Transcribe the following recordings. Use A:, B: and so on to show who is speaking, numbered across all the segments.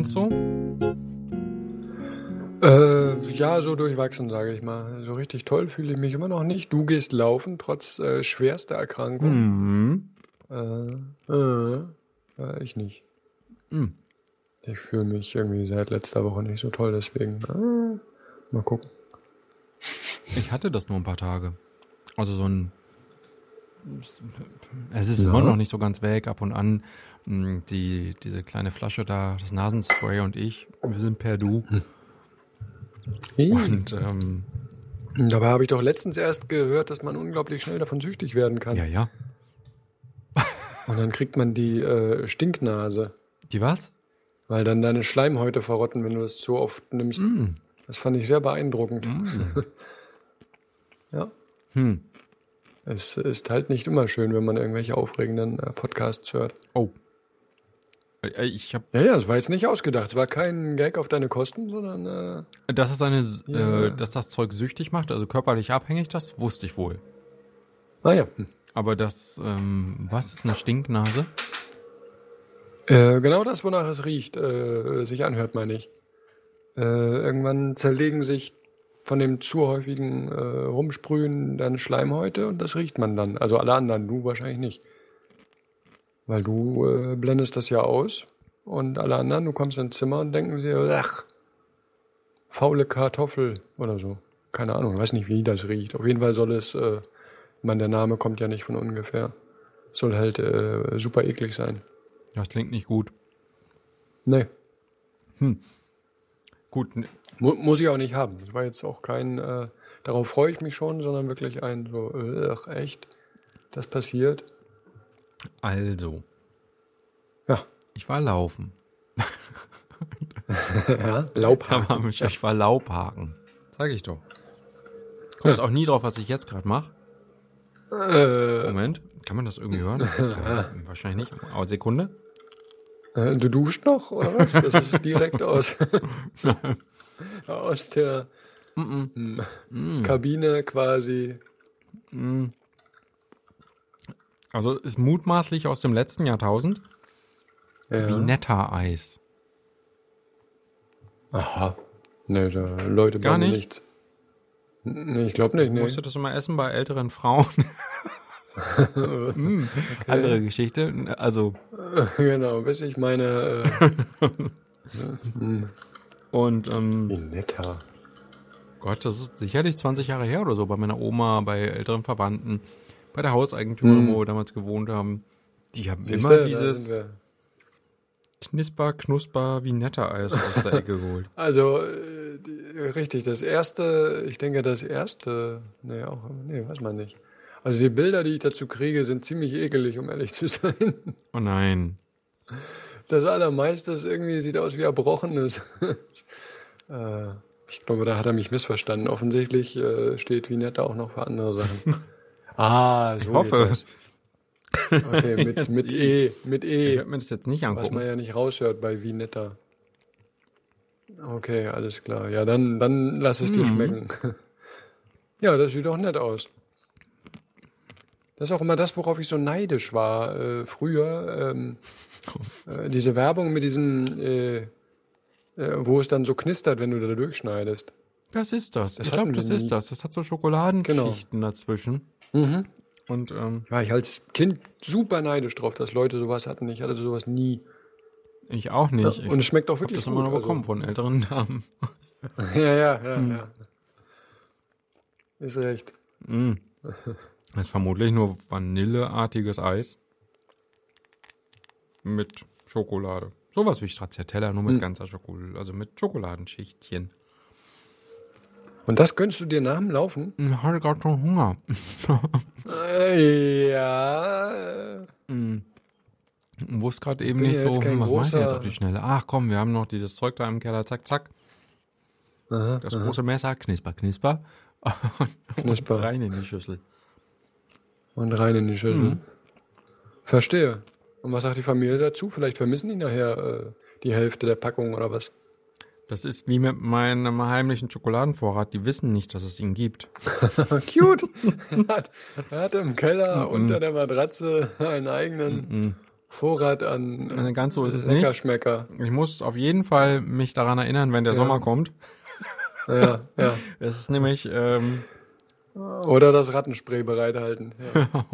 A: Sonst so?
B: Äh, ja, so durchwachsen, sage ich mal. So richtig toll fühle ich mich immer noch nicht. Du gehst laufen, trotz äh, schwerster Erkrankung.
A: Mhm.
B: Äh, äh, äh, ich nicht.
A: Mhm.
B: Ich fühle mich irgendwie seit letzter Woche nicht so toll, deswegen äh, mal gucken.
A: Ich hatte das nur ein paar Tage. Also so ein. Es ist
B: Ja.
A: immer noch nicht so ganz weg. Ab und an mh, die, diese kleine Flasche da, das Nasenspray und ich, wir sind per Du.
B: Hm.
A: Und ähm,
B: Dabei habe ich doch letztens erst gehört, dass man unglaublich schnell davon süchtig werden kann.
A: ja, ja.
B: Und dann kriegt man die äh, Stinknase,
A: Die was?
B: weil dann deine Schleimhäute verrotten, wenn du das zu oft nimmst.
A: Mm.
B: Das fand ich sehr beeindruckend.
A: Mm.
B: Ja.
A: Hm.
B: Es ist halt nicht immer schön, wenn man irgendwelche aufregenden äh, Podcasts hört.
A: Oh. Äh, Ich habe,
B: Ja, ja, es war jetzt nicht ausgedacht. Es war kein Gag auf deine Kosten, sondern äh,
A: dass es eine,
B: Ja.
A: äh, dass das Zeug süchtig macht, also körperlich abhängig, das wusste ich wohl.
B: naja. Hm.
A: Aber das, ähm, was ist eine Stinknase?
B: Äh, genau das, wonach es riecht, äh, sich anhört, meine ich. Äh, irgendwann zerlegen sich von dem zu häufigen äh, Rumsprühen dann Schleimhäute und das riecht man dann. Also alle anderen, du wahrscheinlich nicht. Weil du äh, blendest das ja aus und alle anderen, du kommst ins Zimmer und denken sie, ach, faule Kartoffel oder so. Keine Ahnung, weiß nicht, wie das riecht. Auf jeden Fall soll es, äh, ich meine, der Name kommt ja nicht von ungefähr. Soll halt äh, super eklig sein.
A: Das klingt nicht gut.
B: Nee.
A: Gut, n-
B: Mu muss ich auch nicht haben. Das war jetzt auch kein, äh, darauf freue ich mich schon, sondern wirklich ein so, äh, ach echt, das passiert.
A: also,
B: Ja.
A: ich war laufen.
B: ja, Laubhaken.
A: mich, ich war Laubhaken. Sag ich doch. Kommst
B: Ja.
A: auch nie drauf, was ich jetzt gerade mache.
B: Äh,
A: Moment, kann man das irgendwie hören? äh, wahrscheinlich nicht. Aber Sekunde.
B: äh, du duscht noch, oder was? Das ist direkt aus, aus der
A: Mm -mm.
B: Kabine quasi.
A: Mm. Also ist mutmaßlich aus dem letzten Jahrtausend
B: Ja.
A: wie Netta-Eis.
B: Aha. Nee, da Leute
A: Gar nicht?
B: nichts. Nee, ich glaube nicht, nee.
A: Musst du das immer essen bei älteren Frauen? mm. Andere Geschichte. Also,
B: genau, bis ich meine, äh, hm,
A: und ähm,
B: wie netter.
A: Gott, das ist sicherlich 20 Jahre her oder so, bei meiner Oma, bei älteren Verwandten, bei der Hauseigentümerin,
B: Hm.
A: wo wir damals gewohnt haben. Die haben
B: Siehste,
A: immer dieses. Knisper, Knusper wie netter Eis aus der Ecke geholt.
B: Also, äh, richtig, das erste, ich denke, das erste, nee, auch, nee, weiß man nicht. Also die Bilder, die ich dazu kriege, sind ziemlich ekelig, um ehrlich zu sein.
A: Oh nein.
B: Das allermeiste ist irgendwie, sieht aus wie Erbrochenes. äh, ich glaube, da hat er mich missverstanden. Offensichtlich äh, steht Vinetta auch noch für andere Sachen. ah, so
A: Ich hoffe.
B: geht das. Okay, mit, mit. E, mit
A: Ich
B: E.
A: werde mir das jetzt nicht
B: Was man
A: angucken.
B: ja nicht raushört bei Vinetta. Okay, alles klar. Ja, dann, dann lass es dir
A: Mhm.
B: schmecken. Ja, das sieht doch nett aus. Das ist auch immer das, worauf ich so neidisch war äh, früher. Ähm, äh, diese Werbung mit diesem, äh, äh, wo es dann so knistert, wenn du da durchschneidest.
A: Das ist das.
B: Das
A: ich glaube, das
B: nie.
A: ist das. Das hat so Schokoladengeschichten dazwischen.
B: Mhm.
A: Und ähm,
B: War ich als Kind super neidisch drauf, dass Leute sowas hatten. Ich hatte sowas nie.
A: ich auch nicht. ich
B: Und es schmeckt auch wirklich
A: das immer nur
B: gut,
A: bekommen von älteren Damen.
B: Also. Ja, ja, ja,
A: Hm.
B: ja. Ist recht.
A: Mm. Das ist vermutlich nur vanilleartiges Eis mit Schokolade. Sowas wie Stracciatella, nur mit
B: Hm.
A: ganzer Schokolade, also mit Schokoladenschichtchen.
B: Und das gönnst du dir nach dem Laufen?
A: Ich hatte gerade schon Hunger.
B: Äh, ja.
A: Und Wusste gerade eben nicht so, hm, was mach ich denn jetzt
B: großer-
A: auf die Schnelle? Ach komm, wir haben noch dieses Zeug da im Keller, zack, zack.
B: Aha,
A: Das
B: aha.
A: große Messer, knisper, knisper.
B: Knisper.
A: Rein in die Schüssel.
B: Und rein in die Schüssel.
A: Mhm.
B: Verstehe. Und was sagt die Familie dazu? Vielleicht vermissen die nachher äh, die Hälfte der Packung oder was?
A: Das ist wie mit meinem heimlichen Schokoladenvorrat. Die wissen nicht, dass es ihn gibt.
B: Cute. er, hat, hat im Keller
A: Mhm.
B: unter der Matratze einen eigenen.
A: Mm.
B: Vorrat an
A: Äh, Ganz so ist es nicht. Ich muss auf jeden Fall mich daran erinnern, wenn der
B: Ja.
A: Sommer kommt.
B: Ja, ja.
A: Es ist nämlich, ähm,
B: Oder das Rattenspray bereithalten. Ja.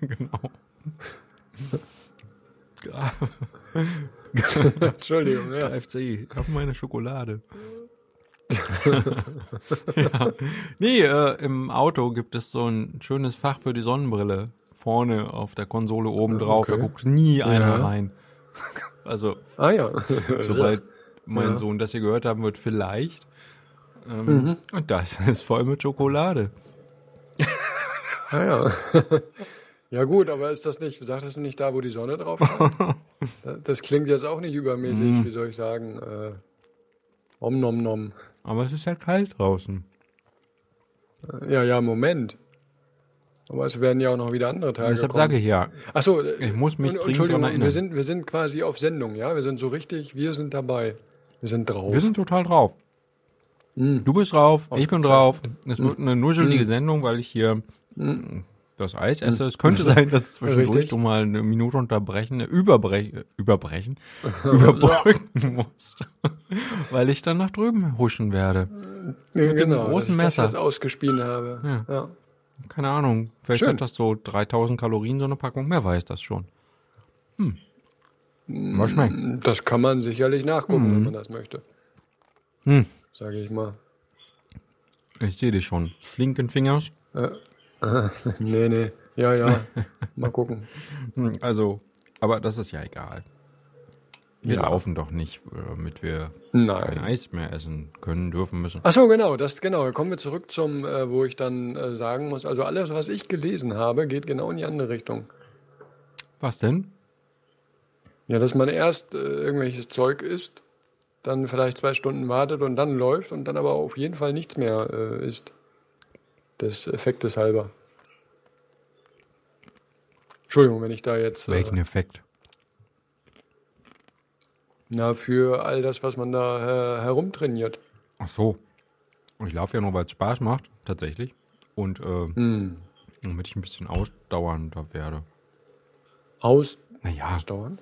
A: genau.
B: Entschuldigung, ja.
A: Ich hab meine Schokolade. ja. Nee, äh, im Auto gibt es so ein schönes Fach für die Sonnenbrille. Vorne auf der Konsole oben drauf. Da
B: Okay.
A: guckt nie einer
B: Ja.
A: rein. Also,
B: Ah ja.
A: sobald mein. Sohn das hier gehört haben wird, vielleicht. Ähm,
B: Mhm.
A: Und das ist voll mit Schokolade.
B: Ah ja. Ja gut, aber ist das nicht, sagtest du nicht da, wo die Sonne drauf scheint? Das klingt jetzt auch nicht übermäßig,
A: Mhm.
B: wie soll ich sagen, äh, om nom nom.
A: Aber es ist ja kalt draußen.
B: Ja, ja, Moment. Aber es werden ja auch noch wieder andere Tage
A: Deshalb
B: kommen.
A: sage ich ja,
B: Achso,
A: ich muss mich
B: Entschuldigung, wir sind, wir sind quasi auf Sendung, ja? Wir sind so richtig, wir sind dabei. Wir sind drauf.
A: wir sind total drauf.
B: Mhm.
A: Du bist drauf, ich bin drauf. Es wird eine nuschelige
B: Mhm.
A: Sendung, weil ich hier das Eis esse. Es könnte sein, dass es zwischendurch
B: Richtig.
A: du mal eine Minute unterbrechen, äh, überbre überbrechen, überbrücken musst. weil ich dann nach drüben huschen werde.
B: ja,
A: mit dem
B: genau,
A: großen
B: dass ich
A: Messer.
B: Das jetzt ausgespien habe.
A: Ja.
B: ja.
A: Keine Ahnung, vielleicht
B: Schön.
A: hat das so 3000 Kalorien, so eine Packung. Wer weiß das schon. Hm. Was schmeckt?
B: Das kann man sicherlich nachgucken,
A: Mhm.
B: wenn man das möchte.
A: Hm.
B: Sage ich mal.
A: Ich sehe dich schon. Flinken Fingers.
B: Äh, nee, nee. Ja, ja. Mal gucken.
A: Hm, Also, aber das ist ja egal. Wir
B: Ja.
A: laufen doch nicht, damit wir kein
B: Nein.
A: Eis mehr essen können, dürfen müssen.
B: Ach so, genau, das genau. Kommen wir zurück zum, äh, wo ich dann äh, sagen muss, also alles, was ich gelesen habe, geht genau in die andere Richtung.
A: Was denn?
B: Ja, dass man erst äh, irgendwelches Zeug isst, dann vielleicht zwei Stunden wartet und dann läuft und dann aber auf jeden Fall nichts mehr äh, isst. Des Effektes halber. Entschuldigung, wenn ich da jetzt. Äh,
A: Welchen Effekt?
B: na, für all das, was man da äh, herumtrainiert.
A: Ach so. Ich laufe ja nur, weil es Spaß macht, tatsächlich. Und äh,
B: Hm.
A: damit ich ein bisschen ausdauernder werde. Naja,
B: Ausdauern?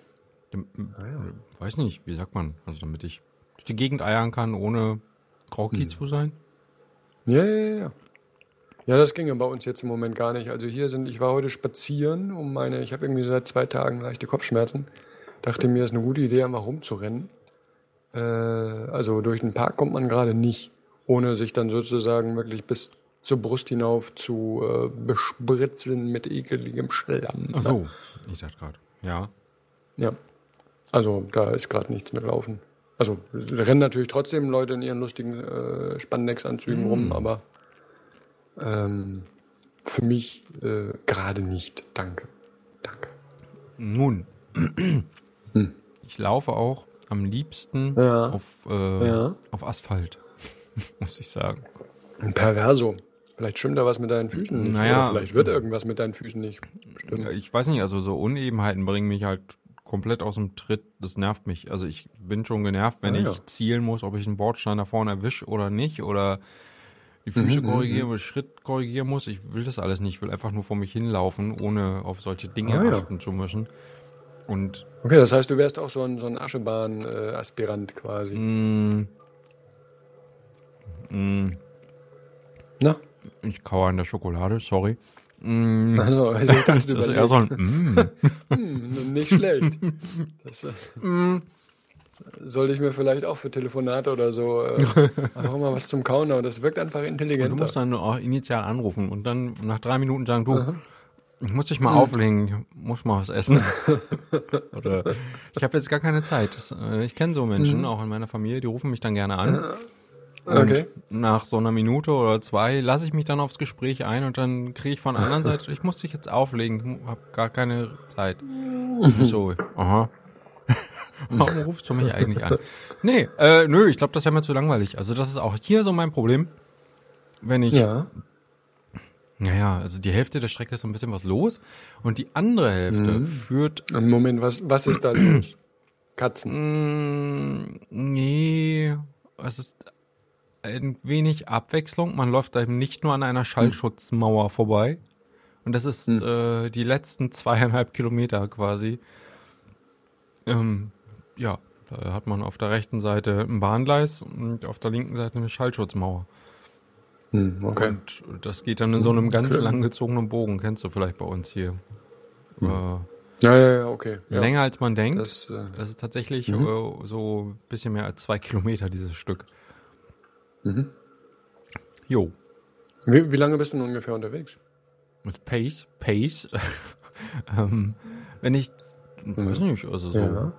A: dem-
B: Ah,
A: weiß nicht, wie sagt man? Also damit ich durch die Gegend eiern kann, ohne groggy
B: Hm.
A: zu sein.
B: Ja, ja, ja, ja. Das ginge bei uns jetzt im Moment gar nicht. Also hier sind, ich war heute spazieren, um meine, ich habe irgendwie seit zwei Tagen leichte Kopfschmerzen. Dachte mir, ist eine gute Idee, einfach rumzurennen. Äh, also durch den Park kommt man gerade nicht, ohne sich dann sozusagen wirklich bis zur Brust hinauf zu äh, bespritzen mit ekeligem Schlamm.
A: Ach so, ich dachte gerade. Ja.
B: Ja. Also da ist gerade nichts mit Laufen. Also rennen natürlich trotzdem Leute in ihren lustigen äh, Spandex-Anzügen rum, aber ähm, für mich äh, gerade nicht. Danke. Danke.
A: Nun,
B: Hm.
A: ich laufe auch am liebsten
B: Ja.
A: auf, äh,
B: Ja.
A: auf Asphalt, muss ich sagen.
B: Ein Perverso. Vielleicht stimmt da was mit deinen Füßen nicht.
A: Naja.
B: Oder vielleicht wird irgendwas mit deinen Füßen nicht stimmen.
A: Ja, Ich weiß nicht, also so Unebenheiten bringen mich halt komplett aus dem Tritt. Das nervt mich. Also ich bin schon genervt, wenn
B: Ah, ja.
A: ich zielen muss, ob ich einen Bordstein da vorne erwische oder nicht. Oder die Füße
B: Mhm,
A: korrigieren oder Schritt korrigieren muss. Ich will das alles nicht. Ich will einfach nur vor mich hinlaufen, ohne auf solche Dinge
B: Ah, ja.
A: achten zu müssen. Und
B: Okay, das heißt, du wärst auch so ein, so ein Aschebahn-Aspirant quasi.
A: mh, mh,
B: Na?
A: ich kauere an der Schokolade, sorry. Mh,
B: Also, also ich dachte,
A: das ist eher so ein mh.
B: Hm, nicht schlecht. Das, äh,
A: Mm.
B: Sollte ich mir vielleicht auch für Telefonate oder so äh, einfach mal was zum Kauen, aber das wirkt einfach
A: Und
B: intelligenter.
A: du musst dann auch initial anrufen und dann nach drei Minuten sagen, du,
B: Aha.
A: ich muss dich mal auflegen, ich muss mal was essen. Oder ich habe jetzt gar keine Zeit. Das, äh, ich kenne so Menschen, auch in meiner Familie, die rufen mich dann gerne an. Und
B: Okay.
A: nach so einer Minute oder zwei lasse ich mich dann aufs Gespräch ein und dann kriege ich von der anderen Seite, ich muss dich jetzt auflegen, ich habe gar keine Zeit. Ich so, aha. Warum rufst du mich eigentlich an? Nee, äh, nö, ich glaube, das wäre mir zu langweilig. Also das ist auch hier so mein Problem. Wenn ich
B: Ja.
A: naja, also die Hälfte der Strecke ist so ein bisschen was los und die andere Hälfte führt,
B: Moment, was, was ist da los? Katzen.
A: mh, nee, es ist ein wenig Abwechslung. Man läuft eben nicht nur an einer Schallschutzmauer vorbei Und das ist hm. äh, die letzten zweieinhalb Kilometer quasi. Ähm, ja, da hat man auf der rechten Seite ein Bahngleis und auf der linken Seite eine Schallschutzmauer. Hm, okay. Und das geht dann in so einem ganz okay. langgezogenen Bogen, kennst du vielleicht bei uns hier.
B: Hm. Äh, ja, ja, ja, okay. Ja.
A: Länger als man denkt. Das, äh, das ist tatsächlich mhm. äh, so ein bisschen mehr als zwei Kilometer, dieses Stück. Mhm. Jo.
B: Wie, wie lange bist du nun ungefähr unterwegs?
A: Mit Pace? Pace? ähm, wenn ich, mhm. weiß nicht, also so ja.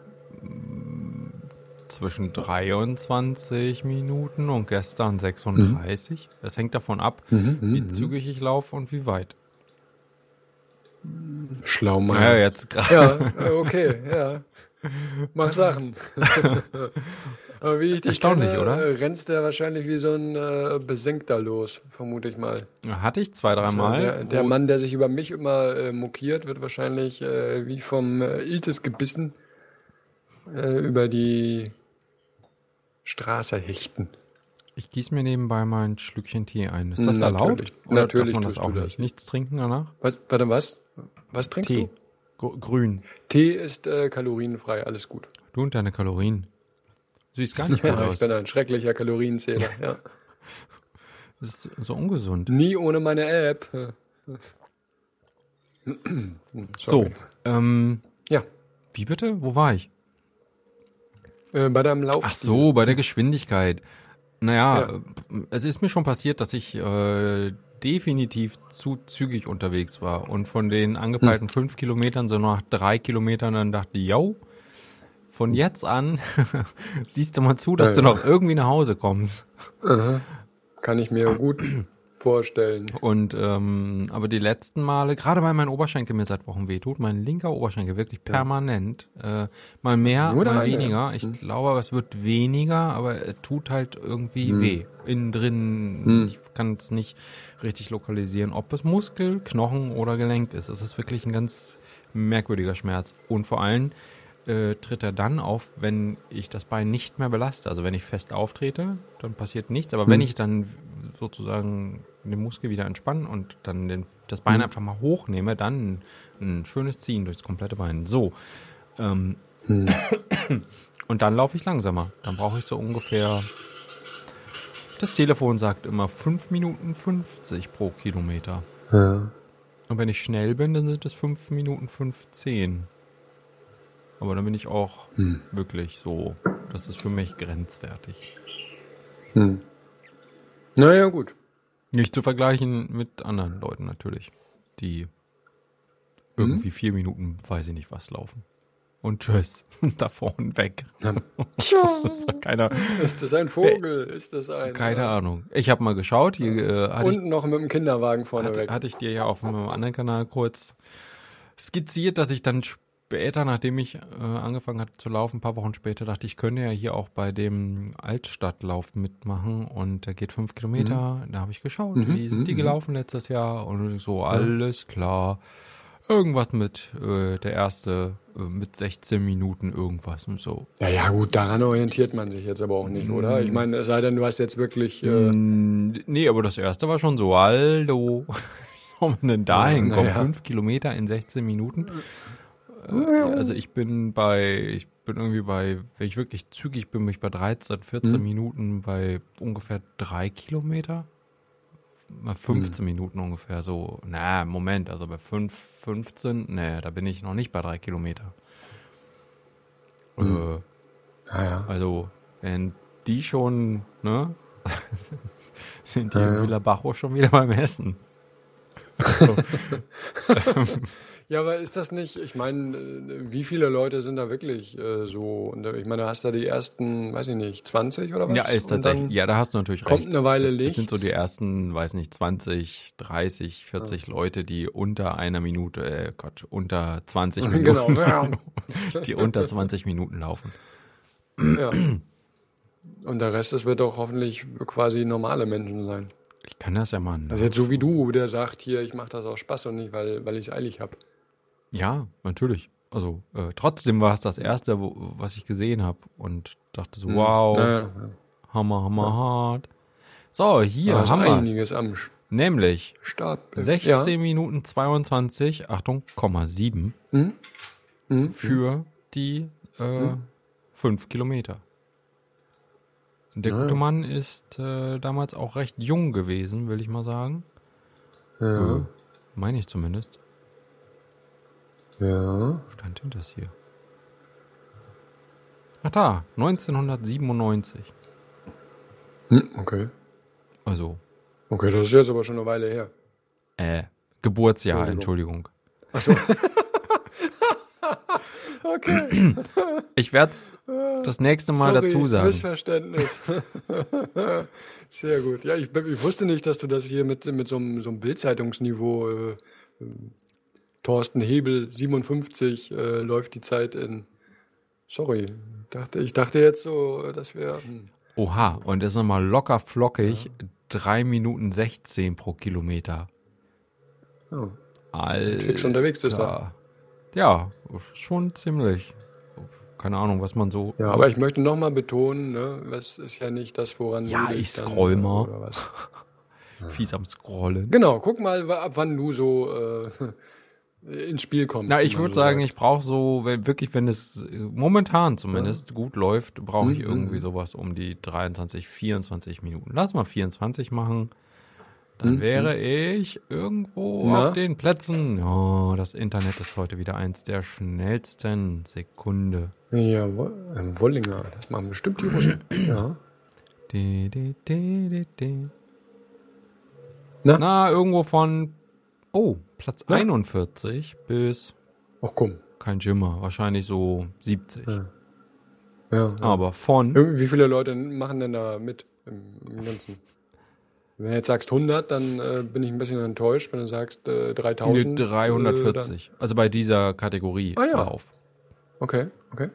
A: Zwischen 23 Minuten und gestern 36. Mhm. Das hängt davon ab, mhm, wie mhm. zügig ich laufe und wie weit.
B: Schlau mal.
A: Ja, jetzt gerade.
B: Ja, okay, ja. Mach Sachen. Aber wie ich dich
A: Erstaunlich, kenne, oder?
B: Äh, rennst der wahrscheinlich wie so ein äh, Besenkter los, vermute ich mal.
A: Hatte ich zwei, dreimal. Also
B: der, der Mann, der sich über mich immer äh, mokiert, wird wahrscheinlich äh, wie vom äh, Iltis gebissen äh, über die Straße hechten.
A: Ich gieße mir nebenbei mal ein Schlückchen Tee ein. Ist das
B: natürlich,
A: erlaubt?
B: Oder natürlich
A: darf man das auch nicht? Nichts trinken danach?
B: Was, warte, was? Was trinkst
A: Tee.
B: du?
A: Grün.
B: Tee ist äh, kalorienfrei, alles gut.
A: Du und deine Kalorien. Siehst gar nicht gut aus.
B: Ich bin ein schrecklicher Kalorienzähler, ja.
A: Das ist so ungesund.
B: Nie ohne meine App.
A: so, ähm, ja. Wie bitte? Wo war ich?
B: Äh, bei deinem Lauf.
A: Ach so, bei der Geschwindigkeit. Naja, ja. es ist mir schon passiert, dass ich äh, definitiv zu zügig unterwegs war und von den angepeilten hm. fünf Kilometern so nach drei Kilometern dann dachte, yo, von jetzt an siehst du mal zu, dass ja, du noch irgendwie nach Hause kommst.
B: Aha. Kann ich mir gut vorstellen.
A: Und ähm, aber die letzten Male, gerade weil mein Oberschenkel mir seit Wochen wehtut, mein linker Oberschenkel wirklich permanent, äh, mal mehr, Nur mal weniger. Ich hm. glaube, es wird weniger, aber er tut halt irgendwie hm. weh. Innen drin, hm. ich kann es nicht richtig lokalisieren, ob es Muskel, Knochen oder Gelenk ist. Es ist wirklich ein ganz merkwürdiger Schmerz. Und vor allem äh, tritt er dann auf, wenn ich das Bein nicht mehr belaste. Also wenn ich fest auftrete, dann passiert nichts. Aber hm. wenn ich dann sozusagen den Muskel wieder entspannen und dann den, das Bein mhm. einfach mal hochnehme, dann ein, schönes Ziehen durchs komplette Bein. So. Ähm, mhm. Und dann laufe ich langsamer. Dann brauche ich so ungefähr. Das Telefon sagt immer 5 Minuten 50 pro Kilometer. Ja. Und wenn ich schnell bin, dann sind es 5 Minuten 15. Aber dann bin ich auch hm. wirklich so. Das ist für mich grenzwertig.
B: Hm. Naja, gut.
A: Nicht zu vergleichen mit anderen Leuten natürlich, die irgendwie mhm. vier Minuten, weiß ich nicht was, laufen. Und tschüss, da vorne weg.
B: ist, keiner, ist das ein Vogel? Ist das ein...
A: Keine ja. Ahnung. Ich habe mal geschaut. Hier,
B: äh, Und ich, noch mit dem Kinderwagen vorne
A: hatte,
B: weg.
A: Hatte ich dir ja auf einem anderen Kanal kurz skizziert, dass ich dann später, nachdem ich äh, angefangen hatte zu laufen, ein paar Wochen später, dachte ich, könnte ja hier auch bei dem Altstadtlauf mitmachen und der geht fünf Kilometer. Mhm. Da habe ich geschaut, mhm. wie sind die mhm. gelaufen letztes Jahr und so, alles klar. Irgendwas mit äh, der erste äh, mit 16 Minuten irgendwas und so.
B: Ja, ja, gut, daran orientiert man sich jetzt aber auch nicht, oder? Ich mhm. meine, es sei denn, du hast jetzt wirklich. Äh
A: nee, aber das erste war schon so, Aldo. Wie soll man denn da hinkommen? Ja, ja. Fünf Kilometer in 16 Minuten? Also ich bin bei, ich bin irgendwie bei, wenn ich wirklich zügig bin, bin ich bei 13, 14 hm. Minuten bei ungefähr drei Kilometer. Mal 15 hm. Minuten ungefähr so. Na, Moment, also bei 5, 15, ne, da bin ich noch nicht bei drei Kilometer. Hm. Äh,
B: ah, ja.
A: Also, wenn die schon, ne, sind die ja, in Villa schon wieder beim Essen. Also,
B: Ja, aber ist das nicht, ich meine, äh, wie viele Leute sind da wirklich äh, so? Und ich meine, du hast da die ersten, weiß ich nicht, 20 oder was?
A: Ja, ist tatsächlich. Ja, da hast du natürlich
B: kommt
A: recht.
B: Kommt eine Weile
A: das,
B: Licht.
A: Das sind so die ersten, weiß nicht, 20, 30, 40 ja. Leute, die unter einer Minute, äh, Gott, unter 20 Minuten. genau. die unter 20 Minuten laufen.
B: Ja. Und der Rest, das wird doch hoffentlich quasi normale Menschen sein.
A: Ich kann das ja mal.
B: Also jetzt so wie du, der sagt hier, ich mache das aus Spaß und nicht, weil, weil ich es eilig habe.
A: Ja, natürlich. Also äh, trotzdem war es das erste, wo, was ich gesehen habe und dachte so, hm. wow, ja, ja, Hammer, Hammer hart. So, hier
B: haben
A: wir
B: einiges am
A: Nämlich
B: Startbild.
A: 16 Minuten 22, Achtung, Komma 7
B: Hm? Hm?
A: für die äh, 5 Kilometer. Der gute
B: ja.
A: Mann ist äh, damals auch recht jung gewesen, will ich mal sagen.
B: Ja.
A: Äh, meine ich zumindest.
B: ja.
A: Wo stand denn das hier? Ach da, 1997.
B: Hm, okay.
A: Also,
B: Okay, das ist jetzt aber schon eine Weile her.
A: äh, Geburtsjahr, Entschuldigung.
B: Achso. okay.
A: Ich werde es das nächste Mal
B: Sorry,
A: dazu sagen.
B: Missverständnis. Sehr gut. Ja, ich, ich wusste nicht, dass du das hier mit, mit so einem, so einem Bildzeitungsniveau, äh, äh, Thorsten Hebel, 57, äh, läuft die Zeit in. Sorry. Dachte, ich dachte jetzt so, das wäre. Hm.
A: Oha, und das ist nochmal locker flockig. 3 Minuten 16 pro Kilometer.
B: Oh.
A: Alter.
B: Fix unterwegs ist er.
A: Ja, schon ziemlich. Keine Ahnung, was man so.
B: Ja, aber ich möchte nochmal betonen, ne, das ist ja nicht das, woran
A: Ja,
B: du dich
A: ich
B: dann,
A: scroll
B: äh,
A: mal.
B: oder was.
A: fies am Scrollen.
B: Genau, guck mal, ab wann du so äh, ins Spiel kommst.
A: Na, ich würde
B: so
A: sagen, ich brauche so, wenn wirklich, wenn es äh, momentan zumindest gut läuft, brauche ich
B: Mhm,
A: irgendwie
B: mhm.
A: sowas um die 23, 24 Minuten. Lass mal 24 machen. Dann
B: Mhm,
A: wäre ich irgendwo
B: Na?
A: auf den Plätzen. Oh, das Internet ist heute wieder eins der schnellsten Sekunde.
B: Ja, Wo- ähm, Wollinger, das machen bestimmt die Russen. ja.
A: Di, di, di, di.
B: Na?
A: Na, irgendwo von, oh, Platz
B: Na?
A: 41 bis,
B: Ach komm.
A: kein Jimmer, wahrscheinlich so 70.
B: Ja. Ja, ja.
A: Aber von,
B: Wie viele Leute machen denn da mit im, im Ganzen? Wenn du jetzt sagst 100, dann äh, bin ich ein bisschen enttäuscht. Wenn du sagst äh,
A: nee,
B: 3000. Äh,
A: 340. also bei dieser Kategorie
B: Ah, ja. Dann, okay, okay.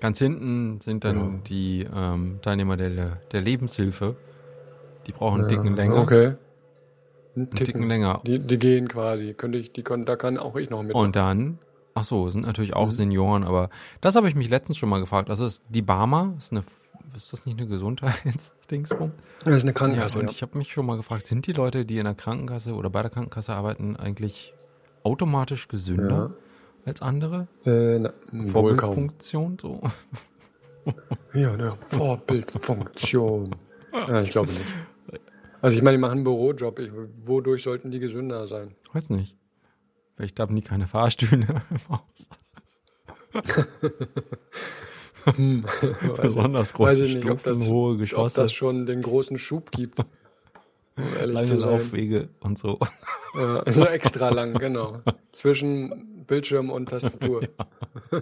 A: Ganz hinten sind dann
B: Ja.
A: die ähm, Teilnehmer der, der Lebenshilfe. Die brauchen einen dicken
B: Ja,
A: länger.
B: Okay. Ein
A: Einen
B: Ticken.
A: dicken länger.
B: Die, die gehen quasi. Könnte ich, die können, da kann auch ich noch mit.
A: Und dann, ach so, sind natürlich auch
B: Mhm.
A: Senioren, aber das habe ich mich letztens schon mal gefragt. Also ist die Barmer, ist eine, ist das nicht eine Gesundheitsdingsbum?
B: das ist eine
A: Ja,
B: Krankenkasse.
A: und
B: Ja,
A: ich habe mich schon mal gefragt, sind die Leute, die in der Krankenkasse oder bei der Krankenkasse arbeiten, eigentlich automatisch gesünder als andere?
B: Äh, na.
A: Vorbildfunktion so?
B: Ja, eine Vorbildfunktion. ja, ich glaube nicht. Also ich meine, die machen einen Bürojob. Ich, wodurch sollten die gesünder sein?
A: Weiß nicht. Vielleicht haben die keine Fahrstühle im Haus.
B: Hm.
A: Besonders große
B: ich nicht, ob
A: Stufen,
B: das-
A: hohe
B: Ob
A: Geschosse,
B: das schon den großen Schub gibt. Um
A: lange. Laufwege und so.
B: Ja, so extra lang, genau. Zwischen Bildschirm und Tastatur.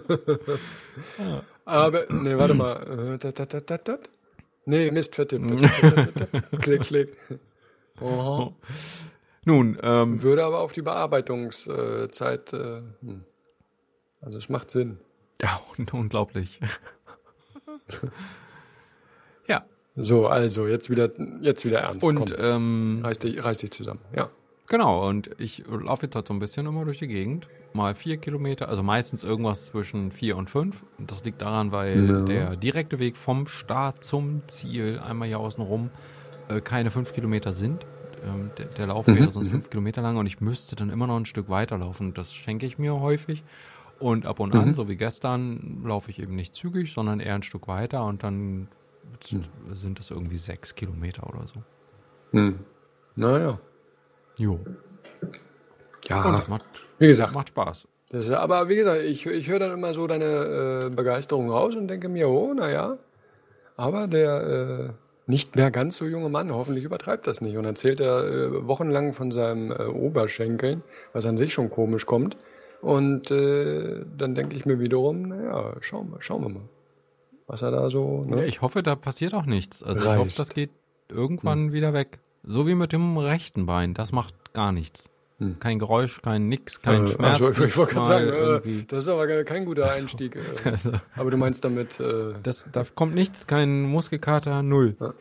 B: Aber, nee, warte mal. Äh. Nee, Mist, vertippt. Klick, klick. Aha.
A: Nun, ähm,
B: Würde aber auf die Bearbeitungszeit. Äh, hm. also es macht Sinn.
A: ja, un unglaublich. ja,
B: So, also jetzt wieder, jetzt wieder ernst.
A: und
B: Komm,
A: ähm,
B: reiß, dich, reiß dich zusammen. Ja.
A: genau, und ich laufe jetzt halt so ein bisschen immer durch die Gegend. Mal vier Kilometer, also meistens irgendwas zwischen vier und fünf. Und das liegt daran, weil
B: Ja.
A: der direkte Weg vom Start zum Ziel, einmal hier außen rum, äh, keine fünf Kilometer sind. Ähm, der, der Lauf
B: Mhm,
A: wäre sonst
B: mhm.
A: fünf Kilometer lang und ich müsste dann immer noch ein Stück weiterlaufen. Das schenke ich mir häufig. Und ab und an,
B: Mhm.
A: so wie gestern, laufe ich eben nicht zügig, sondern eher ein Stück weiter und dann
B: Mhm.
A: sind es irgendwie sechs Kilometer oder so.
B: Hm. Naja.
A: Jo.
B: Ja,
A: Und das macht,
B: wie gesagt.
A: macht Spaß.
B: Das ist, aber wie gesagt, ich, ich höre dann immer so deine äh, Begeisterung raus und denke mir, oh, naja. Aber der äh, nicht mehr ganz so junge Mann hoffentlich übertreibt das nicht und erzählt er äh, wochenlang von seinem äh, Oberschenkeln, was an sich schon komisch kommt. Und äh, dann denke ich mir wiederum, naja, schauen wir, schauen wir mal, was er da so.
A: Ja,
B: Ne?
A: ich hoffe, da passiert auch nichts. Also ich
B: Reißt.
A: hoffe, das geht irgendwann wieder weg. So wie mit dem rechten Bein. Das macht gar nichts.
B: Hm.
A: Kein Geräusch, kein Nix, kein
B: Äh,
A: Schmerz.
B: also, ich, wollte gerade sagen, äh,
A: irgendwie.
B: das ist aber kein guter Einstieg. Äh,
A: Also,
B: aber du meinst damit, äh,
A: das, da kommt nichts, kein Muskelkater, null.
B: Ja.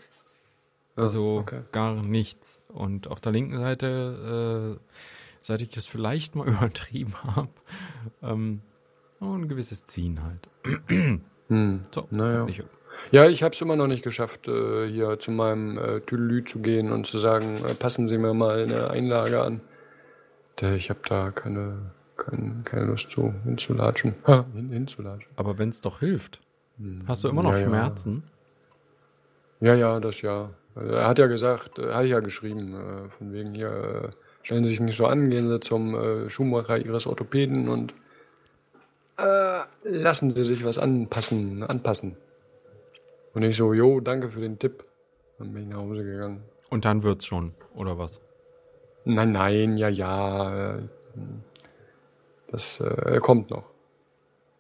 A: Also
B: okay.
A: gar nichts. Und auf der linken Seite, äh, seit ich das vielleicht mal übertrieben habe, ähm, ein gewisses Ziehen halt.
B: Hm.
A: So,
B: Naja.
A: ich,
B: Ja, ich habe es immer noch nicht geschafft, äh, hier zu meinem äh, Tüdelü zu gehen und zu sagen, äh, passen Sie mir mal eine Einlage an. Der, ich habe da keine, kein, keine Lust zu, hinzulatschen. Ha, hin, hinzulatschen.
A: aber wenn es doch hilft, hast du immer noch
B: Ja, ja.
A: Schmerzen?
B: Ja, ja, das ja. Also, Er hat ja gesagt, äh, hat ja geschrieben, äh, von wegen hier, äh, stellen Sie sich nicht so an, gehen Sie zum äh, Schuhmacher Ihres Orthopäden und äh, lassen Sie sich was anpassen, anpassen. Und ich so, jo, danke für den Tipp. Dann bin ich nach Hause gegangen.
A: Und dann wird's schon, oder was?
B: Nein, nein, ja, ja. Das äh, kommt noch.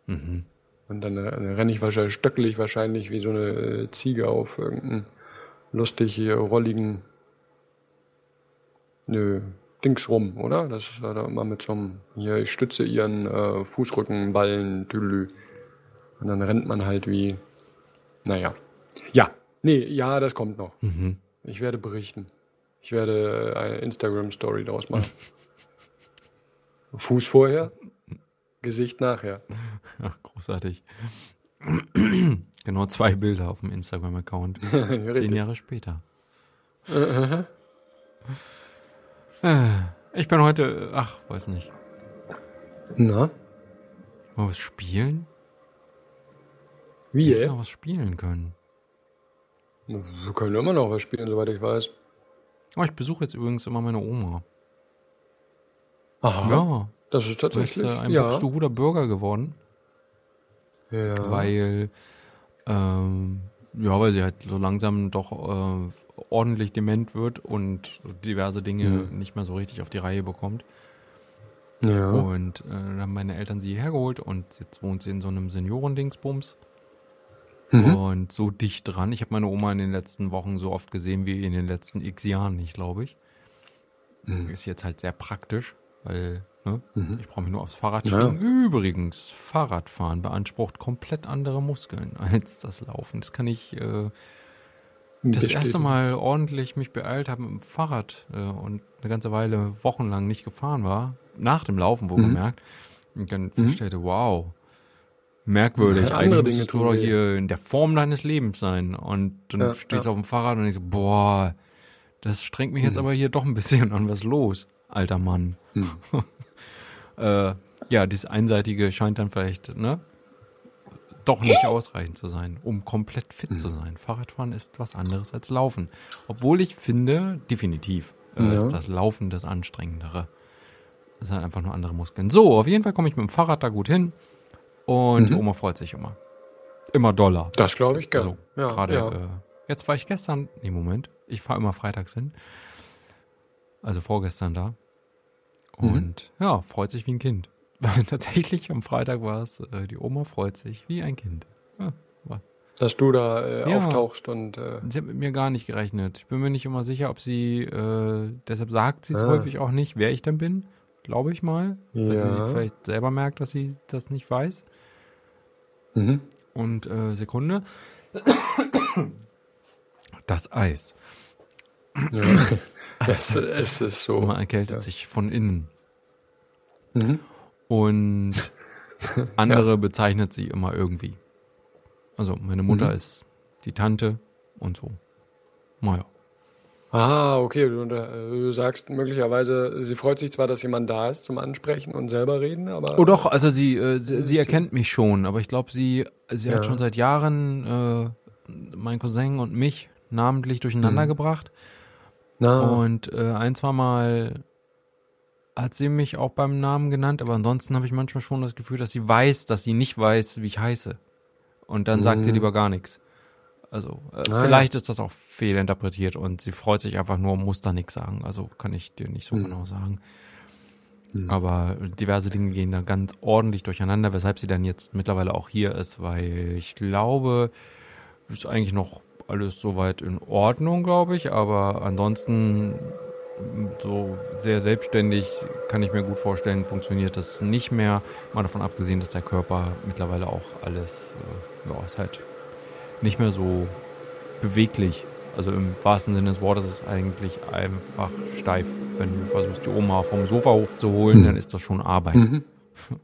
A: Mhm.
B: Und dann, äh, dann renne ich wahrscheinlich, stöckel ich wahrscheinlich wie so eine äh, Ziege auf irgendeinen lustig äh, rolligen nö, Dings rum, oder? Das ist ja da immer mit so einem, hier, ich stütze ihren äh, Fußrückenballen, Tüdelü. Und dann rennt man halt wie, naja. Ja, nee, ja, das kommt noch.
A: Mhm.
B: Ich werde berichten. Ich werde äh, eine Instagram-Story daraus machen. Fuß vorher, Gesicht nachher.
A: Ja, großartig. genau zwei Bilder auf dem Instagram-Account. Zehn. Jahre später. Äh, Ich bin heute, ach, weiß nicht.
B: Na,
A: Wollen wir was spielen?
B: wie, ey?
A: noch was spielen können.
B: Wir können immer noch was spielen, soweit ich weiß.
A: Oh, ich besuche jetzt übrigens immer meine Oma.
B: Aha,
A: Ja,
B: das ist
A: du bist
B: tatsächlich,
A: äh, ein
B: ja.
A: Buxtehuder Bürger geworden,
B: ja.
A: weil, ähm, ja, weil sie halt so langsam doch äh, ordentlich dement wird und diverse Dinge
B: Mhm.
A: nicht mehr so richtig auf die Reihe bekommt.
B: ja.
A: Und äh, dann haben meine Eltern sie hergeholt und jetzt wohnt sie in so einem Seniorendingsbums.
B: Mhm.
A: Und so dicht dran. Ich habe meine Oma in den letzten Wochen so oft gesehen wie in den letzten x Jahren nicht, glaube ich.
B: Mhm.
A: Ist jetzt halt sehr praktisch, weil ne,
B: Mhm.
A: ich brauche mich nur aufs Fahrrad
B: Ja.
A: schwingen. Übrigens, Fahrradfahren beansprucht komplett andere Muskeln als das Laufen. Das kann ich äh, das erste
B: Bestätigen.
A: Mal ordentlich mich beeilt habe mit dem Fahrrad äh, und eine ganze Weile wochenlang nicht gefahren war, nach dem Laufen wohlgemerkt, und dann feststellte, wow, merkwürdig,
B: Andere
A: eigentlich
B: Dinge tun
A: doch hier in der Form deines Lebens sein und dann
B: Ja,
A: stehst du
B: ja.
A: auf dem Fahrrad und ich so, boah, das strengt mich jetzt aber hier doch ein bisschen an, was los, alter Mann.
B: Mhm.
A: äh, ja, dieses Einseitige scheint dann vielleicht, ne, doch nicht ausreichend zu sein, um komplett fit zu sein. Fahrradfahren ist was anderes als Laufen. Obwohl ich finde, definitiv, äh,
B: Ja.
A: ist das Laufen das Anstrengendere. Das sind einfach nur andere Muskeln. So, auf jeden Fall komme ich mit dem Fahrrad da gut hin und
B: Mhm.
A: Oma freut sich immer. Immer doller.
B: Das glaube ich gern.
A: Also
B: ja,
A: gerade,
B: ja.
A: äh, jetzt war ich gestern, nee, Moment, ich fahre immer freitags hin. Also vorgestern da.
B: Mhm.
A: Und ja, freut sich wie ein Kind. Tatsächlich am Freitag war es, äh, die Oma freut sich wie ein Kind. Ja.
B: Dass du da äh,
A: Ja.
B: auftauchst und äh,
A: Sie hat mit mir gar nicht gerechnet. Ich bin mir nicht immer sicher, ob sie, äh, deshalb sagt sie es
B: Ah.
A: häufig auch nicht, wer ich denn bin. Glaube ich mal. Weil sie
B: Ja.
A: vielleicht selber merkt, dass sie das nicht weiß.
B: Mhm.
A: Und äh, Sekunde. Das Eis.
B: ja. es, es ist so.
A: Man erkältet
B: ja.
A: sich von innen.
B: Mhm.
A: Und andere bezeichnet sie immer irgendwie. Also meine Mutter
B: Mhm.
A: ist die Tante und so. Naja.
B: Ah, okay. Du, du sagst möglicherweise, sie freut sich zwar, dass jemand da ist zum Ansprechen und selber reden, aber.
A: Oh doch, also sie, äh, sie, sie
B: Sie-
A: erkennt mich schon, aber ich glaube, sie, sie hat
B: Ja.
A: schon seit Jahren äh, meinen Cousin und mich namentlich durcheinander
B: Mhm.
A: gebracht.
B: Na,
A: Und äh, ein, zwei Mal hat sie mich auch beim Namen genannt, aber ansonsten habe ich manchmal schon das Gefühl, dass sie weiß, dass sie nicht weiß, wie ich heiße. Und dann sagt sie
B: Mhm.
A: lieber gar nichts. Also, äh,
B: Ah,
A: vielleicht ist das auch fehlinterpretiert und sie freut sich einfach nur, muss da nichts sagen. Also kann ich dir nicht so
B: Mhm.
A: genau sagen.
B: Mhm.
A: Aber diverse Dinge gehen da ganz ordentlich durcheinander, weshalb sie dann jetzt mittlerweile auch hier ist, weil ich glaube, ist eigentlich noch alles soweit in Ordnung, glaube ich, aber ansonsten so sehr selbstständig kann ich mir gut vorstellen, funktioniert das nicht mehr. Mal davon abgesehen, dass der Körper mittlerweile auch alles, äh, ja, ist halt nicht mehr so beweglich. Also im wahrsten Sinne des Wortes ist es eigentlich einfach steif. Wenn du versuchst, die Oma vom Sofa hochzuholen,
B: Hm.
A: dann ist das schon Arbeit.
B: Mhm.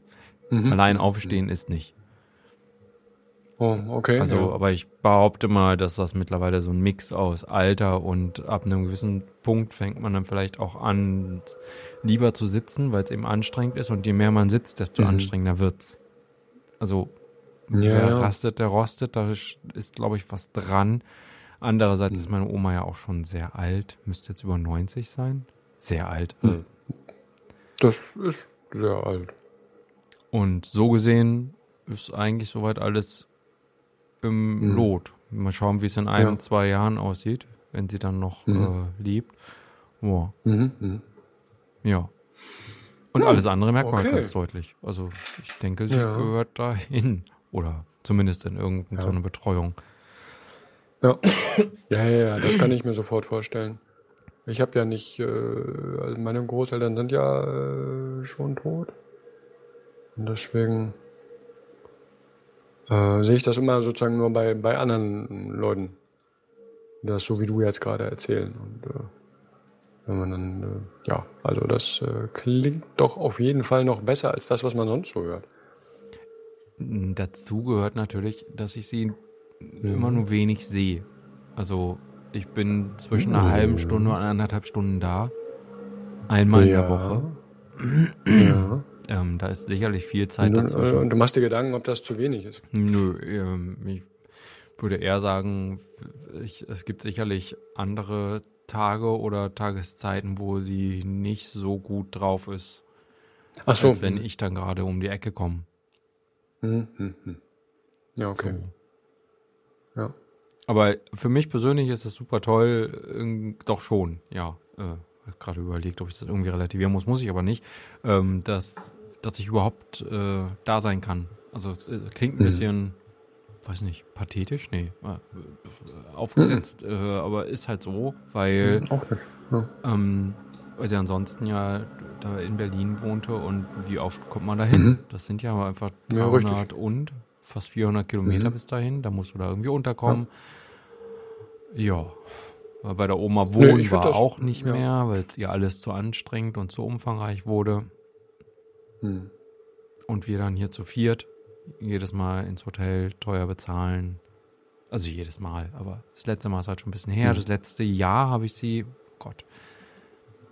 B: Mhm.
A: Allein aufstehen ist nicht.
B: Oh, okay.
A: Also,
B: ja.
A: aber ich behaupte mal, dass das mittlerweile so ein Mix aus Alter und ab einem gewissen Punkt fängt man dann vielleicht auch an, lieber zu sitzen, weil es eben anstrengend ist und je mehr man sitzt, desto
B: Mhm.
A: anstrengender wird's. Also,
B: Ja, ja.
A: rastet, der rostet, da ist, glaube ich, was dran. Andererseits
B: Mhm.
A: ist meine Oma ja auch schon sehr alt, müsste jetzt über 90 sein. Sehr alt.
B: Mhm. Das ist sehr alt.
A: Und so gesehen ist eigentlich soweit alles im
B: Mhm.
A: Lot. Mal schauen, wie es in ein,
B: Ja.
A: zwei Jahren aussieht, wenn sie dann noch
B: Mhm.
A: äh, lebt. Boah,
B: Mhm. Mhm.
A: ja. Und alles andere merkt man halt
B: okay.
A: ganz deutlich. Also ich denke, sie
B: Ja.
A: gehört dahin. Oder zumindest in irgendeine
B: Ja.
A: so Betreuung.
B: Ja. ja, ja, ja, das kann ich mir sofort vorstellen. Ich habe ja nicht, äh, also meine Großeltern sind ja äh, schon tot. Und deswegen äh, sehe ich das immer sozusagen nur bei, bei anderen Leuten. Das so wie du jetzt gerade erzählen. Und äh, wenn man dann, äh, ja, also das äh, klingt doch auf jeden Fall noch besser als das, was man sonst so hört.
A: Dazu gehört natürlich, dass ich sie
B: Ja.
A: immer nur wenig sehe. Also ich bin zwischen einer halben Stunde und anderthalb Stunden da. Einmal in der
B: Ja.
A: Woche.
B: Ja.
A: Ähm, da ist sicherlich viel Zeit
B: Und, du-
A: dazwischen.
B: und du machst dir Gedanken, ob das zu wenig ist.
A: Nö, ähm, ich würde eher sagen, ich, es gibt sicherlich andere Tage oder Tageszeiten, wo sie nicht so gut drauf ist,
B: Ach so.
A: als wenn ich dann gerade um die Ecke komme.
B: Hm, hm, hm. Ja, okay.
A: So.
B: Ja.
A: Aber für mich persönlich ist es super toll, doch schon, ja. Äh, gerade überlegt, ob ich das irgendwie relativieren muss, muss ich aber nicht, ähm, dass, dass ich überhaupt äh, da sein kann. Also äh, klingt ein
B: Mhm.
A: bisschen, weiß nicht, pathetisch? Nee, äh, aufgesetzt, äh, aber ist halt so, weil.
B: Ja.
A: ähm, weil sie ansonsten ja da in Berlin wohnte und wie oft kommt man da hin?
B: Mhm.
A: Das sind ja einfach
B: Ja,
A: 300 und fast 400 Kilometer
B: Mhm.
A: bis dahin, da musst du da irgendwie unterkommen. Ja. Weil Bei der Oma wohnen
B: find
A: war
B: das-
A: auch nicht
B: ja.
A: mehr, weil es ihr alles zu anstrengend und zu umfangreich wurde.
B: Hm.
A: Und wir dann hier zu viert jedes Mal ins Hotel teuer bezahlen. Also jedes Mal, aber das letzte Mal ist halt schon ein bisschen her.
B: Mhm.
A: Das letzte Jahr habe ich sie, Gott,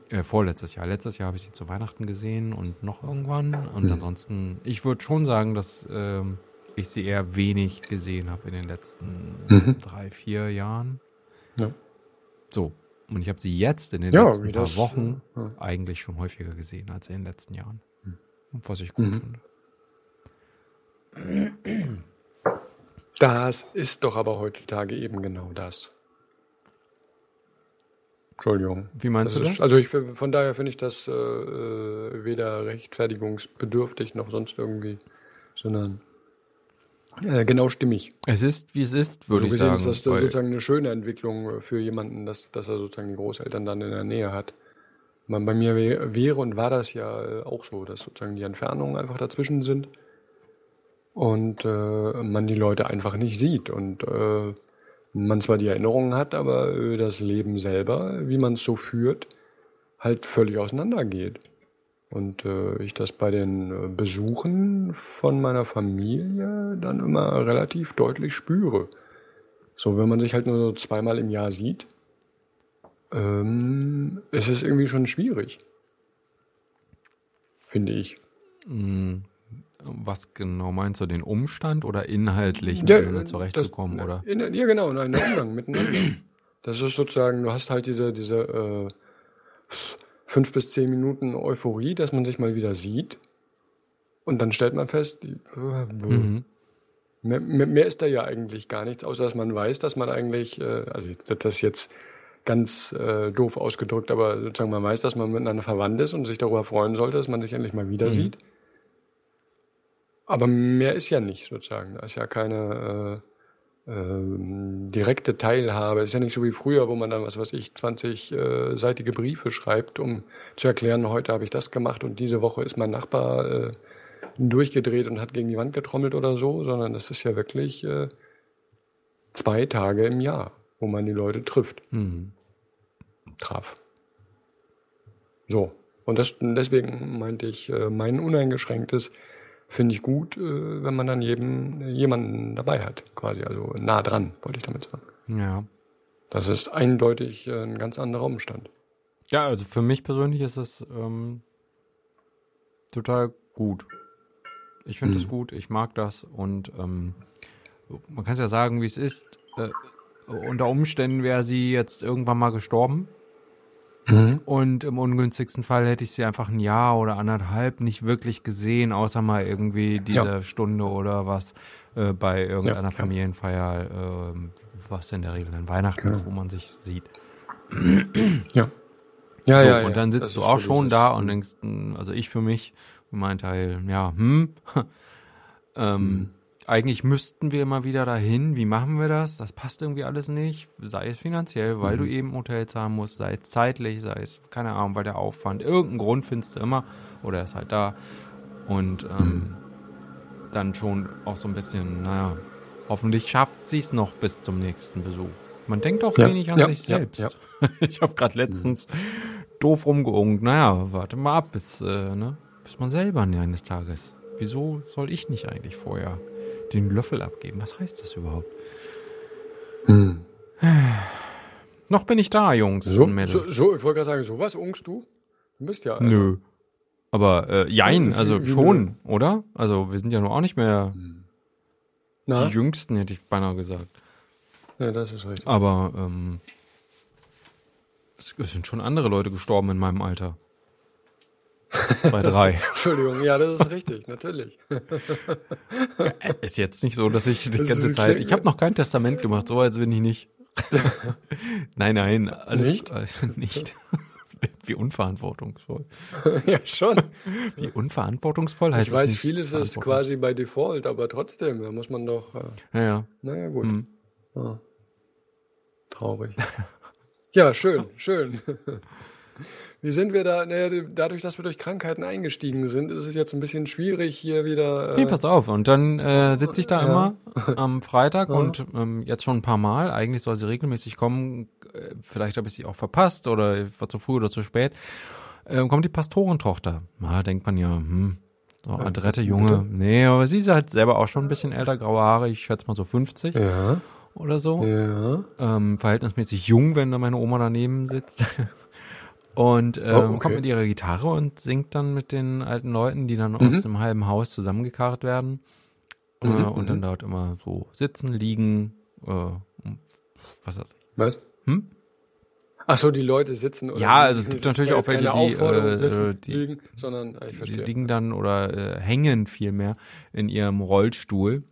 A: äh, vorletztes Jahr. Letztes Jahr habe ich sie zu Weihnachten gesehen und noch irgendwann. Und
B: Mhm.
A: ansonsten, ich würde schon sagen, dass ähm, ich sie eher wenig gesehen habe in den letzten
B: Mhm.
A: drei, vier Jahren.
B: Ja.
A: So. Und ich habe sie jetzt in den
B: Ja,
A: letzten paar
B: das,
A: Wochen
B: ja.
A: eigentlich schon häufiger gesehen als in den letzten Jahren.
B: Mhm.
A: Was ich gut
B: Mhm.
A: finde.
B: Das ist doch aber heutzutage eben genau das. Entschuldigung.
A: Wie meinst
B: Das
A: du
B: ist,
A: das?
B: also ich, von daher finde ich das äh, äh, weder rechtfertigungsbedürftig noch sonst irgendwie, sondern äh, genau stimmig.
A: Es ist, wie es ist, würde
B: so
A: ich
B: gesehen
A: sagen.
B: ist das
A: weil-
B: sozusagen eine schöne Entwicklung äh, für jemanden, dass, dass er sozusagen die Großeltern dann in der Nähe hat. Man, bei mir wär- wäre und war das ja äh, auch so, dass sozusagen die Entfernungen einfach dazwischen sind und äh, man die Leute einfach nicht sieht und äh, man zwar die Erinnerungen hat, aber äh, das Leben selber, wie man es so führt, halt völlig auseinandergeht. Und äh, ich das bei den äh, Besuchen von meiner Familie dann immer relativ deutlich spüre. So, wenn man sich halt nur so zweimal im Jahr sieht, ähm, ist es irgendwie schon schwierig. Finde ich.
A: Hm, Was genau meinst du, den Umstand oder inhaltlich mit
B: Ja,
A: denen zurechtzukommen,
B: das,
A: oder?
B: In, ja, genau, nein, der Umgang miteinander. Das ist sozusagen, du hast halt diese, diese äh, fünf bis zehn Minuten Euphorie, dass man sich mal wieder sieht. Und dann stellt man fest, äh,
A: Mhm.
B: mehr, mehr, ist da ja eigentlich gar nichts, außer dass man weiß, dass man eigentlich, äh, also jetzt- das ist jetzt ganz äh, doof ausgedrückt, aber sozusagen man weiß, dass man miteinander verwandt ist und sich darüber freuen sollte, dass man sich endlich mal wieder
A: Mhm.
B: sieht. Aber mehr ist ja nicht sozusagen. Da ist ja keine äh, ähm, direkte Teilhabe. Ist ja nicht so wie früher, wo man dann, was weiß ich, 20-seitige Briefe schreibt, um zu erklären, heute habe ich das gemacht und diese Woche ist mein Nachbar äh, durchgedreht und hat gegen die Wand getrommelt oder so, sondern das ist ja wirklich äh, zwei Tage im Jahr, wo man die Leute trifft,
A: Mhm.
B: traf. So. Und das, deswegen meinte ich, äh, mein uneingeschränktes finde ich gut, äh, wenn man dann jedem, jemanden dabei hat, quasi, also nah dran, wollte ich damit sagen.
A: Ja.
B: Das ist eindeutig äh, ein ganz anderer Umstand.
A: Ja, also für mich persönlich ist es ähm, total gut. Ich finde es
B: Hm.
A: gut, ich mag das und ähm, man kann es ja sagen, wie es ist. Äh, unter Umständen wäre sie jetzt irgendwann mal gestorben
B: Mhm.
A: und im ungünstigsten Fall hätte ich sie einfach ein Jahr oder anderthalb nicht wirklich gesehen, außer mal irgendwie diese
B: Ja.
A: Stunde oder was äh, bei irgendeiner
B: Ja.
A: Familienfeier, ähm, was in der Regel dann Weihnachten ist, wo man sich sieht.
B: Ja. Ja,
A: so,
B: ja,
A: und dann sitzt du auch
B: so
A: schon da und denkst, mh, also ich für mich, für meinen Teil, ja, hm, ähm,
B: Hm.
A: Eigentlich müssten wir immer wieder dahin. Wie machen wir das? Das passt irgendwie alles nicht. Sei es finanziell, weil
B: Hm.
A: du eben Hotels haben musst, sei es zeitlich, sei es, keine Ahnung, weil der Aufwand, irgendeinen Grund findest du immer oder er ist halt da. Und ähm,
B: Hm.
A: dann schon auch so ein bisschen, naja, hoffentlich schafft sie es noch bis zum nächsten Besuch. Man denkt auch
B: Ja,
A: wenig an
B: ja,
A: sich selbst.
B: ja.
A: Ich habe gerade letztens doof rumgeungt. Naja, warte mal ab, bis, äh, ne, bis man selber eines Tages. Wieso soll ich nicht eigentlich vorher den Löffel abgeben? Was heißt das überhaupt?
B: Hm.
A: Noch bin ich da, Jungs
B: So,
A: und Mädels.
B: so, so, ich wollte gerade sagen, sowas ungst du? Du bist ja.
A: Nö. Aber äh, jein, also schon, oder? Also wir sind ja nur auch nicht mehr
B: Na?
A: die Jüngsten, hätte ich beinahe gesagt.
B: Ja, das ist richtig.
A: Aber ähm, es sind schon andere Leute gestorben in meinem Alter. Zwei, drei.
B: Entschuldigung, ja, das ist richtig, natürlich.
A: Ist jetzt nicht so, dass ich die
B: Das
A: ganze Zeit. Ich habe noch kein Testament gemacht, so als bin ich nicht. nein, nein, alles
B: Nicht?
A: äh, nicht. Wie unverantwortungsvoll.
B: ja, schon.
A: Wie unverantwortungsvoll heißt
B: Ich
A: es
B: weiß,
A: nicht
B: vieles ist quasi bei Default, aber trotzdem, da muss man doch. Äh,
A: Ja, ja.
B: naja, gut.
A: Hm.
B: Ah. Traurig. ja, schön, schön. Wie sind wir da? Naja, dadurch, dass wir durch Krankheiten eingestiegen sind, ist es jetzt ein bisschen schwierig, hier wieder. Äh,
A: Nee, pass auf. Und dann äh, sitze ich da
B: Ja.
A: immer am Freitag
B: Ja.
A: und ähm, jetzt schon ein paar Mal. Eigentlich soll sie regelmäßig kommen. Äh, vielleicht habe ich sie auch verpasst oder war zu früh oder zu spät. Ähm, kommt die Pastorentochter. Na, denkt man ja, hm, so adrette Junge. Nee, aber sie ist halt selber auch schon ein bisschen älter, graue Haare. Ich schätze mal so 50
B: Ja,
A: oder so.
B: ja.
A: ähm, verhältnismäßig jung, wenn da meine Oma daneben sitzt. Und ähm,
B: Oh, okay.
A: kommt mit ihrer Gitarre und singt dann mit den alten Leuten, die dann aus
B: Mhm.
A: dem halben Haus zusammengekarrt werden. äh,
B: Mhm,
A: und dann dort immer so sitzen, liegen, äh, was weiß ich.
B: Was?
A: Hm?
B: Ach so, die Leute sitzen. Oder
A: Ja, also es gibt
B: Das
A: natürlich auch welche, die, äh,
B: sitzen,
A: äh, die-
B: liegen, sondern ah, ich
A: Die
B: verstehe.
A: liegen dann oder äh, hängen vielmehr in ihrem Rollstuhl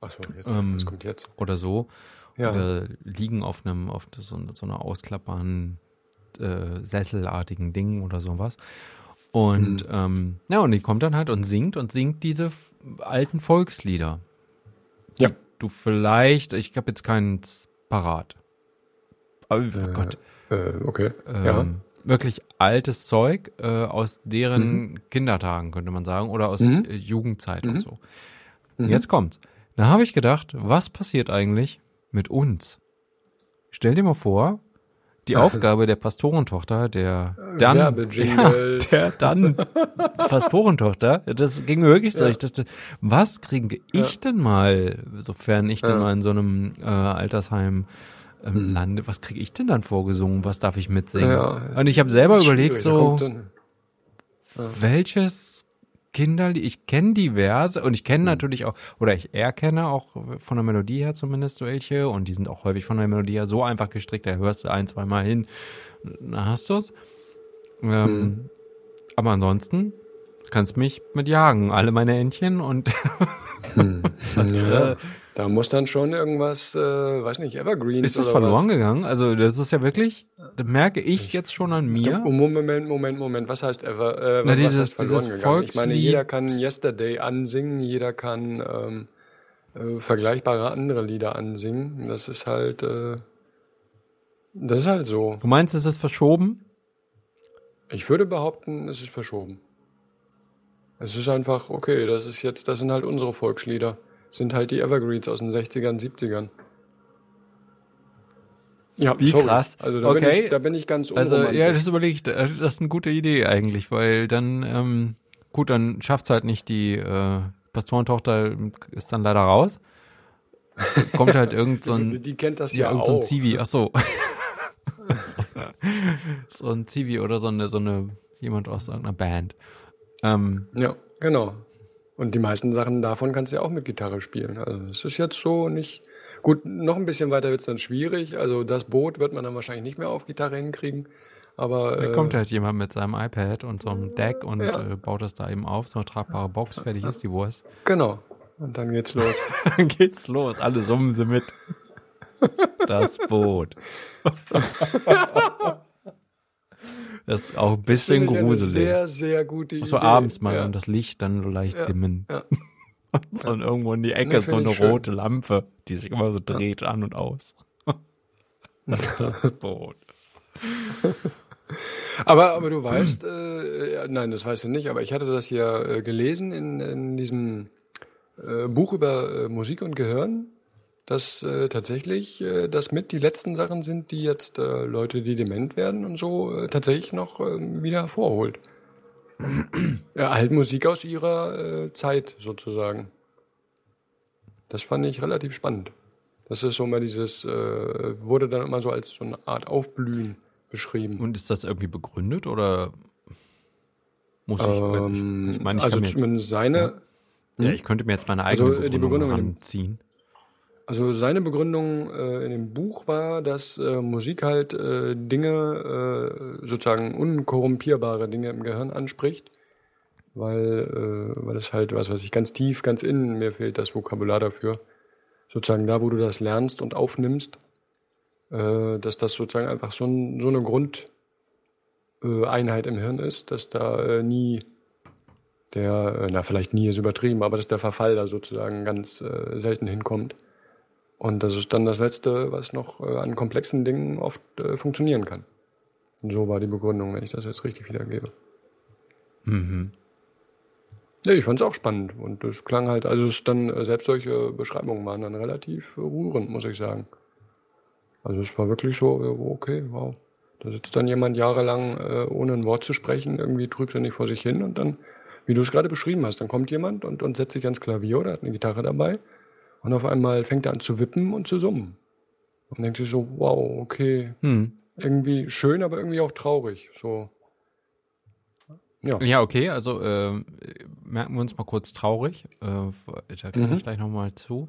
B: Ach so, jetzt,
A: ähm,
B: was kommt jetzt?
A: oder so.
B: Ja.
A: Oder liegen auf einem, auf so, so einer ausklappbaren äh, sesselartigen Ding oder sowas. Und
B: Mhm.
A: ähm, ja, und die kommt dann halt und singt und singt diese alten Volkslieder. Die
B: Ja.
A: Du vielleicht, ich habe jetzt keinen parat. Aber
B: Äh,
A: Gott,
B: Äh, okay.
A: ähm,
B: ja.
A: wirklich altes Zeug äh, aus deren Kindertagen, könnte man sagen, oder aus
B: Mhm.
A: äh, Jugendzeit
B: Mhm.
A: und so.
B: Mhm.
A: Jetzt kommt's. Da habe ich gedacht, was passiert eigentlich mit uns? Stell dir mal vor, die Aufgabe der Pastorentochter, der dann, ja, der dann Pastorentochter, das ging mir wirklich so.
B: Ja.
A: Ich dachte, was kriege ich denn mal, sofern ich dann
B: Ja.
A: mal in so einem äh, Altersheim ähm,
B: Hm.
A: lande, was kriege ich denn dann vorgesungen? Was darf ich mitsingen?
B: Ja,
A: Und ich habe selber überlegt, so, welches Kinderlied, ich kenne diverse und ich kenne natürlich auch, oder ich erkenne auch von der Melodie her zumindest welche und die sind auch häufig von der Melodie her so einfach gestrickt, da hörst du ein, zwei Mal hin, dann hast du's. Ähm,
B: Hm.
A: Aber ansonsten kannst mich mit jagen, alle meine Entchen und
B: Hm. ja,
A: äh,
B: da muss dann schon irgendwas, äh, weiß nicht, Evergreens
A: ist das verloren
B: was.
A: gegangen? Also das ist ja wirklich, das merke ich jetzt schon an mir.
B: Moment, Moment, Moment. Was heißt ever? Äh,
A: Na,
B: was
A: dieses-
B: heißt verloren
A: dieses
B: gegangen? Ich meine,
A: Volkslied-
B: jeder kann Yesterday ansingen, jeder kann ähm, äh, vergleichbare andere Lieder ansingen. Das ist halt, äh, das ist halt so.
A: Du meinst, es ist verschoben?
B: Ich würde behaupten, es ist verschoben. Es ist einfach, okay, das ist jetzt, das sind halt unsere Volkslieder. Sind halt die Evergreens aus den 60ern, 70ern. Ja,
A: Wie
B: sorry.
A: krass.
B: Also da, bin
A: Okay.
B: ich, da bin ich ganz
A: Also, ja, das überlege ich, das ist eine gute Idee eigentlich, weil dann ähm, gut, dann schafft's halt nicht die äh, Pastorentochter ist dann leider raus. Kommt halt irgend so ein,
B: die, die kennt das
A: ja,
B: ja,
A: irgend so ein. Zivi, ach so. so ein Zivi oder so eine, so eine, jemand aus irgendeiner Band. Ähm,
B: Ja, genau. Und die meisten Sachen davon kannst du ja auch mit Gitarre spielen. Also es ist jetzt so nicht. Gut, noch ein bisschen weiter wird's dann schwierig. Also das Boot wird man dann wahrscheinlich nicht mehr auf Gitarre hinkriegen. Aber
A: da
B: äh,
A: kommt halt jemand mit seinem iPad und so einem Deck und
B: Ja.
A: äh, baut das da eben auf, so eine tragbare Box, fertig ist die Wurst.
B: genau. Und dann geht's los.
A: Dann geht's los, alle summen sie mit. Das Boot. Das ist auch ein bisschen gruselig.
B: Sehr, sehr gute Idee.
A: so abends mal
B: Ja.
A: und das Licht dann leicht
B: Ja,
A: dimmen.
B: ja.
A: Und so irgendwo in die Ecke
B: Nee,
A: so eine
B: ich schön.
A: rote Lampe, die sich immer so dreht an und aus. Das Boot.
B: Aber, aber du weißt, äh, ja, nein, das weißt du nicht, aber ich hatte das hier äh, gelesen in, in diesem äh, Buch über äh, Musik und Gehirn, dass äh, tatsächlich äh, das mit die letzten Sachen sind, die jetzt äh, Leute, die dement werden und so, äh, tatsächlich noch äh, wieder hervorholt. ja, halt Musik aus ihrer äh, Zeit sozusagen. Das fand ich relativ spannend. Das ist so mal dieses, äh, wurde dann immer so als so eine Art Aufblühen beschrieben.
A: Und ist das irgendwie begründet oder muss ich,
B: Ähm,
A: ich meine, ich
B: also
A: mir jetzt,
B: zumindest seine,
A: ja, ich könnte mir jetzt meine
B: Also,
A: eigene
B: äh, die
A: Begründung
B: Begründung-
A: ranziehen.
B: Also seine Begründung äh, in dem Buch war, dass äh, Musik halt äh, Dinge, äh, sozusagen unkorrumpierbare Dinge im Gehirn anspricht, weil, äh, weil es halt, was weiß ich, ganz tief, ganz innen, mir fehlt das Vokabular dafür, sozusagen da, wo du das lernst und aufnimmst, äh, dass das sozusagen einfach so, ein, so eine Grundeinheit Einheit im Hirn ist, dass da nie der, na vielleicht nie ist übertrieben, aber dass der Verfall da sozusagen ganz selten hinkommt. Und das ist dann das Letzte, was noch äh, an komplexen Dingen oft äh, funktionieren kann. Und so war die Begründung, wenn ich das jetzt richtig wiedergebe.
A: Mhm.
B: Ja, ich fand es auch spannend und es klang halt, also es dann äh, selbst solche Beschreibungen waren dann relativ rührend, muss ich sagen. Also es war wirklich so, okay, wow. Da sitzt dann jemand jahrelang ohne ein Wort zu sprechen, irgendwie trübsinnig vor sich hin und dann, wie du es gerade beschrieben hast, dann kommt jemand und, und setzt sich ans Klavier oder hat eine Gitarre dabei und auf einmal fängt er an zu wippen und zu summen. Und denkt sich so, wow, okay,
A: Hm.
B: irgendwie schön, aber irgendwie auch traurig. So. Ja.
A: Ja, okay, also äh, merken wir uns mal kurz traurig. Äh, da komme
B: Mhm.
A: ich gleich nochmal zu.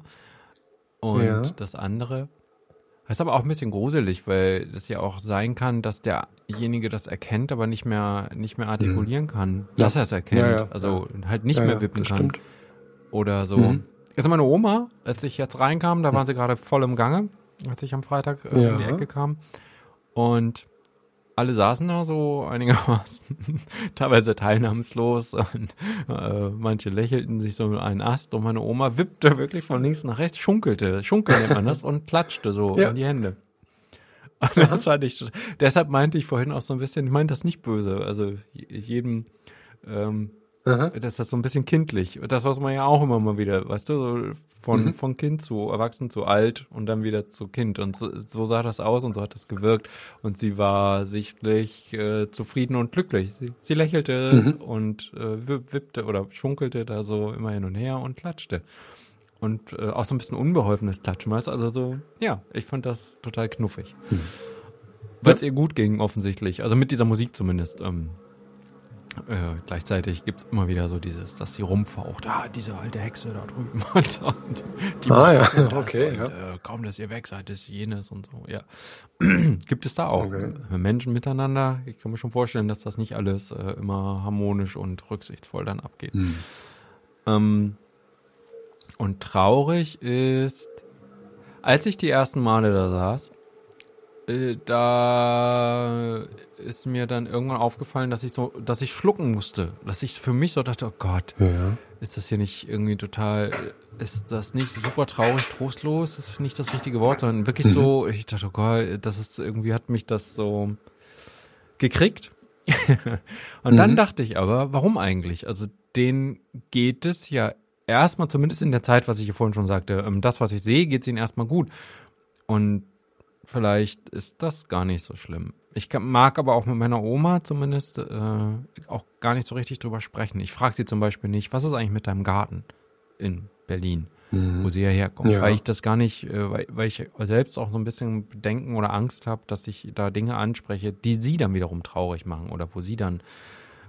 A: Und
B: Ja.
A: das andere ist aber auch ein bisschen gruselig, weil es ja auch sein kann, dass derjenige das erkennt, aber nicht mehr nicht mehr artikulieren kann, dass er es erkennt.
B: Mhm. Ja, ja,
A: also halt nicht
B: Ja,
A: mehr
B: ja,
A: wippen
B: das
A: kann.
B: stimmt.
A: Oder so.
B: Mhm.
A: Also meine Oma, als ich jetzt reinkam, da waren sie gerade voll im Gange, als ich am Freitag äh, um die
B: Ja.
A: Ecke kam. Und alle saßen da so einigermaßen, teilweise teilnahmslos und äh, manche lächelten sich so mit einen Ast und meine Oma wippte wirklich von links nach rechts, schunkelte, schunkeln nennt man das und klatschte so
B: Ja.
A: in die Hände. Und das fand ich, deshalb meinte ich vorhin auch so ein bisschen, ich meinte das nicht böse, also je- jedem, ähm,
B: Aha.
A: das ist so ein bisschen kindlich. Das, was man ja auch immer mal wieder, weißt du, so von,
B: Mhm.
A: von Kind zu Erwachsen zu alt und dann wieder zu Kind. Und so, so sah das aus und so hat das gewirkt. Und sie war sichtlich äh, zufrieden und glücklich. Sie, sie lächelte
B: Mhm.
A: und äh, wipp- wippte oder schunkelte da so immer hin und her und klatschte. Und äh, auch so ein bisschen unbeholfenes Klatschen, weißt du? Also so, ja, ich fand das total knuffig. Weil es ihr gut ging, offensichtlich. Also mit dieser Musik zumindest. Ähm, äh, gleichzeitig gibt's immer wieder so dieses, dass sie rumfaucht, ah, diese alte Hexe da drüben und, und die
B: Ah, ja,
A: das
B: okay,
A: und,
B: ja.
A: Äh, kaum, dass ihr weg seid, ist jenes und so, ja. Gibt es da auch
B: Okay.
A: äh, Menschen miteinander? Ich kann mir schon vorstellen, dass das nicht alles äh, immer harmonisch und rücksichtsvoll dann abgeht.
B: Hm.
A: Ähm, und traurig ist, als ich die ersten Male da saß, äh, da ist mir dann irgendwann aufgefallen, dass ich so, dass ich schlucken musste, dass ich für mich so dachte, oh Gott,
B: Ja.
A: ist das hier nicht irgendwie total, ist das nicht super traurig, trostlos, ist nicht das richtige Wort, sondern wirklich so, ich dachte, oh Gott, das ist irgendwie hat mich das so gekriegt. Und dann
B: Mhm.
A: dachte ich aber, warum eigentlich? Also denen geht es ja erstmal, zumindest in der Zeit, was ich hier vorhin schon sagte, ähm, das, was ich sehe, geht es ihnen erstmal gut. Und vielleicht ist das gar nicht so schlimm. Ich kann, mag aber auch mit meiner Oma zumindest äh, auch gar nicht so richtig drüber sprechen. Ich frage sie zum Beispiel nicht, was ist eigentlich mit deinem Garten in Berlin, mhm. wo sie ja herkommt, ja. weil ich das gar nicht, äh, weil, weil ich selbst auch so ein bisschen Bedenken oder Angst habe, dass ich da Dinge anspreche, die sie dann wiederum traurig machen oder wo sie dann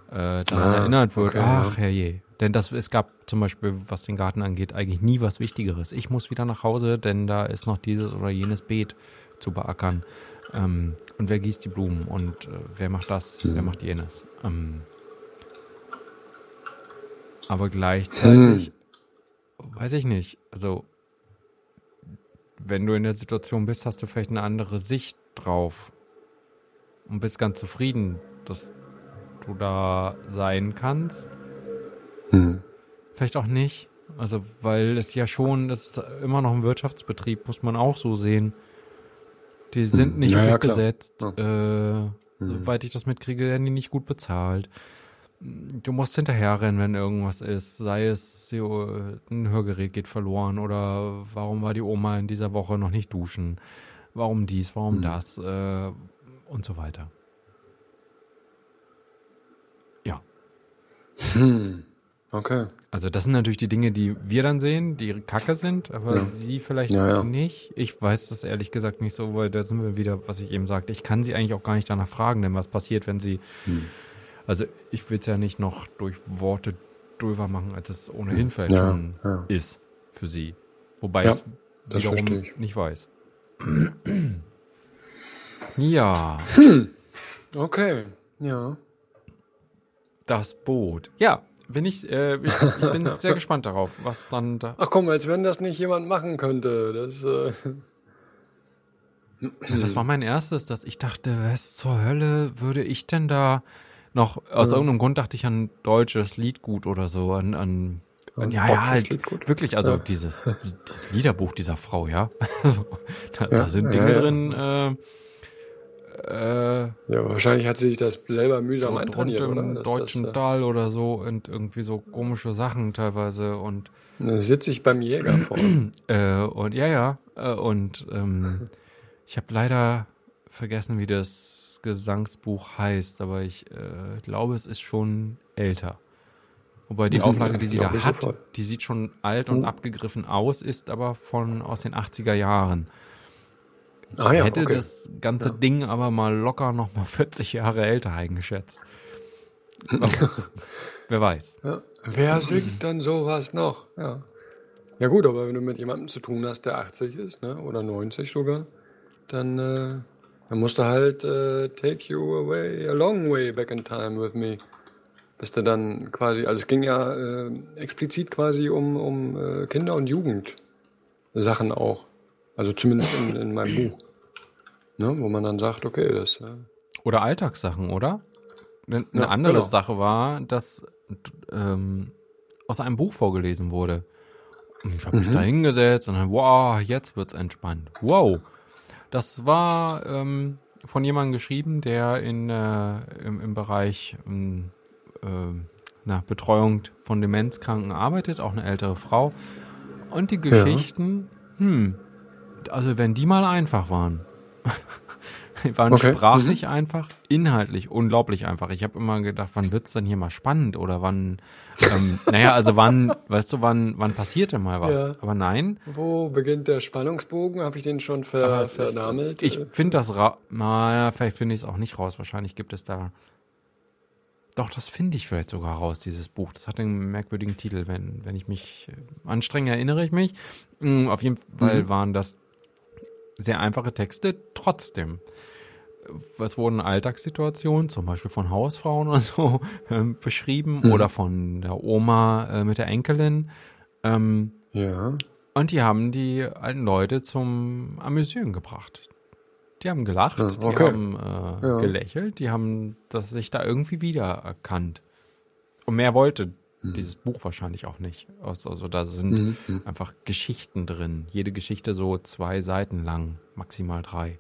A: äh, daran ah, erinnert wird, okay, ach herrje. Denn das, es gab zum Beispiel, was den Garten angeht, eigentlich nie was Wichtigeres. Ich muss wieder nach Hause, denn da ist noch dieses oder jenes Beet zu beackern. Ähm, und wer gießt die Blumen und äh, wer macht das, hm. wer macht jenes. Ähm, aber gleichzeitig, hm. weiß ich nicht, also wenn du in der Situation bist, hast du vielleicht eine andere Sicht drauf und bist ganz zufrieden, dass du da sein kannst. Hm. Vielleicht auch nicht. Also, weil es ja schon, das ist immer noch ein Wirtschaftsbetrieb, muss man auch so sehen. Die sind nicht ja, weggesetzt. Ja, äh, hm. Soweit ich das mitkriege, werden die nicht gut bezahlt. Du musst hinterherrennen, wenn irgendwas ist. Sei es, ein Hörgerät geht verloren oder warum war die Oma in dieser Woche noch nicht duschen? Warum dies, warum hm. das? Äh, und so weiter.
B: Hm. Okay.
A: Also das sind natürlich die Dinge, die wir dann sehen, die kacke sind, aber ja. sie vielleicht ja, ja. nicht. Ich weiß das ehrlich gesagt nicht so, weil da sind wir wieder, was ich eben sagte. Ich kann sie eigentlich auch gar nicht danach fragen, denn was passiert, wenn sie. Hm. Also ich will es ja nicht noch durch Worte drüber machen, als es ohnehin vielleicht schon ist für sie. Wobei es wiederum nicht weiß. ja.
B: Hm. Okay, ja.
A: Das Boot. Ja, bin ich, äh, ich, ich, bin sehr gespannt darauf, was dann da.
B: Ach komm, als wenn das nicht jemand machen könnte. Das, äh
A: das war mein erstes, dass ich dachte, was zur Hölle würde ich denn da noch, aus ja. irgendeinem Grund dachte ich an deutsches Liedgut oder so, an, an ja, ja, halt Liedgut. wirklich, also ja. dieses, dieses Liederbuch dieser Frau, ja. Da, da sind Dinge drin, äh,
B: äh, ja, wahrscheinlich hat sie sich das selber mühsam eintrainiert,
A: oder? Im deutschen das, Tal oder so und irgendwie so komische Sachen teilweise und
B: da sitze ich beim Jäger vor.
A: äh, und ja, ja. Äh, und ähm, ich habe leider vergessen, wie das Gesangsbuch heißt, aber ich äh, glaube, es ist schon älter. Wobei die Auflage, die sie da hat, die sieht schon alt und oh. abgegriffen aus, ist aber von aus den 80er Jahren. Ah, ja, hätte okay. das ganze ja. Ding aber mal locker noch mal 40 Jahre älter eingeschätzt. Wer weiß.
B: Ja. Wer singt dann sowas noch? Ja. Ja gut, aber wenn du mit jemandem zu tun hast, der 80 ist, ne, oder 90 sogar, dann, äh, dann musst du halt äh, take you away a long way back in time with me. Bis du dann quasi, also es ging ja äh, explizit quasi um, um äh, Kinder- und Jugendsachen auch. Also zumindest in, in meinem Buch. Ne, wo man dann sagt, okay, das. Äh
A: oder Alltagssachen, oder? Eine ja, andere genau. Sache war, dass ähm, aus einem Buch vorgelesen wurde. Ich habe mich mhm. da hingesetzt und dann, wow, jetzt wird's entspannt. Wow. Das war ähm, von jemandem geschrieben, der in, äh, im, im Bereich äh, na, Betreuung von Demenzkranken arbeitet, auch eine ältere Frau. Und die Geschichten, ja. hm, also wenn die mal einfach waren. die waren okay. sprachlich mhm. einfach, inhaltlich unglaublich einfach. Ich habe immer gedacht, wann wird's denn hier mal spannend oder wann, ähm, naja, also wann, weißt du, wann, wann passiert denn mal was? Ja. Aber nein.
B: Wo beginnt der Spannungsbogen? Habe ich den schon ver vernamelt?
A: ich finde das, ra naja, vielleicht finde ich es auch nicht raus. Wahrscheinlich gibt es da doch, das finde ich vielleicht sogar raus, dieses Buch. Das hat einen merkwürdigen Titel, wenn, wenn ich mich äh, anstrenge, erinnere ich mich. Mm, auf jeden Fall mhm. waren das sehr einfache Texte trotzdem. Was wurden Alltagssituationen, zum Beispiel von Hausfrauen oder so, äh, beschrieben mhm. oder von der Oma äh, mit der Enkelin. Ähm,
B: ja.
A: Und die haben die alten Leute zum Amüsieren gebracht. Die haben gelacht, ja, okay. die haben äh, ja. gelächelt, die haben das, sich da irgendwie wiedererkannt. Und mehr wollte mhm. dieses Buch wahrscheinlich auch nicht. Also, da sind mhm. einfach Geschichten drin. Jede Geschichte so zwei Seiten lang, maximal drei.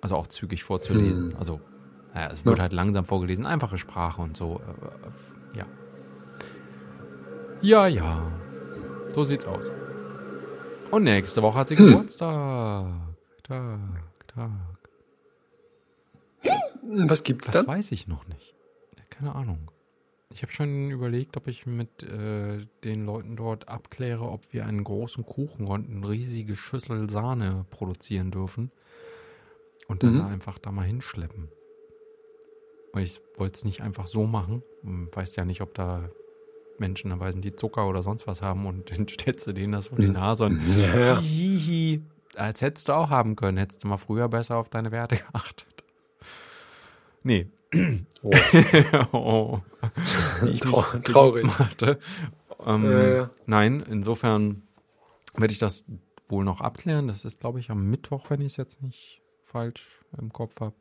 A: Also auch zügig vorzulesen. Mhm. Also naja, es wird ja. halt langsam vorgelesen, einfache Sprache und so. Äh, ja. Ja, ja. So sieht's aus. Und nächste Woche hat sie hm. Geburtstag. Tag, Tag.
B: Was gibt's
A: Das
B: dann?
A: weiß ich noch nicht. Keine Ahnung. Ich habe schon überlegt, ob ich mit äh, den Leuten dort abkläre, ob wir einen großen Kuchen und eine riesige Schüssel Sahne produzieren dürfen. Und dann
B: Mhm.
A: da einfach da mal hinschleppen. Weil ich wollte es nicht einfach so machen. Hm, Weißt ja nicht, ob da Menschen sind, die Zucker oder sonst was haben und dann stellst du denen das vor die. Nase und
B: Ja, ja.
A: hihihi. Als hättest du auch haben können, hättest du mal früher besser auf deine Werte geachtet. Nee.
B: Oh,
A: oh. Ich
B: traurig.
A: machte. Ähm,
B: ja.
A: Nein, insofern werde ich das wohl noch abklären. Das ist, glaube ich, am Mittwoch, wenn ich es jetzt nicht falsch im Kopf habe.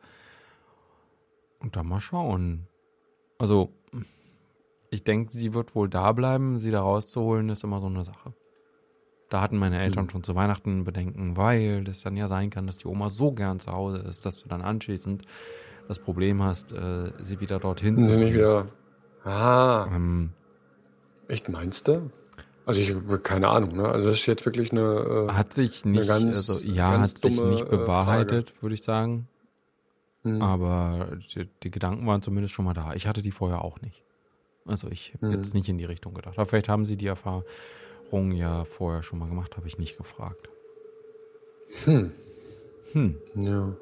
A: Und dann mal schauen. Also, ich denke, sie wird wohl da bleiben. Sie da rauszuholen, ist immer so eine Sache. Da hatten meine Eltern
B: Hm.
A: schon zu Weihnachten Bedenken, weil das dann ja sein kann, dass die Oma so gern zu Hause ist, dass du dann anschließend das Problem hast, äh, sie wieder dorthin zu bringen.
B: wieder. Ah,
A: Ähm,
B: echt meinst du? Also ich habe keine Ahnung, ne? Also das ist jetzt wirklich eine. Äh,
A: Hat sich nicht,
B: ganz-
A: also ja,
B: ganz
A: hat sich nicht
B: äh,
A: bewahrheitet, würde ich sagen.
B: hm.
A: Aber die, die Gedanken waren zumindest schon mal da. Ich hatte die vorher auch nicht. Also ich habe
B: Mhm.
A: jetzt nicht in die Richtung gedacht. Aber vielleicht haben sie die Erfahrung ja vorher schon mal gemacht, habe ich nicht gefragt.
B: Hm.
A: Hm.
B: Ja.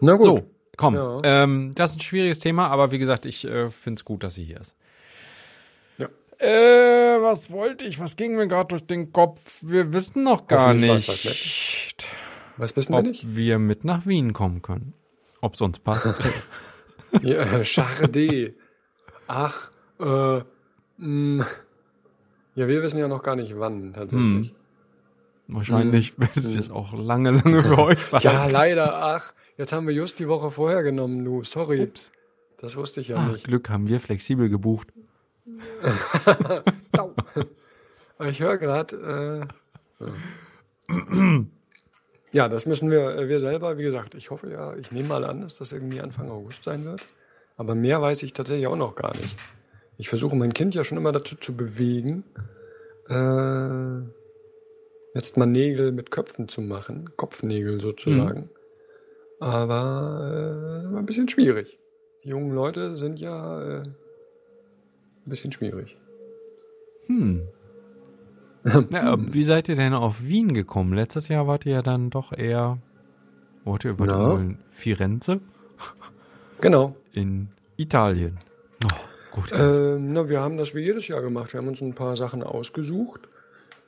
B: Na gut.
A: So, komm.
B: Ja.
A: Ähm, das ist ein schwieriges Thema, aber wie gesagt, ich äh, finde es gut, dass sie hier ist.
B: Ja.
A: Äh, was wollte ich? Was ging mir gerade durch den Kopf? Wir wissen noch gar nicht,
B: was Was wissen wir
A: ob
B: nicht?
A: wir mit nach Wien kommen können. Ob es uns passt.
B: Ja, Charde. Ach, äh, mh. ja, wir wissen ja noch gar nicht wann tatsächlich.
A: Wahrscheinlich wird es jetzt auch lange, lange für euch
B: Ja,
A: behalten.
B: leider. Ach, jetzt haben wir just die Woche vorher genommen, du. Sorry.
A: Ups.
B: Das wusste ich ja
A: Ach,
B: nicht.
A: Glück haben wir flexibel gebucht.
B: Ich höre gerade. Äh, ja, das müssen wir, äh, wir selber, wie gesagt, ich hoffe ja, ich nehme mal an, dass das irgendwie Anfang August sein wird. Aber mehr weiß ich tatsächlich auch noch gar nicht. Ich versuche mein Kind ja schon immer dazu zu bewegen, äh, jetzt mal Nägel mit Köpfen zu machen, Kopfnägel sozusagen. Aber äh, ein bisschen schwierig. Die jungen Leute sind ja äh, ein bisschen schwierig.
A: Hm. Ja, wie seid ihr denn auf Wien gekommen? Letztes Jahr wart ihr ja dann doch eher, wart ihr,
B: Ja.
A: in Firenze
B: Genau.
A: in Italien. Oh, gut.
B: Ähm, na, wir haben das wie jedes Jahr gemacht. Wir haben uns ein paar Sachen ausgesucht.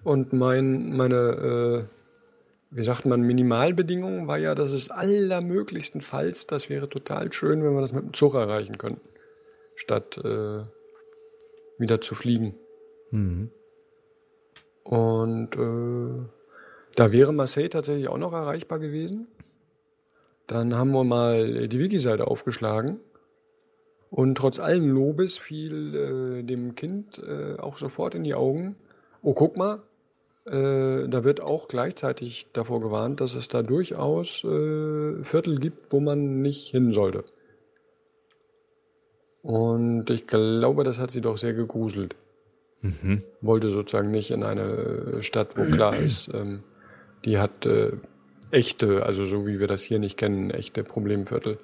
B: Und mein, meine, äh, wie sagt man, Minimalbedingung war ja, dass es allermöglichstenfalls, das wäre total schön, wenn wir das mit dem Zug erreichen könnten, statt äh, wieder zu fliegen.
A: hm.
B: Und äh, da wäre Marseille tatsächlich auch noch erreichbar gewesen. Dann haben wir mal die Wiki-Seite aufgeschlagen. Und trotz allen Lobes fiel äh, dem Kind äh, auch sofort in die Augen. Oh, guck mal, äh, da wird auch gleichzeitig davor gewarnt, dass es da durchaus äh, Viertel gibt, wo man nicht hin sollte. Und ich glaube, das hat sie doch sehr gegruselt
A: Mhm.
B: wollte sozusagen nicht in eine Stadt, wo klar ist, ähm, die hat äh, echte, also so wie wir das hier nicht kennen, echte Problemviertel.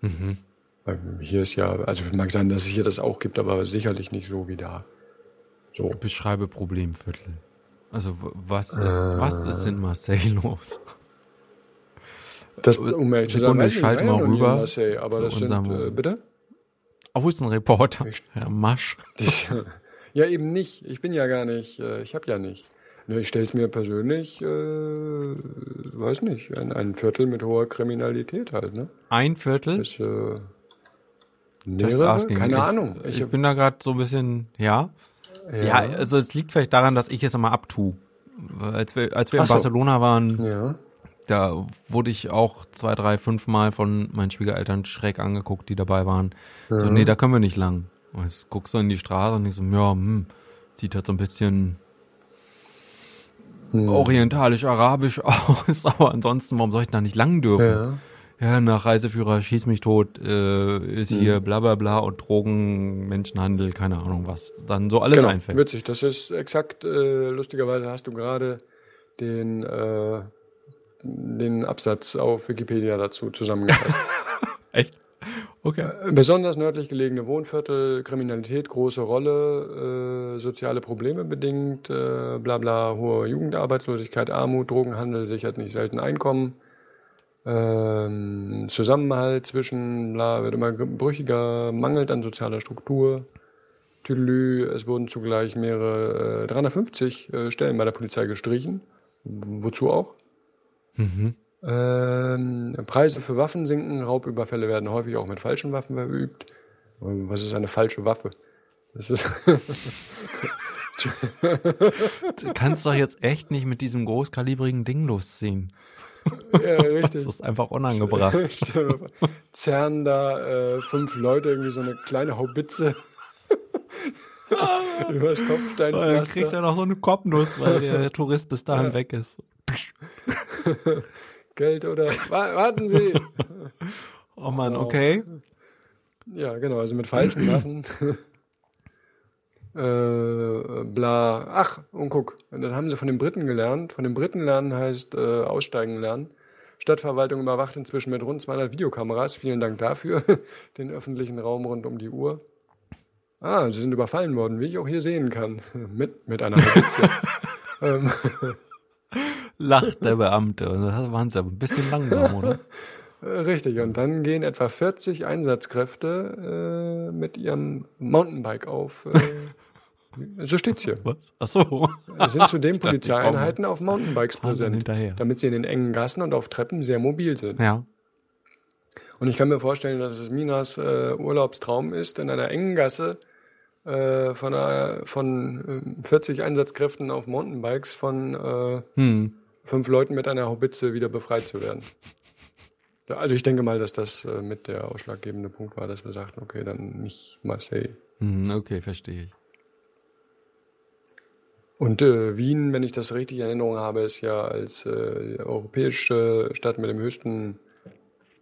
A: Mhm.
B: Hier ist ja, also mag sein, dass es hier das auch gibt, aber sicherlich nicht so wie da. So.
A: Beschreibe Problemviertel. Also was ist,
B: Äh.
A: was ist in Marseille los?
B: Das, um ehrlich zu sagen,
A: ich
B: ich
A: schalte mal rüber
B: Marseille, aber
A: zu
B: das sind, äh, bitte?
A: Außenreporter,
B: Ich-
A: Herr Masch.
B: Ich, ja, eben nicht. Ich bin ja gar nicht, äh, ich habe ja nicht. Ich stelle es mir persönlich, äh, weiß nicht, ein, ein Viertel mit hoher Kriminalität halt, ne?
A: Ein Viertel?
B: Ist, äh, mehrere? Keine
A: ich,
B: Ahnung.
A: Ich,
B: hab-
A: bin da gerade so ein bisschen, ja. Ja. also es liegt vielleicht daran, dass ich es immer abtue. Als wir, als wir
B: Ach
A: in
B: so.
A: Barcelona waren,
B: ja.
A: da wurde ich auch zwei, drei, fünf Mal von meinen Schwiegereltern schräg angeguckt, die dabei waren. So,
B: Ja.
A: nee, da können wir nicht lang. Und jetzt guckst du in die Straße und ich so, ja, hm, sieht halt so ein bisschen orientalisch-arabisch aus, aber ansonsten, warum soll ich da nicht lang dürfen?
B: Ja.
A: Nach Reiseführer schieß mich tot, äh, ist
B: Hm.
A: hier bla bla bla und Drogen, Menschenhandel, keine Ahnung was. Dann so alles
B: Genau,
A: einfällt.
B: witzig. Das ist exakt, äh, lustigerweise hast du gerade den, äh, den Absatz auf Wikipedia dazu zusammengefasst.
A: Echt? Okay.
B: Äh, besonders nördlich gelegene Wohnviertel, Kriminalität, große Rolle, äh, soziale Probleme bedingt, äh, bla bla, hohe Jugendarbeitslosigkeit, Armut, Drogenhandel, sichert nicht selten Einkommen. Ähm, Zusammenhalt zwischen, bla, wird immer brüchiger, mangelt an sozialer Struktur. Tüdelü, es wurden zugleich mehrere, äh, 350 äh, Stellen bei der Polizei gestrichen. Wozu auch?
A: Mhm.
B: Ähm, Preise für Waffen sinken, Raubüberfälle werden häufig auch mit falschen Waffen verübt. Was ist eine falsche Waffe? Das ist
A: du kannst doch jetzt echt nicht mit diesem großkalibrigen Ding losziehen.
B: Ja, richtig.
A: Das ist einfach unangebracht.
B: Zerren da äh, fünf Leute irgendwie so eine kleine Haubitze über das Kopfsteinpflaster.
A: Dann kriegt er noch so eine Kopfnuss, weil der Tourist bis dahin ja. weg ist.
B: Geld oder. Warten Sie!
A: Oh Mann, okay.
B: Ja, genau, also mit falschen Waffen. äh, bla. Ach, und guck, das haben sie von den Briten gelernt. Von den Briten lernen heißt äh, aussteigen lernen. Stadtverwaltung überwacht inzwischen mit rund 200 Videokameras. Vielen Dank dafür. Den öffentlichen Raum rund um die Uhr. Ah, sie sind überfallen worden, wie ich auch hier sehen kann. mit, mit einer Polizei. ähm,
A: lacht der Beamte. Das waren sie aber ein bisschen langsam, oder?
B: Richtig, und dann gehen etwa 40 Einsatzkräfte äh, mit ihrem Mountainbike auf. Äh, so steht's hier.
A: Was? Ach so.
B: Sind zudem Polizeieinheiten auf Mountainbikes präsent, damit sie in den engen Gassen und auf Treppen sehr mobil sind.
A: Ja.
B: Und ich kann mir vorstellen, dass es Minas äh, Urlaubstraum ist, in einer engen Gasse äh, von, einer, von 40 äh, Einsatzkräften auf Mountainbikes von äh, hm fünf Leuten mit einer Haubitze wieder befreit zu werden. Also ich denke mal, dass das äh, mit der ausschlaggebende Punkt war, dass wir sagten, okay, dann nicht Marseille.
A: Mhm, okay, verstehe ich.
B: Und äh, Wien, wenn ich das richtig in Erinnerung habe, ist ja als äh, europäische Stadt mit dem höchsten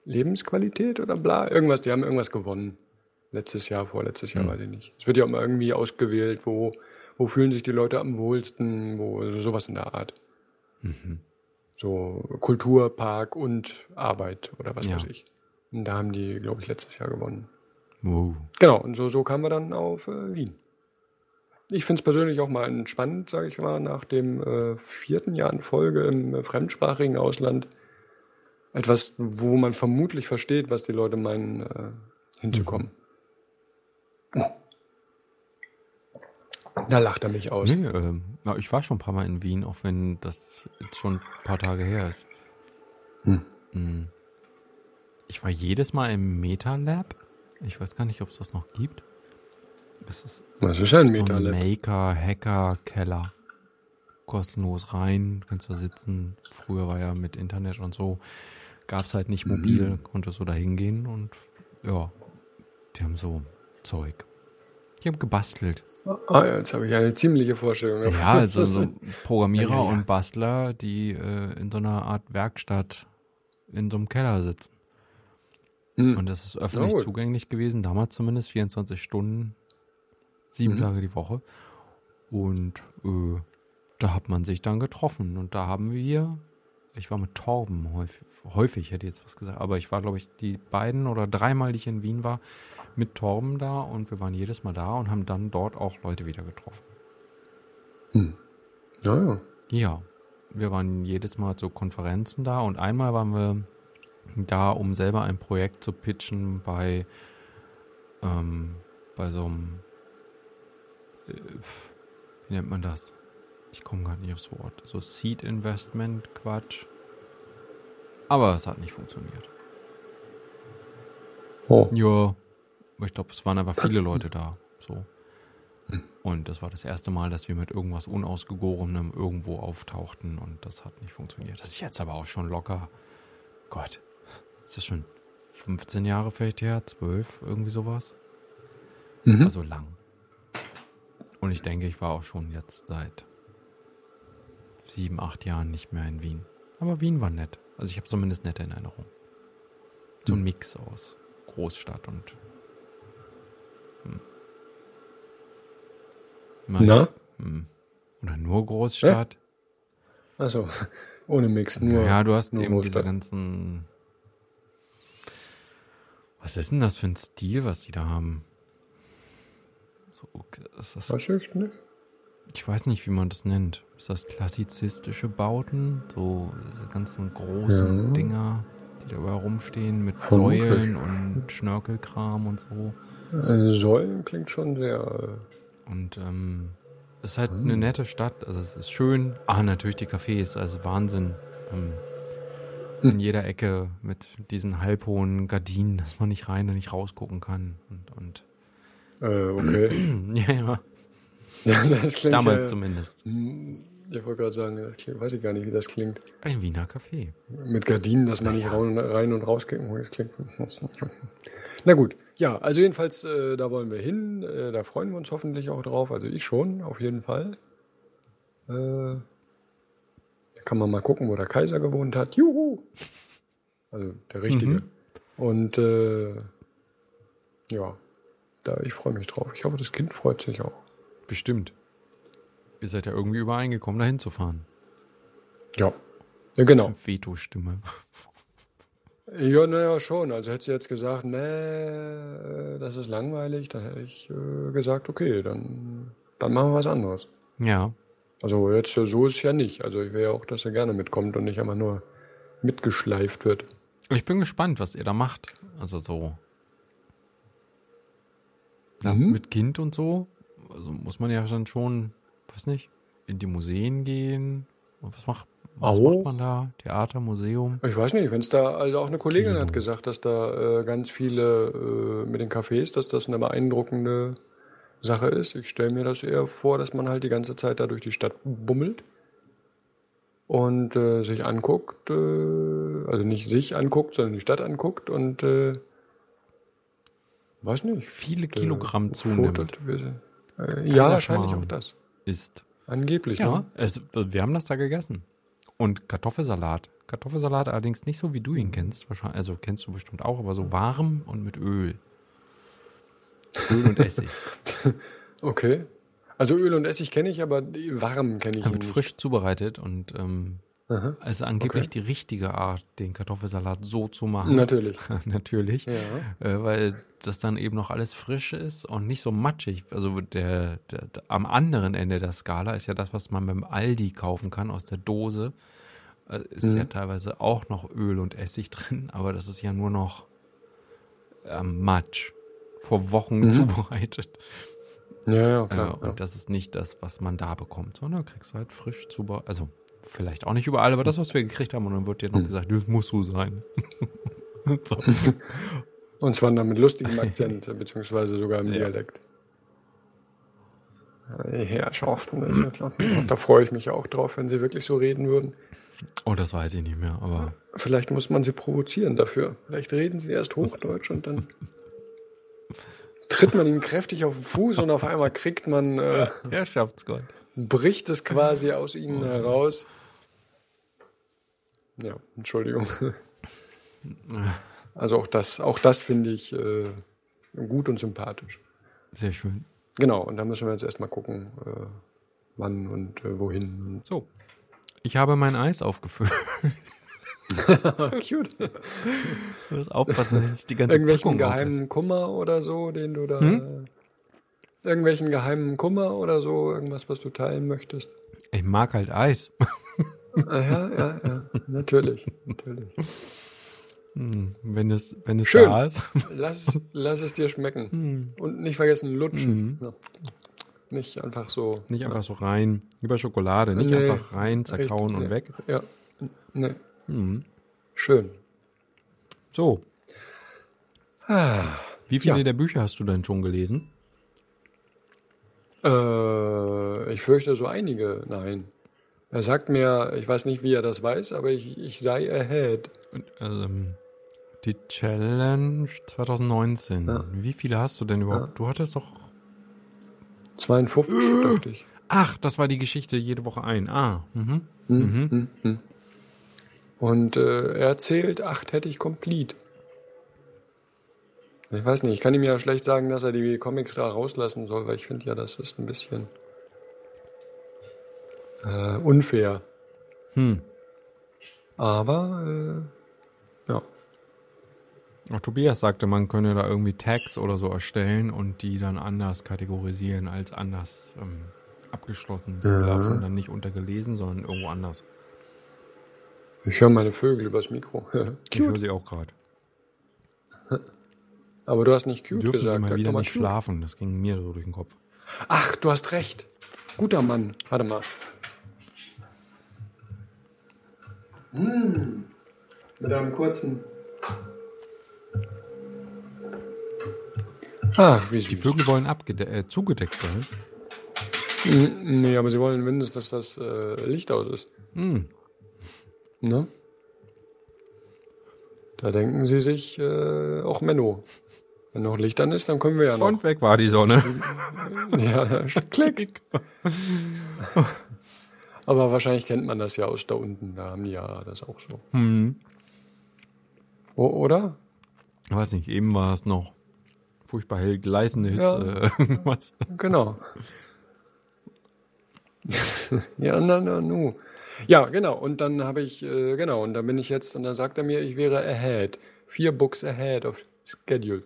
B: Lebensqualität oder bla, irgendwas, die haben irgendwas gewonnen. Letztes Jahr, vorletztes Jahr, mhm. weiß ich nicht. Es wird ja auch mal irgendwie ausgewählt, wo, wo fühlen sich die Leute am wohlsten, wo, also sowas in der Art. Mhm. So Kulturpark und Arbeit oder was ja. weiß ich. Und da haben die, glaube ich, letztes Jahr gewonnen.
A: Wow.
B: Genau, und so, so kamen wir dann auf äh, Wien. Ich finde es persönlich auch mal entspannend, sage ich mal, nach dem äh, vierten Jahr in Folge im äh, fremdsprachigen Ausland. Etwas, wo man vermutlich versteht, was die Leute meinen, äh, hinzukommen. Mhm. Da lacht er mich aus.
A: Nee, äh, ich war schon ein paar Mal in Wien, auch wenn das jetzt schon ein paar Tage her ist. Hm. hm. Ich war jedes Mal im MetaLab. Ich weiß gar nicht, ob es das noch gibt.
B: Es ist, Was ist ein
A: so
B: MetaLab?
A: Maker, Hacker, Keller. Kostenlos rein, kannst du sitzen. Früher war ja mit Internet und so. Gab es halt nicht mobil, mhm. konntest du da hingehen und ja, die haben so Zeug. Die haben gebastelt.
B: Ah, ja, jetzt habe ich eine ziemliche Vorstellung.
A: Davon. Ja, also so Programmierer ja, ja. und Bastler, die äh, in so einer Art Werkstatt in so einem Keller sitzen. Hm. Und das ist öffentlich oh. zugänglich gewesen, damals zumindest, 24 Stunden, sieben mhm. Tage die Woche. Und äh, da hat man sich dann getroffen. Und da haben wir, ich war mit Torben häufig, häufig hätte ich jetzt was gesagt, aber ich war, glaube ich, die beiden oder dreimal, die ich in Wien war, mit Torben da und wir waren jedes Mal da und haben dann dort auch Leute wieder getroffen.
B: Hm. Ja, ja.
A: Ja, wir waren jedes Mal zu Konferenzen da und einmal waren wir da, um selber ein Projekt zu pitchen bei, ähm, bei so einem, äh, wie nennt man das? Ich komme gerade nicht aufs Wort. So Seed Investment Quatsch. Aber es hat nicht funktioniert.
B: Oh.
A: Ja, ich glaube, es waren einfach viele Leute da. So. Und das war das erste Mal, dass wir mit irgendwas Unausgegorenem irgendwo auftauchten und das hat nicht funktioniert. Das ist jetzt aber auch schon locker. Gott, ist das schon 15 Jahre vielleicht her? 12, irgendwie sowas? Mhm. Also lang. Und ich denke, ich war auch schon jetzt seit sieben, acht Jahren nicht mehr in Wien. Aber Wien war nett. Also ich habe zumindest nette in Erinnerung. So ein hm. Mix aus Großstadt und hm.
B: Na?
A: Hm. Oder nur Großstadt?
B: Also ohne Mix, nur.
A: Ja, du hast eben Großstadt. diese ganzen Was ist denn das für ein Stil, was die da haben? So, ist das,
B: ich nicht.
A: Ich weiß nicht, wie man das nennt. Ist das klassizistische Bauten? So diese ganzen großen
B: Ja.
A: Dinger, die da überall rumstehen mit
B: Vermutlich.
A: Säulen und Schnörkelkram und so.
B: Äh, Säulen klingt schon sehr.
A: Und ähm, es ist halt
B: Hm.
A: eine nette Stadt, also es ist schön. Ah, natürlich die Cafés, also Wahnsinn. Ähm,
B: Hm.
A: in jeder Ecke mit diesen halbhohen Gardinen, dass man nicht rein und nicht rausgucken kann. Und, und
B: Äh, äh, okay.
A: ja, Ja,
B: das klingt
A: damals
B: ja,
A: zumindest.
B: Hm, Ich wollte gerade sagen, klingt, weiß ich gar nicht, wie das klingt.
A: Ein Wiener Café.
B: Mit Gardinen, dass man nicht raun- rein und rausklicken muss. Das klingt. Na gut, ja, also jedenfalls, äh, da wollen wir hin. Äh, da freuen wir uns hoffentlich auch drauf. Also ich schon, auf jeden Fall. Äh, da kann man mal gucken, wo der Kaiser gewohnt hat. Juhu! Also der Richtige.
A: Mhm.
B: Und äh, ja, da ich freue mich drauf. Ich hoffe, das Kind freut sich auch.
A: Bestimmt. Ihr seid ja irgendwie übereingekommen, da hinzufahren.
B: Ja. Ja, genau.
A: Veto-Stimme.
B: Ja, naja, schon. Also hätte sie jetzt gesagt, nee, äh, das ist langweilig, dann hätte ich äh, gesagt, okay, dann, dann machen wir was anderes.
A: Ja.
B: Also jetzt so ist es ja nicht. Also ich will ja auch, dass er gerne mitkommt und nicht einfach nur mitgeschleift wird.
A: Ich bin gespannt, was ihr da macht. Also so. Ja,
B: Mhm.
A: Mit Kind und so. Also muss man ja dann schon, weiß nicht, in die Museen gehen. Und was macht, was macht man da? Theater, Museum?
B: Ich weiß nicht, wenn es da, also auch eine Kollegin
A: Kino.
B: hat gesagt, dass da äh, ganz viele äh, mit den Cafés, dass das eine beeindruckende Sache ist. Ich stelle mir das eher vor, dass man halt die ganze Zeit da durch die Stadt bummelt und äh, sich anguckt, äh, also nicht sich anguckt, sondern die Stadt anguckt und äh, weiß nicht.
A: Viele
B: äh,
A: Kilogramm zunimmt.
B: fotot. Äh, ja, wahrscheinlich auch das.
A: Ist.
B: Angeblich,
A: Ja,
B: ne?
A: es, wir haben das da gegessen. Und Kartoffelsalat. Kartoffelsalat allerdings nicht so, wie du ihn kennst. Wahrscheinlich, also kennst du bestimmt auch, aber so warm und mit Öl. Öl und Essig.
B: Okay. Also Öl und Essig kenne ich, aber warm kenne ich
A: Er wird
B: nicht.
A: frisch zubereitet und ähm,
B: Aha.
A: also angeblich
B: Okay.
A: die richtige Art, den Kartoffelsalat so zu machen.
B: Natürlich.
A: Natürlich.
B: Ja.
A: Äh, weil das dann eben noch alles frisch ist und nicht so matschig. Also der, der, der am anderen Ende der Skala ist ja das, was man beim Aldi kaufen kann aus der Dose. Äh, ist
B: Mhm.
A: ja teilweise auch noch Öl und Essig drin, aber das ist ja nur noch ähm, Matsch. Vor Wochen
B: Mhm.
A: zubereitet.
B: Ja, ja,
A: Äh,
B: klar.
A: und
B: ja.
A: das ist nicht das, was man da bekommt, sondern kriegst du halt frisch zubereitet. Also vielleicht auch nicht überall, aber das, was wir gekriegt haben, und dann wird dir noch
B: Mhm.
A: gesagt, das muss so sein. so.
B: Und zwar dann mit lustigem Akzent, beziehungsweise sogar im
A: Ja.
B: Dialekt. Herrschaften, das ist ja klar. Und da freue ich mich auch drauf, wenn sie wirklich so reden würden.
A: Oh, das weiß ich nicht mehr, aber
B: Vielleicht muss man sie provozieren dafür. Vielleicht reden sie erst Hochdeutsch und dann tritt man ihnen kräftig auf den Fuß und auf einmal kriegt man, äh,
A: Herrschaftsgott.
B: Bricht es quasi aus ihnen heraus. Ja, Entschuldigung. Also auch das, auch das finde ich äh, gut und sympathisch.
A: Sehr schön.
B: Genau, und da müssen wir jetzt erstmal gucken, äh, wann und äh, wohin.
A: So. Ich habe mein Eis aufgefüllt.
B: Cute.
A: Du musst aufpassen, dass ich die ganze
B: Irgendwelchen
A: Packung
B: geheimen Kummer oder so, den du da.
A: Hm?
B: Irgendwelchen geheimen Kummer oder so, irgendwas, was du teilen möchtest.
A: Ich mag halt Eis.
B: Ja, ja, ja, natürlich, natürlich.
A: Hm, Wenn es, wenn es
B: Schön.
A: da ist.
B: Lass, lass es dir schmecken.
A: Hm.
B: Und nicht vergessen, lutschen.
A: Mhm.
B: Ja. Nicht einfach so.
A: Nicht einfach so rein. Über Schokolade. Nicht
B: Nee,
A: einfach rein, zerkauen
B: richtig,
A: und
B: nee.
A: weg.
B: Ja, ne,
A: Hm.
B: schön.
A: So.
B: Ah,
A: Wie viele
B: Ja.
A: der Bücher hast du denn schon gelesen?
B: Äh, ich fürchte so einige. Nein. Er sagt mir, ich weiß nicht, wie er das weiß, aber ich, ich sei ahead.
A: Und, ähm, die Challenge 2019.
B: Ja.
A: Wie viele hast du denn überhaupt?
B: Ja.
A: Du hattest doch.
B: 52, dachte ich.
A: Ach, das war die Geschichte jede Woche ein. Ah. Mhm.
B: Hm,
A: Mhm.
B: hm, hm. Und äh, er erzählt, acht hätte ich complete. Ich weiß nicht, ich kann ihm ja schlecht sagen, dass er die Comics da rauslassen soll, weil ich finde ja, das ist ein bisschen äh, unfair.
A: Hm.
B: Aber, äh, ja.
A: Auch Tobias sagte, man könne da irgendwie Tags oder so erstellen und die dann anders kategorisieren als anders ähm, abgeschlossen. Die
B: Ja.
A: laufen dann nicht untergelesen, sondern irgendwo anders.
B: Ich höre meine Vögel übers Mikro.
A: Ich höre sie auch gerade.
B: Aber du hast nicht cute
A: Dürfen sie
B: gesagt.
A: mal
B: Sag
A: wieder
B: mal
A: nicht
B: cute.
A: schlafen. Das ging mir so durch den Kopf.
B: Ach, du hast recht. Guter Mann. Warte mal. Hm. Mit einem kurzen. Ah, wie süß.
A: Die Vögel wollen abgede äh, zugedeckt sein.
B: Hm, Nee, aber sie wollen mindestens, dass das äh, Licht aus ist.
A: Hm.
B: Ne? Da denken sie sich auch auch Menno. Wenn noch Licht an ist, dann können wir ja noch.
A: Und weg war die Sonne.
B: Ja, klick. Aber wahrscheinlich kennt man das ja aus da unten. Da haben die ja das auch so.
A: hm.
B: O oder?
A: Ich weiß nicht, eben war es noch furchtbar hell, gleißende
B: Ja.
A: Hitze. äh, Was?
B: Genau. ja, na, na, nu. Ja, genau. Und dann habe ich, äh, genau, und dann bin ich jetzt, und dann sagt er mir, ich wäre ahead. Vier Books ahead of schedule.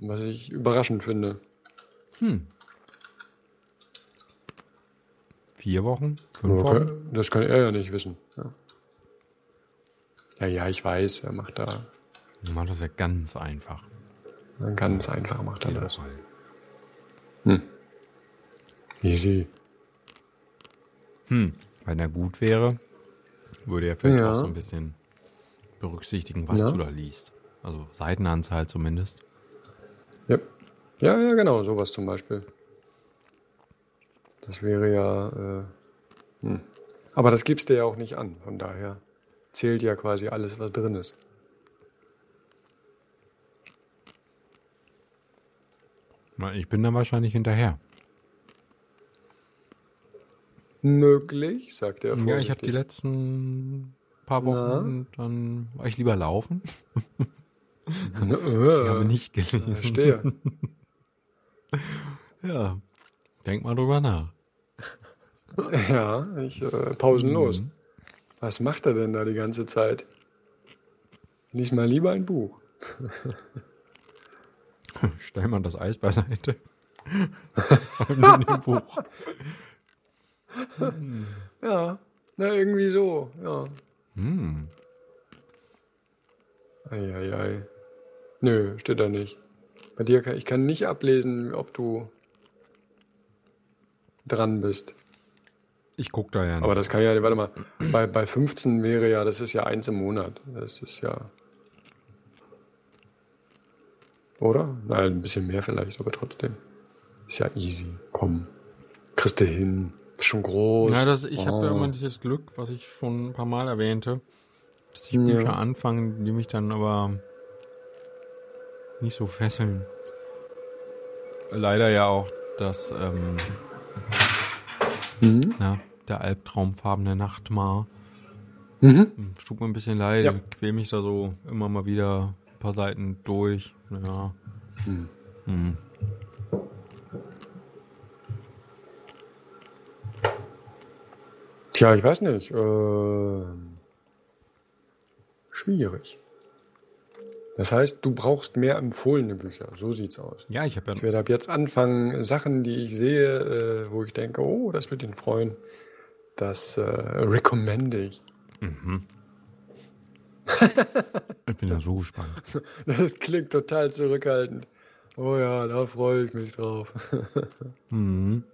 B: Was ich überraschend finde.
A: Hm. Vier Wochen? Fünf Wochen?
B: Okay. Das kann er ja nicht wissen. Ja. ja, ja, ich weiß, er macht da,
A: Ich mach das ja ganz einfach.
B: ganz einfach macht er das.
A: Fall.
B: Hm. Easy.
A: Hm. Wenn er gut wäre, würde er vielleicht
B: Ja.
A: auch so ein bisschen berücksichtigen, was
B: Ja.
A: du da liest. Also Seitenanzahl zumindest.
B: Ja. ja, ja, genau, sowas zum Beispiel. Das wäre ja. Äh, hm. Aber das gibst du ja auch nicht an, von daher zählt ja quasi alles, was drin ist.
A: Na, ich bin dann wahrscheinlich hinterher.
B: Möglich, sagt er
A: Ja, ich habe die
B: vorsichtig.
A: letzten paar Wochen, dann war ich lieber laufen. Ich habe nicht gelesen.
B: verstehe.
A: Ja, denk mal drüber nach.
B: ja, ich äh, pausenlos.
A: Mhm.
B: Was macht er denn da die ganze Zeit? Lies mal lieber ein Buch.
A: Stell mal das Eis beiseite. Nimm den Buch.
B: Ja, na irgendwie so, ja.
A: Hm.
B: Eieiei. Nö, steht da nicht. Bei dir kann ich kann nicht ablesen, ob du dran bist.
A: Ich guck da ja nicht.
B: Aber das kann ja, warte mal, bei, bei 15 wäre ja, das ist ja eins im Monat. Das ist ja. Oder? Nein, ein bisschen mehr vielleicht, aber trotzdem. Ist ja easy. Komm. Kriegst du hin. Ist schon groß.
A: Ja, das, ich habe ja
B: Oh.
A: immer dieses Glück, was ich schon ein paar Mal erwähnte, dass ich
B: Ja.
A: Bücher anfange, die mich dann aber nicht so fesseln. Leider ja auch das, ähm,
B: Mhm.
A: na, der albtraumfarbene Nachtmar.
B: Mhm.
A: Es Tut mir ein bisschen leid,
B: Ja.
A: ich quäl mich da so immer mal wieder ein paar Seiten durch. Ja.
B: Hm.
A: Hm.
B: Tja, ich weiß nicht. ähm, schwierig. Das heißt, du brauchst mehr empfohlene Bücher. So sieht's aus.
A: Ja, ich habe
B: Ich
A: ja,
B: werde ab jetzt anfangen, Sachen, die ich sehe, äh, wo ich denke, oh, das wird ihn freuen, das äh, recommende ich.
A: mhm. ich bin ja so gespannt.
B: Das klingt total zurückhaltend. Oh ja, da freue ich mich drauf.
A: Mhm.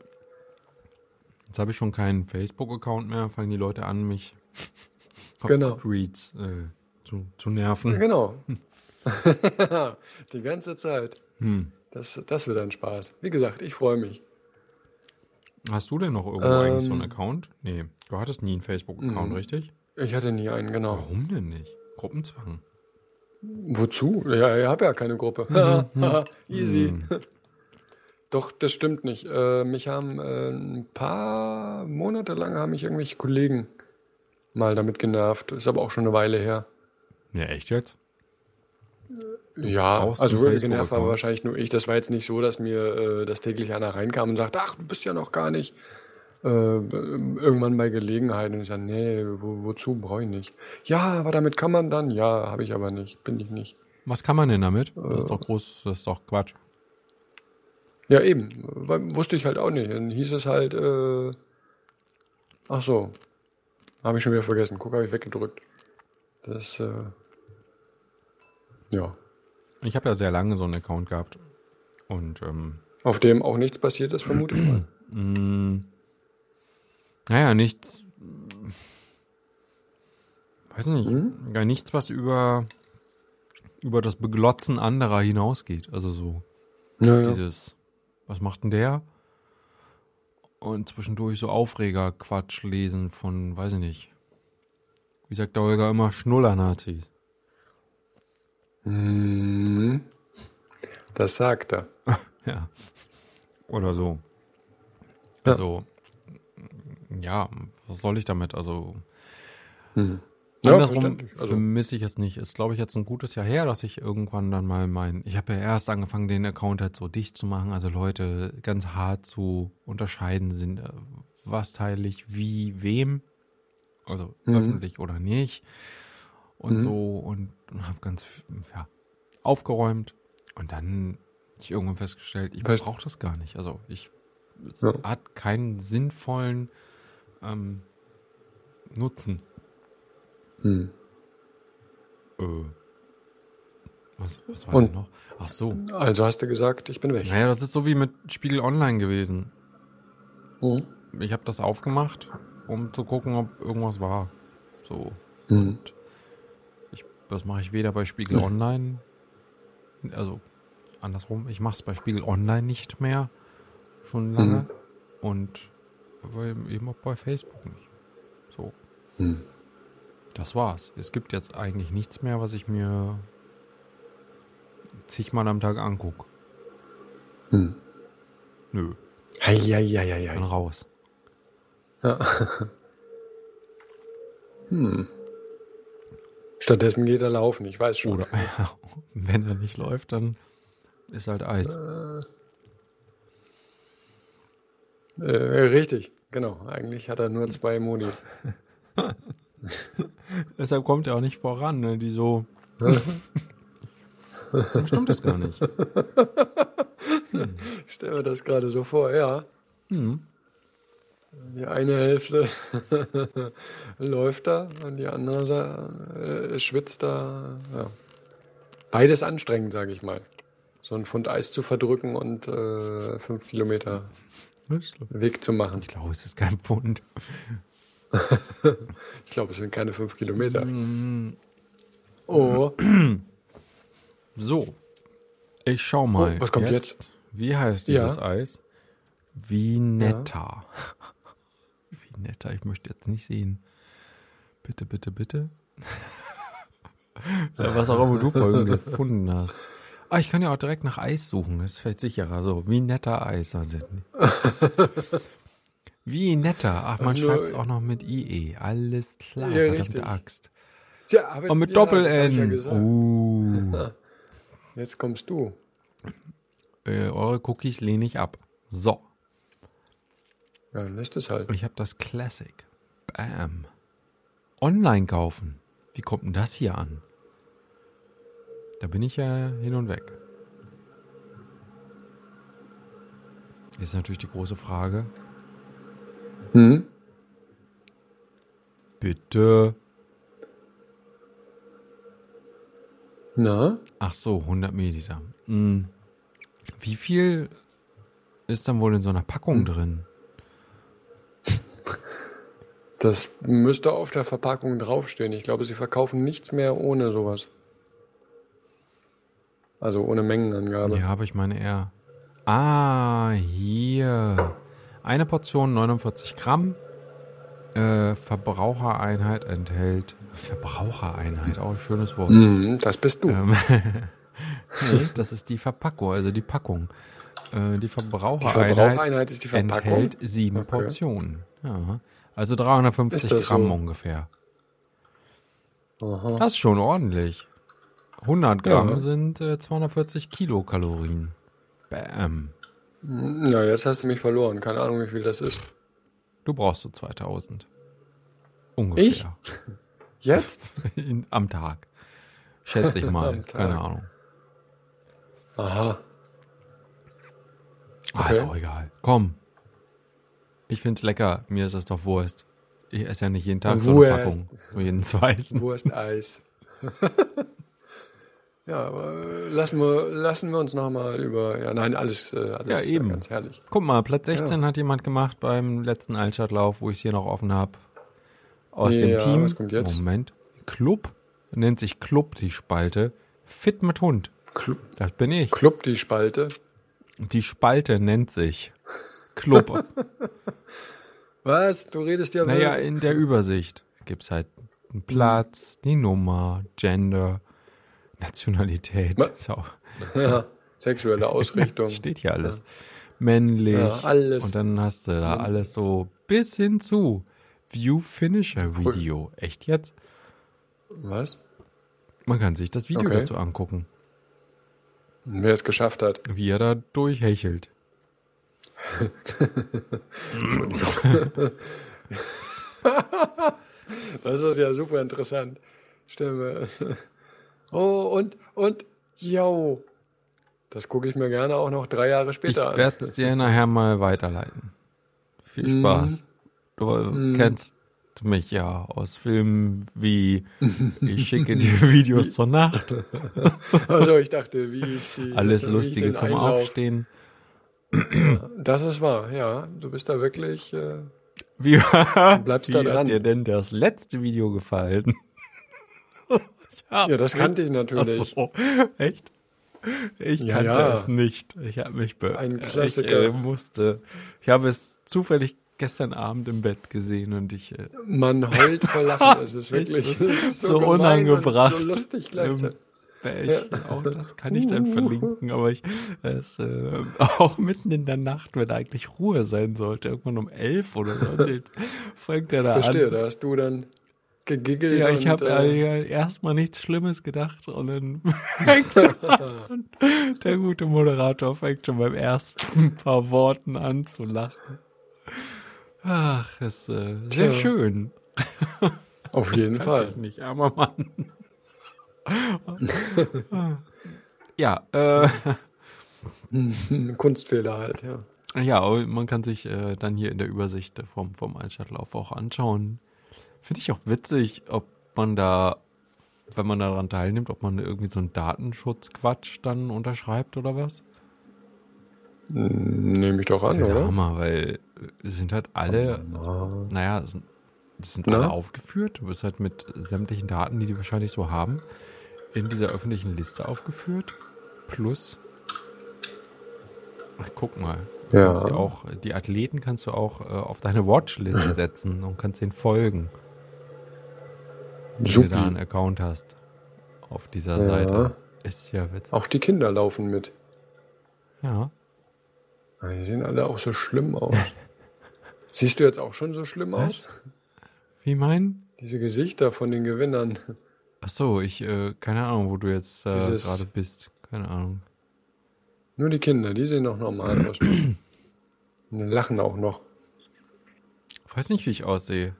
A: Jetzt habe ich schon keinen Facebook-Account mehr, fangen die Leute an, mich auf
B: Genau.
A: Goodreads äh, zu, zu nerven.
B: genau. die ganze Zeit.
A: Hm.
B: Das, das wird ein Spaß. Wie gesagt, ich freue mich.
A: Hast du denn noch irgendwo eigentlich so einen
B: Ähm,
A: Account? Nee, du hattest nie einen Facebook-Account,
B: Mhm.
A: richtig?
B: Ich hatte nie einen, genau.
A: Warum denn nicht? Gruppenzwang.
B: Wozu? Ja, ich habe ja keine Gruppe. Easy.
A: Hm.
B: Doch, das stimmt nicht. Äh, mich haben äh, ein paar Monate lang haben mich irgendwelche Kollegen mal damit genervt. Ist aber auch schon eine Weile her.
A: Ja, echt jetzt?
B: Ja, also
A: einen
B: genervt war wahrscheinlich nur ich. Das war jetzt nicht so, dass mir äh, das täglich einer reinkam und sagt, ach, du bist ja noch gar nicht. Äh, irgendwann bei Gelegenheit und ich sage, nee, wo, wozu brauche ich nicht. Ja, aber damit kann man dann. Ja, habe ich aber nicht. Bin ich nicht.
A: Was kann man denn damit? Das ist doch groß, das ist doch Quatsch.
B: Ja, eben. Wusste ich halt auch nicht. Dann hieß es halt, äh, ach so. Habe ich schon wieder vergessen. Guck, habe ich weggedrückt. Das, äh, ja.
A: Ich habe ja sehr lange so einen Account gehabt. Und ähm,
B: Auf dem auch nichts passiert ist, vermute ich mal.
A: mh, naja, nichts. Weiß nicht. Ja, nichts, was über, über das Beglotzen anderer hinausgeht. Also so.
B: Ja, ja.
A: Dieses, was macht denn der? Und zwischendurch so Aufreger-Quatsch lesen von, weiß ich nicht. Wie sagt der Holger immer, Schnuller-Nazis.
B: Mhm. Das sagt er.
A: Ja. Oder so. Also, ja, was soll ich damit? Also,
B: Mhm. Ja,
A: andersrum.
B: Also,
A: vermisse ich es nicht. Ist, glaube ich, jetzt ein gutes Jahr her, dass ich irgendwann dann mal mein, ich habe ja erst angefangen, den Account halt so dicht zu machen, also Leute ganz hart zu unterscheiden sind, äh, was teile ich wie, wem, also
B: Mhm.
A: öffentlich oder nicht und
B: Mhm.
A: so und habe ganz, ja, aufgeräumt und dann hab ich irgendwann festgestellt, ich brauche das gar nicht. Also ich, es
B: Ja.
A: hat keinen sinnvollen ähm, Nutzen.
B: mhm.
A: Äh, was, was war
B: Und-
A: denn noch? Ach so.
B: also hast du gesagt, ich bin weg.
A: Naja, das ist so wie mit Spiegel Online gewesen.
B: Mhm.
A: Ich habe das aufgemacht, um zu gucken, ob irgendwas war. So.
B: Mhm.
A: Ich, das mache ich weder bei Spiegel Online, also andersrum, ich mache es bei Spiegel Online nicht mehr, schon lange.
B: Mhm.
A: Und eben auch bei Facebook nicht. So.
B: Mhm.
A: Das war's. Es gibt jetzt eigentlich nichts mehr, was ich mir zigmal am Tag angucke.
B: Mhm.
A: Nö,
B: Hei, hei, hei, hei,
A: dann raus.
B: Ja. hm. Stattdessen geht er laufen, ich weiß schon.
A: Oder wenn er nicht läuft, dann ist halt Eis.
B: Äh, richtig, genau. Eigentlich hat er nur zwei Modi.
A: Deshalb kommt er auch nicht voran, ne? Die so. dann stimmt das gar nicht.
B: Stell mir das gerade so vor, ja.
A: Hm.
B: Die eine Hälfte läuft da und die andere äh, schwitzt da. Ja. Beides anstrengend, sage ich mal. So ein Pfund Eis zu verdrücken und äh, fünf Kilometer Weg zu machen.
A: Ich glaube, es ist kein Pfund.
B: Ich glaube, es sind keine fünf Kilometer.
A: Hm.
B: Oh,
A: So. Ich schau mal.
B: Oh, was kommt jetzt?
A: Wie heißt
B: Ja.
A: dieses Eis? Vinetta. Vinetta, ich möchte jetzt nicht sehen. Bitte, bitte, bitte. was auch immer du vorhin gefunden hast. Ah, ich kann ja auch direkt nach Eis suchen. Das ist vielleicht sicherer. So, Vinetta Eis. Also, Vinetta. Ach, man schreibt es auch noch mit IE. Alles klar,
B: Ja,
A: verdammte
B: richtig.
A: Axt.
B: Tja, aber
A: Und mit
B: ja, ich ja
A: Doppel-N.
B: gesagt.
A: uh.
B: Jetzt kommst du.
A: äh, eure Cookies lehne ich ab. So,
B: Ja, dann lässt es halt.
A: ich habe das Classic. Bam. Online kaufen. Wie kommt denn das hier an? Da bin ich ja hin und weg. Jetzt ist natürlich die große Frage.
B: Hm?
A: Bitte.
B: Na?
A: Ach so, 100 Milliliter. Hm. Wie viel ist dann wohl in so einer Packung drin?
B: Das müsste auf der Verpackung draufstehen. Ich glaube, sie verkaufen nichts mehr ohne sowas. Also ohne Mengenangabe.
A: Ja, aber ich meine eher. Ah, hier. Eine Portion 49 Gramm. Äh, Verbrauchereinheit enthält. Verbrauchereinheit, auch ein schönes Wort.
B: Mhm, das bist du.
A: Ähm, nee, das ist die Verpackung, also die Packung. Äh, die
B: die
A: Verbrauchereinheit
B: Verbrauchereinheit ist die Verpackung.
A: enthält sieben
B: Okay.
A: Portionen. Ja. Also 350
B: Ist das
A: Gramm
B: so?
A: ungefähr.
B: Aha.
A: Das ist schon ordentlich. 100 Gramm
B: Ja.
A: sind äh, 240 Kilokalorien. Bam.
B: Na, jetzt hast du mich verloren. Keine Ahnung, wie viel das ist.
A: Du brauchst so 2000. Ungefähr.
B: Ich? Jetzt?
A: In, am Tag. Schätze ich mal. Keine Ahnung.
B: Aha.
A: Ah, ist
B: Okay.
A: auch egal. Komm. Ich find's lecker. Mir ist das doch Wurst. Ich esse ja nicht jeden Tag so eine
B: Wurst.
A: Packung. Nur jeden zweiten.
B: Wursteis. ja, aber lassen wir, lassen wir uns nochmal über. Ja, nein, alles, äh, alles
A: Ja, eben.
B: ganz herrlich.
A: Guck mal, Platz 16 hat jemand gemacht beim letzten Altstadtlauf, wo ich es hier noch offen habe. Aus dem
B: Ja,
A: Team.
B: was kommt jetzt?
A: Moment. Club. Nennt sich Club die Spalte. Fit mit Hund.
B: Club,
A: Das bin ich.
B: Club die Spalte.
A: Die Spalte nennt sich Club.
B: Was? Du redest ja
A: naja, in der Übersicht gibt's halt einen Platz, die Nummer, Gender, Nationalität. Auch,
B: ja, sexuelle Ausrichtung.
A: steht hier alles. Männlich.
B: Ja, alles.
A: Und dann hast du da alles so bis hin zu View Finisher Video. Echt jetzt?
B: Was?
A: Man kann sich das Video
B: Okay.
A: dazu angucken,
B: Wer es geschafft hat.
A: wie er da durchhechelt.
B: Das ist ja super interessant. Mir. Oh, und, und, yo. Das gucke ich mir gerne auch noch drei Jahre
A: Ich
B: später an.
A: werde es dir nachher mal weiterleiten. Viel
B: Mhm.
A: Spaß. Du kennst mich ja aus Filmen wie Ich schicke dir Videos zur Nacht,
B: Also ich dachte, wie ich die,
A: alles
B: ich
A: Lustige zum
B: Einlauf-
A: Aufstehen.
B: Das ist wahr, ja. Du bist da wirklich. Äh,
A: Wie,
B: bleibst
A: wie
B: da dran.
A: hat dir denn das letzte Video gefallen?
B: ja, das kannte ich
A: Ach
B: natürlich.
A: so, echt? Ich
B: Ja,
A: kannte
B: ja.
A: es nicht. Ich habe mich be
B: Ein
A: Ich
B: Klassiker.
A: äh, musste. Ich habe es zufällig gestern Abend im Bett gesehen und ich äh,
B: Man heult vor Lachen. Es ist wirklich
A: Es
B: ist
A: so
B: und
A: unangebracht.
B: So lustig gleichzeitig.
A: Pärchen. Auch das kann ich dann verlinken, aber ich es äh, auch mitten in der Nacht, wenn eigentlich Ruhe sein sollte, irgendwann um elf oder so, fängt er da
B: Verstehe,
A: an.
B: da hast du dann gegiggelt.
A: Ja, ich habe
B: äh,
A: äh, erstmal nichts Schlimmes gedacht und dann fängt er an der gute Moderator fängt schon beim ersten paar Worten an zu lachen. Ach, ist äh, sehr
B: Tja.
A: schön.
B: auf jeden Fall.
A: Ich nicht, armer Mann. ja, äh,
B: Kunstfehler halt, ja.
A: ja, man kann sich äh, dann hier in der Übersicht vom, vom Altstadtlauf auch anschauen. Finde ich auch witzig, ob man da, wenn man daran teilnimmt, ob man irgendwie so einen Datenschutzquatsch dann unterschreibt oder was.
B: Nehme ich doch
A: Das
B: an,
A: ist ja der
B: oder?
A: Hammer, weil es sind halt alle, also, naja, sind, sind
B: Na?
A: alle aufgeführt. Du wirst halt mit sämtlichen Daten, die die wahrscheinlich so haben, in dieser öffentlichen Liste aufgeführt. Plus, ach, guck mal,
B: Ja.
A: auch, die Athleten kannst du auch äh, auf deine Watchlist setzen und kannst denen folgen, wenn du da einen. Account hast auf dieser
B: Ja.
A: Seite. Ist ja witzig.
B: Auch die Kinder laufen mit.
A: Ja.
B: Ah, Die sehen alle auch so schlimm aus. Siehst du jetzt auch schon so schlimm
A: Was?
B: aus?
A: Wie mein?
B: Diese Gesichter von den Gewinnern.
A: Ach so, ich, äh, keine Ahnung, wo du jetzt äh,
B: Dieses-
A: gerade bist. Keine Ahnung.
B: Nur die Kinder, die sehen noch normal aus. Und die lachen auch noch.
A: Ich weiß nicht, wie ich aussehe.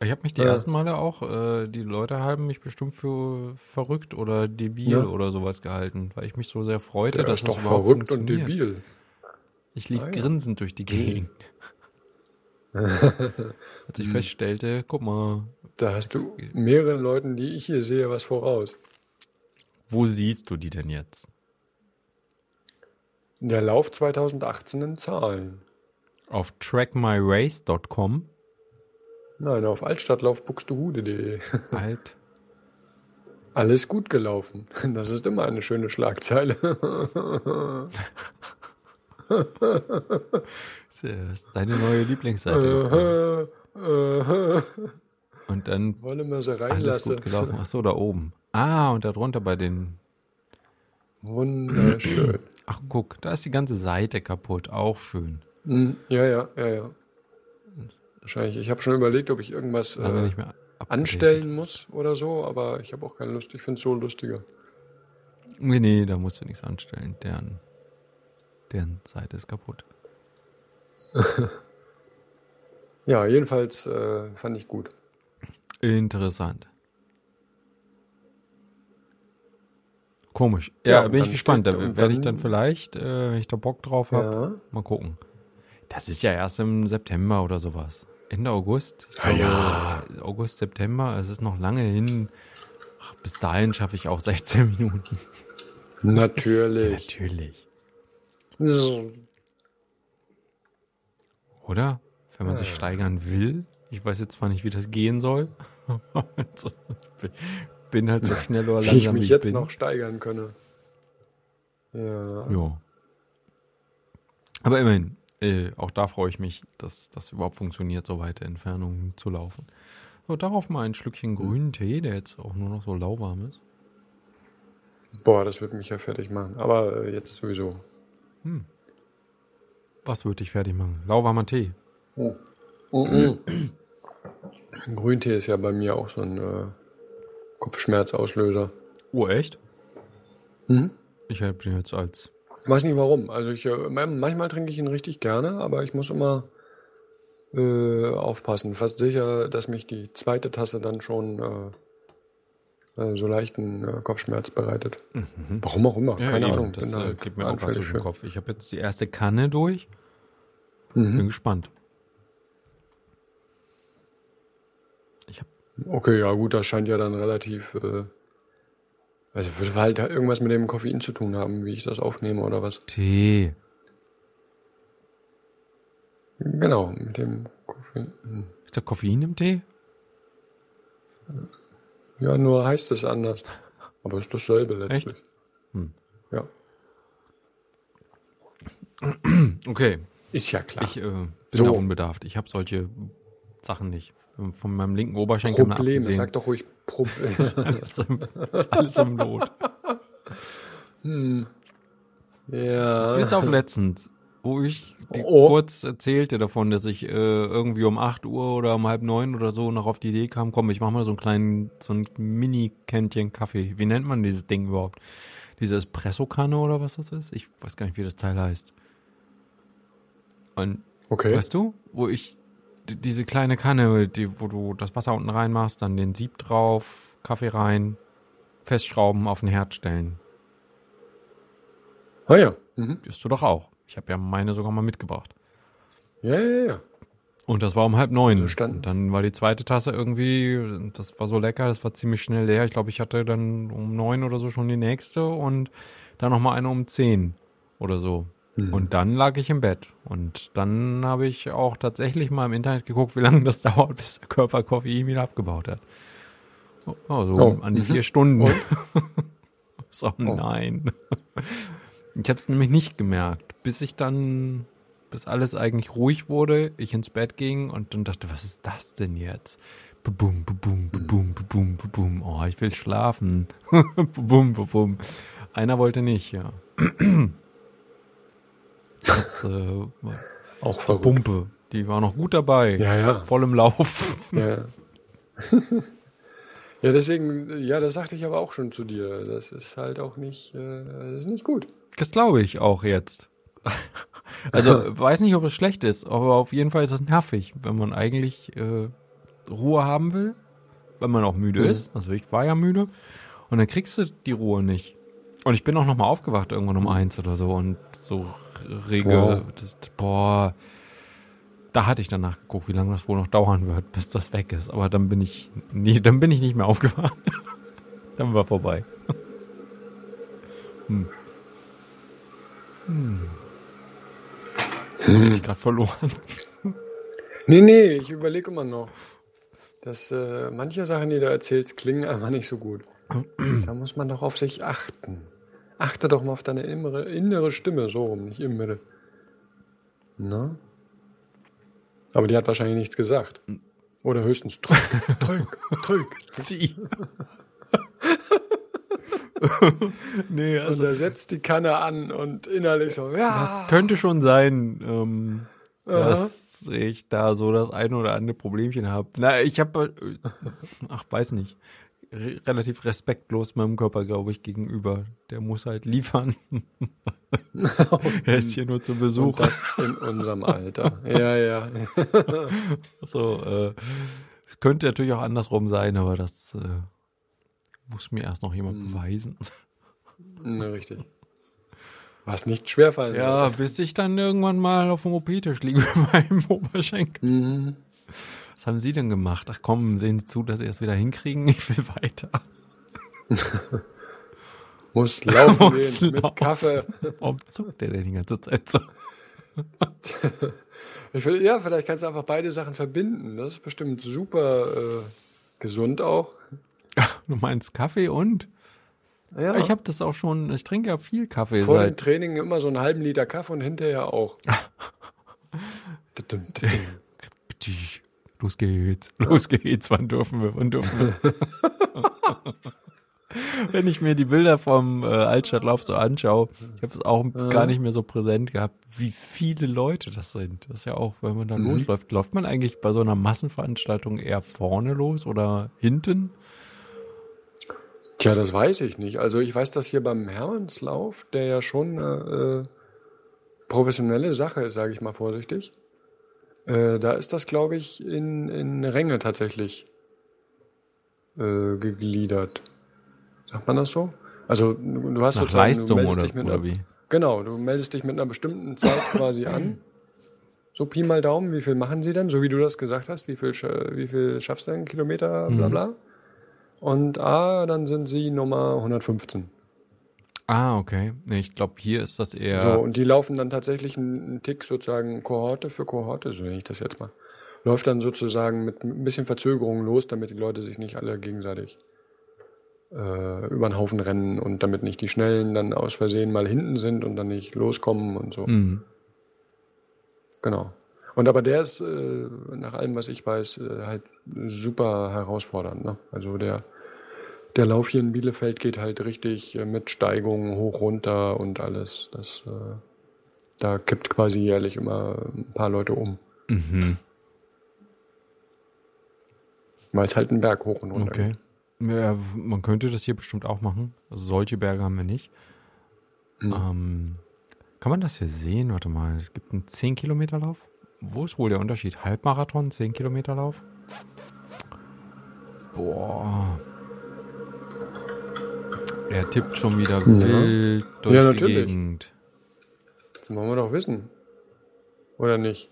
A: Ich habe mich die
B: Ja.
A: ersten Male auch, äh, die Leute haben mich bestimmt für verrückt oder debil
B: Ja.
A: oder sowas gehalten, weil ich mich so sehr freute,
B: Der
A: dass
B: ist
A: es
B: doch
A: überhaupt
B: verrückt und
A: funktioniert.
B: debil.
A: Ich lief
B: Ah, ja.
A: grinsend durch die Gegend. Als ich feststellte, guck mal,
B: Da hast du mehreren Leuten, die ich hier sehe, was voraus.
A: wo siehst du die denn jetzt?
B: Der Lauf 2018 in Zahlen.
A: Auf trackmyrace.com.
B: Nein, auf altstadtlauf.buxtehude.de.
A: Alt.
B: Alles gut gelaufen. Das ist immer eine schöne Schlagzeile.
A: Das ist deine neue Lieblingsseite. Und dann
B: Wollen wir sie
A: alles
B: reinlassen?
A: gut gelaufen. Ach so, da oben. Ah, und da drunter bei den
B: Wunderschön.
A: Ach, guck, da ist die ganze Seite kaputt. Auch schön.
B: Hm, Ja, ja, ja, ja. Wahrscheinlich. Ich habe schon überlegt, ob ich irgendwas äh, anstellen muss oder so, aber ich habe auch keine Lust. Ich finde es so lustiger.
A: Nee, nee, da musst du nichts anstellen. Deren, deren Seite ist kaputt.
B: Ja, jedenfalls äh, fand ich gut.
A: Interessant. Komisch. Ja,
B: Ja,
A: bin ich gespannt. Da werde ich
B: dann-
A: vielleicht, äh, wenn ich da Bock drauf habe,
B: Ja.
A: mal gucken. Das ist ja erst im September oder sowas. Ende August.
B: Ah, ja.
A: August, September. Es ist noch lange hin. Ach, bis dahin schaffe ich auch 16 Minuten.
B: Natürlich.
A: Natürlich.
B: So.
A: Oder? Wenn man sich steigern will. Ich weiß jetzt zwar nicht, wie das gehen soll. Also, ich bin- halt so schnell oder
B: Wie ich
A: langsam,
B: mich
A: wie ich
B: jetzt
A: bin.
B: noch steigern könne. Ja.
A: Ja. Aber immerhin, äh, auch da freue ich mich, dass das überhaupt funktioniert, so weite Entfernungen zu laufen. So, darauf mal ein Schlückchen grünen Tee, der jetzt auch nur noch so lauwarm ist.
B: Boah, das wird mich ja fertig machen. Aber äh, jetzt sowieso.
A: Was würde dich fertig machen? Lauwarmer Tee.
B: Oh. Mhm. Grüntee ist ja bei mir auch so ein äh, Kopfschmerzauslöser.
A: Oh, echt?
B: Mhm.
A: Ich habe den jetzt als.
B: Weiß nicht warum. Also ich äh, manchmal trinke ich ihn richtig gerne, aber ich muss immer äh, aufpassen. Fast sicher, dass mich die zweite Tasse dann schon äh, äh, so leichten äh, Kopfschmerz bereitet. Warum auch immer.
A: Ja,
B: Keine
A: eben,
B: Ahnung.
A: Das
B: halt
A: geht mir auch gerade durch den. Kopf. Ich habe jetzt die erste Kanne durch.
B: Mhm.
A: Bin gespannt. Ich habe
B: Okay, ja gut, das scheint ja dann relativ. Äh, also wird halt irgendwas mit dem Koffein zu tun haben, wie ich das aufnehme oder was.
A: Tee.
B: Genau, mit dem Koffein. Hm.
A: Ist da Koffein im Tee?
B: Ja, nur heißt es anders. Aber ist dasselbe letztlich.
A: Hm.
B: Ja.
A: Okay,
B: Ist ja klar.
A: ich äh, bin
B: So.
A: da unbedarft. Ich habe solche Sachen nicht. Von meinem linken Oberschenkel mal
B: Probleme,
A: abgesehen.
B: sag doch ruhig Probleme.
A: alles, im, ist alles im Lot.
B: ja.
A: Bis auf letztens, wo ich die
B: Oh.
A: kurz erzählte davon, dass ich äh, irgendwie um 8 Uhr oder um halb neun oder so noch auf die Idee kam, komm, ich mach mal so einen kleinen, so ein Mini-Kännchen Kaffee. Wie nennt man dieses Ding überhaupt? Diese Espresso-Kanne oder was das ist? Ich weiß gar nicht, wie das Teil heißt. Und
B: Okay.
A: Weißt du, wo ich diese kleine Kanne, die, wo du das Wasser unten reinmachst, dann den Sieb drauf, Kaffee rein, festschrauben, auf den Herd stellen.
B: Ah ja. Mhm.
A: Bist du doch auch. Ich habe ja meine sogar mal mitgebracht.
B: Ja, ja, ja.
A: Und das war um halb neun.
B: Verstanden.
A: Und dann war die zweite Tasse irgendwie, das war so lecker, das war ziemlich schnell leer. Ich glaube, ich hatte dann um neun oder so schon die nächste und dann nochmal eine um zehn oder so.
B: Mhm.
A: Und dann lag ich im Bett. Und dann habe ich auch tatsächlich mal im Internet geguckt, wie lange das dauert, bis der Körper Koffein wieder abgebaut hat. Oh, oh, so
B: Oh,
A: an die
B: mhm.
A: vier Stunden.
B: Und?
A: so, nein. Ich habe es nämlich nicht gemerkt, bis ich dann, bis alles eigentlich ruhig wurde, ich ins Bett ging und dann dachte, was ist das denn jetzt? Bum, bum, bum, bum, bum. Oh, ich will schlafen. bum, bum. Einer wollte nicht, ja. Das äh, war
B: Auch
A: die. Pumpe, die war noch gut dabei.
B: Ja, ja.
A: Voll im Lauf.
B: Ja. ja, deswegen, ja, das sagte ich aber auch schon zu dir. Das ist halt auch nicht, äh, das ist nicht gut.
A: Das glaube ich auch jetzt. Also weiß nicht, ob es schlecht ist, aber auf jeden Fall ist es nervig, wenn man eigentlich äh, Ruhe haben will, wenn man auch müde
B: Mhm.
A: ist. Also ich war ja müde und dann kriegst du die Ruhe nicht. Und ich bin auch noch mal aufgewacht irgendwann um eins oder so und so rege,
B: Wow.
A: das, boah, da hatte ich danach geguckt, wie lange das wohl noch dauern wird, bis das weg ist. Aber dann bin ich nie, dann bin ich nicht mehr aufgewacht. dann war vorbei. hm. Hm. Hab ich gerade verloren.
B: Nee, nee, ich überlege immer noch. Dass äh, manche Sachen, die du erzählst, klingen einfach nicht so gut. da muss man doch auf sich achten. Achte doch mal auf deine innere, innere Stimme, so rum, nicht innere. Na? Aber die hat wahrscheinlich nichts gesagt. Oder höchstens drück, drück, drück.
A: Zieh. nee,
B: Und
A: also
B: er setzt die Kanne an und innerlich so, ja.
A: das könnte schon sein, ähm, dass ich da so das eine oder andere Problemchen habe. Na, ich habe, ach, weiß nicht, relativ respektlos meinem Körper, glaube ich, gegenüber. Der muss halt liefern. er ist hier nur zu
B: Und
A: Besuch.
B: das in unserem Alter. Ja, ja.
A: So, äh, könnte natürlich auch andersrum sein, aber das äh, muss mir erst noch jemand
B: Hm.
A: beweisen.
B: Ne, richtig. Was nicht schwerfallen
A: Ja, bis ich dann irgendwann mal auf dem OP-Tisch liege mit meinem Oberschenkel.
B: Mhm.
A: Was haben Sie denn gemacht? Ach komm, sehen Sie zu, dass Sie es wieder hinkriegen. Ich will weiter.
B: Muss laufen
A: Muss
B: gehen mit
A: laufen.
B: Kaffee.
A: Warum zuckt der denn die ganze Zeit so?
B: Ich will, ja, vielleicht kannst du einfach beide Sachen verbinden. Das ist bestimmt super äh, gesund auch.
A: Du meinst Kaffee und?
B: Ja,
A: Ich habe das auch schon, ich trinke ja viel Kaffee
B: vor dem
A: seit.
B: Training immer so einen halben Liter Kaffee und hinterher auch.
A: Los geht's, los geht's, wann dürfen wir, wann dürfen wir? Wenn ich mir die Bilder vom äh, Altstadtlauf so anschaue, ich habe es auch gar nicht mehr so präsent gehabt, wie viele Leute das sind. Das ist ja auch, wenn man dann
B: Mhm.
A: losläuft. Läuft man eigentlich bei so einer Massenveranstaltung eher vorne los oder hinten?
B: Tja, das weiß ich nicht. Also ich weiß, dass hier beim Hermannslauf, der ja schon eine äh, professionelle Sache ist, sage ich mal vorsichtig, äh, da ist das, glaube ich, in, in Ränge tatsächlich äh, gegliedert. Sagt man das so? Also du hast
A: Nach
B: sozusagen, du
A: Leistung
B: meldest
A: oder,
B: dich mit einer,
A: wie?
B: Genau, du meldest dich mit einer bestimmten Zeit quasi an. So Pi mal Daumen, wie viel machen sie denn? So wie du das gesagt hast, wie viel, wie viel schaffst du denn? Kilometer, bla
A: Mhm.
B: bla. Und ah, dann sind sie Nummer 115.
A: Ah, okay. Nee, ich glaube, hier ist das eher.
B: So, und die laufen dann tatsächlich einen, einen Tick sozusagen Kohorte für Kohorte, so nenne ich das jetzt mal. Läuft dann sozusagen mit ein bisschen Verzögerung los, damit die Leute sich nicht alle gegenseitig äh, über den Haufen rennen und damit nicht die Schnellen dann aus Versehen mal hinten sind und dann nicht loskommen und so.
A: Mhm.
B: Genau. Und aber der ist, äh, nach allem, was ich weiß, äh, halt super herausfordernd. Ne? Also der, der Lauf hier in Bielefeld geht halt richtig äh, mit Steigungen hoch, runter und alles. Das, äh, da kippt quasi jährlich immer ein paar Leute um,
A: Mhm.
B: weil es halt einen Berg hoch und runter
A: Okay. Ja, man könnte das hier bestimmt auch machen. Also solche Berge haben wir nicht.
B: Mhm.
A: Ähm, kann man das hier sehen? Warte mal, es gibt einen 10 Kilometer Lauf. Wo ist wohl der Unterschied? Halbmarathon, 10 Kilometer Lauf? Boah. Er tippt schon wieder wild durch
B: Ja,
A: die. Gegend.
B: Das wollen wir doch wissen. Oder nicht?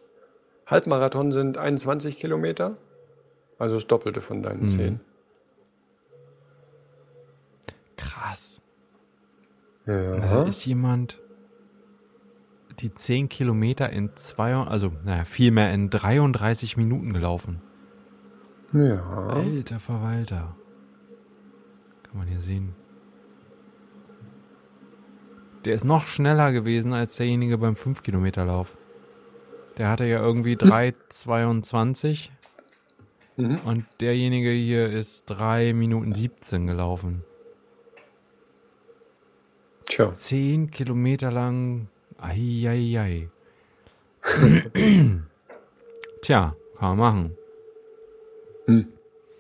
B: Halbmarathon sind 21 Kilometer, also das Doppelte von deinen
A: Mhm.
B: 10.
A: Krass.
B: Ja.
A: Da ist jemand die 10 Kilometer in zwei, also naja, vielmehr in 33 Minuten gelaufen.
B: ja.
A: Alter Verwalter. Kann man hier sehen. Der ist noch schneller gewesen als derjenige beim 5 Kilometer Lauf. Der hatte ja irgendwie 3,22
B: Mhm.
A: und derjenige hier ist 3 Minuten 17 gelaufen.
B: Tja.
A: 10 Kilometer lang. Eieiei. Tja, kann man machen.
B: Hm.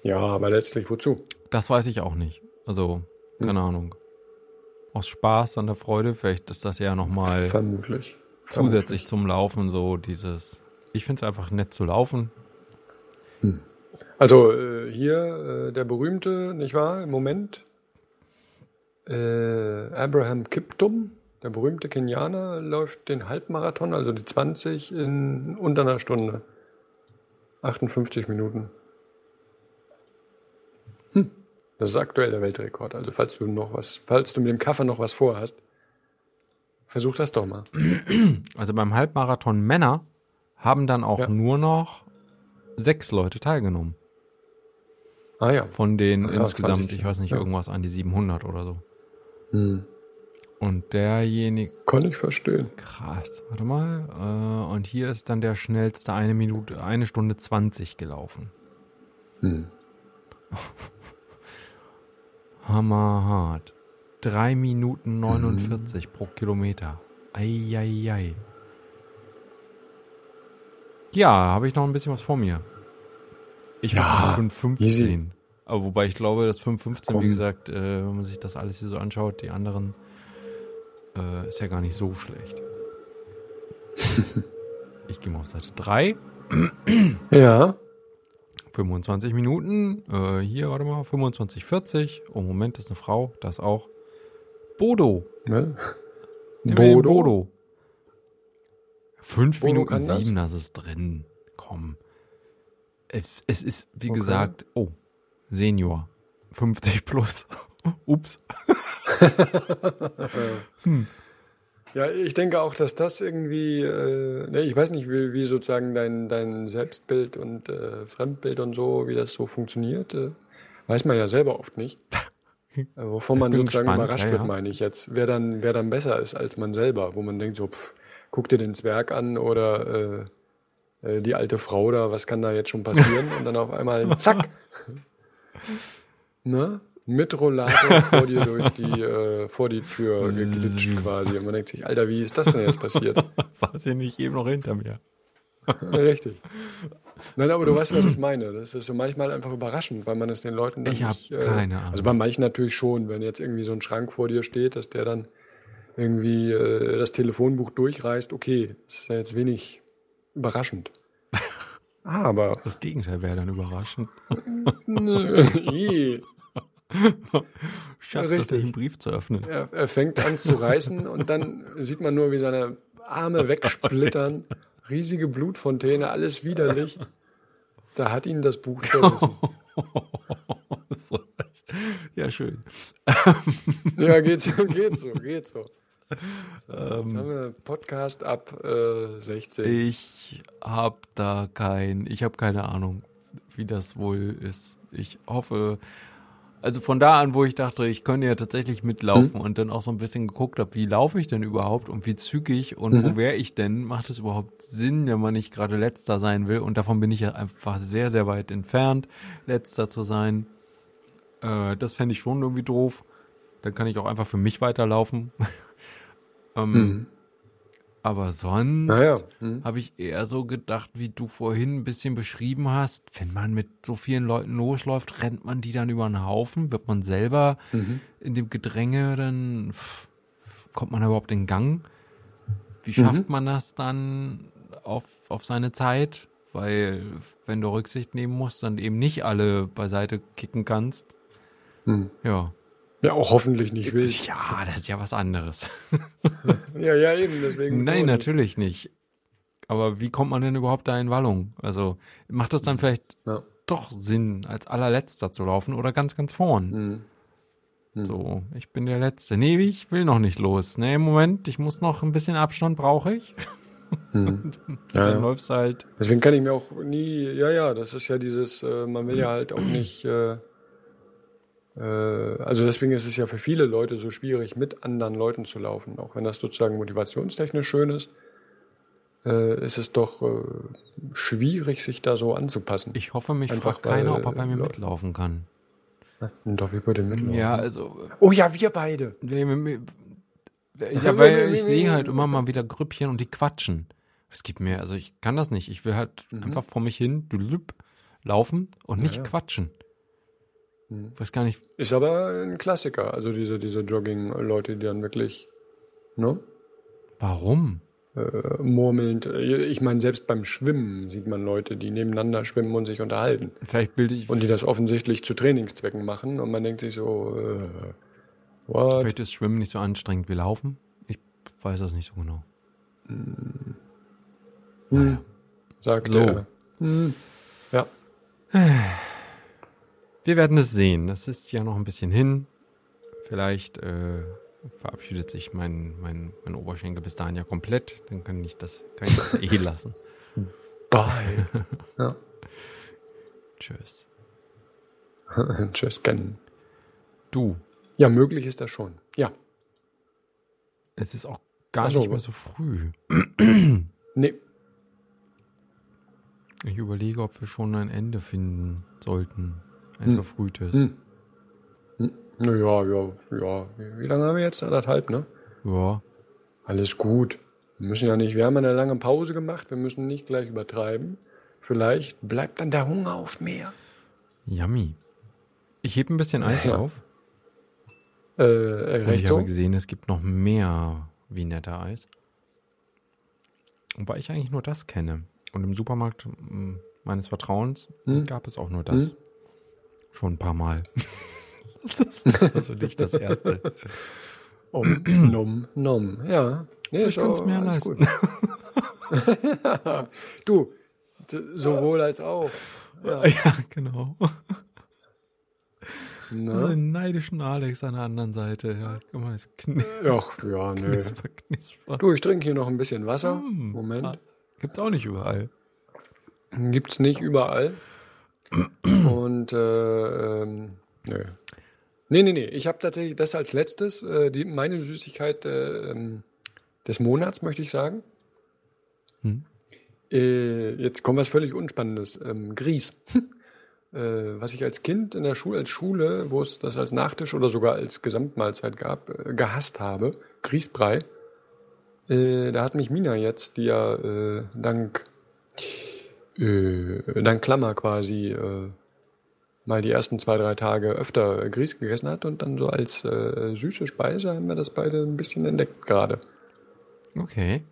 B: Ja, aber letztlich wozu?
A: Das weiß ich auch nicht. Also, keine Ahnung. Aus Spaß an der Freude, vielleicht ist das ja nochmal
B: Vermutlich.
A: zusätzlich zum Laufen so dieses. Ich finde es einfach nett zu laufen.
B: Also äh, hier äh, der berühmte, nicht wahr, im Moment, äh, Abraham Kiptum, der berühmte Kenianer, läuft den Halbmarathon, also die 20 in unter einer Stunde. 58 Minuten. Hm. Das ist aktuell der Weltrekord. Also falls du noch was, falls du mit dem Kaffee noch was vorhast, versuch das doch mal.
A: Also beim Halbmarathon Männer haben dann auch
B: Ja.
A: nur noch sechs Leute teilgenommen.
B: Ah ja.
A: Von den
B: Ja,
A: insgesamt,
B: 20,
A: ich weiß nicht,
B: ja.
A: irgendwas an die 700 oder so.
B: Hm.
A: Und derjenige,
B: Kann ich verstehen.
A: krass, warte mal, äh, und hier ist dann der schnellste eine Minute, eine Stunde 20 gelaufen.
B: Hm.
A: Hammerhart. Drei Minuten
B: Mhm.
A: 49 pro Kilometer. Eieiei. Ja, habe ich noch ein bisschen was vor mir. Ich
B: Ja,
A: habe 5,15.
B: easy.
A: Aber wobei ich glaube, das 5,15, wie gesagt, äh, wenn man sich das alles hier so anschaut, die anderen, äh, ist ja gar nicht so schlecht. ich gehe mal auf Seite 3.
B: Ja.
A: 25 Minuten. Äh, hier, warte mal, 25, 40. Oh, Moment, das ist eine Frau. Das auch. Bodo.
B: Ne? Bodo?
A: Bodo. Fünf
B: Bodo
A: Minuten
B: kann das?
A: sieben, das ist drin. Komm. Es, es ist, wie
B: Okay.
A: gesagt, oh, Senior. 50 plus. Ups.
B: Ja, ich denke auch, dass das irgendwie, äh, ne, ich weiß nicht, wie, wie sozusagen dein, dein Selbstbild und äh, Fremdbild und so, wie das so funktioniert, äh, weiß man ja selber oft nicht. Wovon man sozusagen
A: gespannt,
B: überrascht
A: ja,
B: wird, meine ich jetzt. Wer dann, wer dann besser ist als man selber, wo man denkt so, pff, guck dir den Zwerg an oder äh, äh, die alte Frau da, was kann da jetzt schon passieren? Und dann auf einmal zack! ne? Mit Rollator vor dir durch die, äh, vor die Tür geglitscht quasi. Und man denkt sich, Alter, wie ist das denn jetzt passiert?
A: War sie nicht eben noch hinter mir?
B: Richtig. Nein, aber du weißt, was ich meine. Das ist so manchmal einfach überraschend, weil man es den Leuten dann
A: Ich hab
B: nicht... äh,
A: keine Ahnung.
B: Also bei manchen natürlich schon, wenn jetzt irgendwie so ein Schrank vor dir steht, dass der dann irgendwie äh, das Telefonbuch durchreißt, okay, das ist ja jetzt wenig überraschend. Aber...
A: Das Gegenteil wäre dann überraschend. Schafft
B: Richtig.
A: sich einen Brief zu öffnen.
B: er, er fängt an zu reißen und dann sieht man nur, wie seine Arme wegsplittern. Riesige Blutfontäne, alles widerlich. Da hat ihn das Buch zerrissen.
A: So. ja, schön.
B: Ja, geht so, geht so, geht so. so
A: Ähm.
B: jetzt haben wir Podcast ab äh, 16.
A: Ich habe da kein, ich habe keine Ahnung, wie das wohl ist. Ich hoffe, also von da an, wo ich dachte, ich könnte ja tatsächlich mitlaufen und dann auch so ein bisschen geguckt habe, wie laufe ich denn überhaupt und wie zügig und wo wäre ich denn? Macht es überhaupt Sinn, wenn man nicht gerade letzter sein will? Und davon bin ich ja einfach sehr, sehr weit entfernt, letzter zu sein. Äh, das fände ich schon irgendwie doof. Dann kann ich auch einfach für mich weiterlaufen. ähm,
B: Mhm.
A: Aber sonst
B: Naja. Hm.
A: habe ich eher so gedacht, wie du vorhin ein bisschen beschrieben hast, wenn man mit so vielen Leuten losläuft, rennt man die dann über den Haufen? Wird man selber
B: Mhm.
A: in dem Gedränge dann, pff, kommt man überhaupt in Gang? Wie schafft
B: Mhm.
A: man das dann auf, auf seine Zeit? Weil, wenn du Rücksicht nehmen musst, dann eben nicht alle beiseite kicken kannst.
B: Hm.
A: Ja.
B: Ja, auch hoffentlich nicht wild.
A: Ja, das ist ja was anderes.
B: Ja, ja, eben, deswegen.
A: Nein,
B: das-
A: natürlich nicht. Aber wie kommt man denn überhaupt da in Wallung? Also macht es dann vielleicht
B: Ja.
A: doch Sinn, als allerletzter zu laufen oder ganz, ganz vorn?
B: Hm.
A: So, ich bin der Letzte. Nee, ich will noch nicht los. Nee, Moment, ich muss noch ein bisschen Abstand, brauche ich.
B: Hm. Ja,
A: dann
B: ja.
A: läufst du halt.
B: Deswegen kann ich mir auch nie, ja, ja, das ist ja dieses, äh, man will ja halt auch nicht, äh, also deswegen ist es ja für viele Leute so schwierig, mit anderen Leuten zu laufen, auch wenn das sozusagen motivationstechnisch schön ist, äh, ist es doch äh, schwierig, sich da so anzupassen.
A: Ich hoffe, mich
B: Einfach
A: fragt keiner, ob er bei mir
B: Leute-
A: mitlaufen kann.
B: Und doch, wir würden mitlaufen.
A: Ja, also.
B: Oh ja, wir beide.
A: Ja, weil ich sehe halt immer mal wieder Grüppchen und die quatschen. Es gibt mir, also ich kann das nicht. Ich will halt einfach vor mich hin dulüp, laufen und nicht
B: ja.
A: quatschen.
B: Mhm.
A: Weiß gar nicht.
B: Ist aber ein Klassiker, also diese, diese Jogging-Leute, die dann wirklich, ne?
A: Warum?
B: äh, murmelnd. Ich meine, selbst beim Schwimmen sieht man Leute, die nebeneinander schwimmen und sich unterhalten.
A: Vielleicht bilde ich.
B: Und die das offensichtlich zu Trainingszwecken machen. Und man denkt sich so, äh, what?
A: Vielleicht ist Schwimmen nicht so anstrengend wie Laufen. Ich weiß das nicht so genau.
B: Hm, sagt
A: So.
B: er. Hm. Ja.
A: Wir werden es sehen. Das ist ja noch ein bisschen hin. Vielleicht äh, verabschiedet sich mein, mein, mein Oberschenkel bis dahin ja komplett. Dann kann ich das, kann ich das eh lassen.
B: Bye. ja.
A: Tschüss.
B: Tschüss, kennen.
A: Du,
B: Ja, möglich ist das schon. Ja.
A: es ist auch gar
B: Ach so.
A: nicht mehr so früh.
B: Nee.
A: Ich überlege, ob wir schon ein Ende finden sollten. Ein
B: Hm.
A: verfrühtes.
B: Hm. Hm. Naja, ja, ja. Wie lange haben wir jetzt? Anderthalb, ne?
A: Ja.
B: Alles gut. Wir müssen ja nicht, wir haben eine lange Pause gemacht, wir müssen nicht gleich übertreiben. Vielleicht bleibt dann der Hunger auf mehr.
A: Yummy. Ich hebe ein bisschen Eis
B: Ja.
A: auf.
B: Äh,
A: Und
B: recht
A: Oh, ich
B: so?
A: habe gesehen, es gibt noch mehr Viennetta Eis. Wobei ich eigentlich nur das kenne. Und im Supermarkt meines Vertrauens
B: Hm.
A: gab es auch nur das.
B: Hm.
A: Schon ein paar Mal. das ist also nicht das erste.
B: Om, nom, nom. Ja. Nee,
A: Ich kann's
B: auch
A: mir leisten.
B: gut. du, sowohl als auch. Ja.
A: Ja, genau.
B: Ne?
A: Den neidischen Alex an der anderen Seite. Ja, guck mal, das
B: Ach, ja, nö.
A: Knisper, Knisper.
B: Du, ich trinke hier noch ein bisschen Wasser.
A: Hm,
B: Moment.
A: ah, Gibt's auch nicht überall.
B: Gibt's nicht überall. Und äh, ähm, nö. Nee, nee, nee. Ich habe tatsächlich das als letztes, äh, die, meine Süßigkeit äh, ähm, des Monats, möchte ich sagen.
A: Hm.
B: Äh, jetzt kommt was völlig Unspannendes. Ähm, Grieß. äh, was ich als Kind in der Schule, als Schule, wo es das als Nachtisch oder sogar als Gesamtmahlzeit gab, äh, gehasst habe. Grießbrei. Äh, da hat mich Mina jetzt, die ja äh, dank äh, dank Klammer quasi äh, mal die ersten zwei, drei Tage öfter Grieß gegessen hat und dann so als äh, süße Speise haben wir das beide ein bisschen entdeckt gerade.
A: Okay.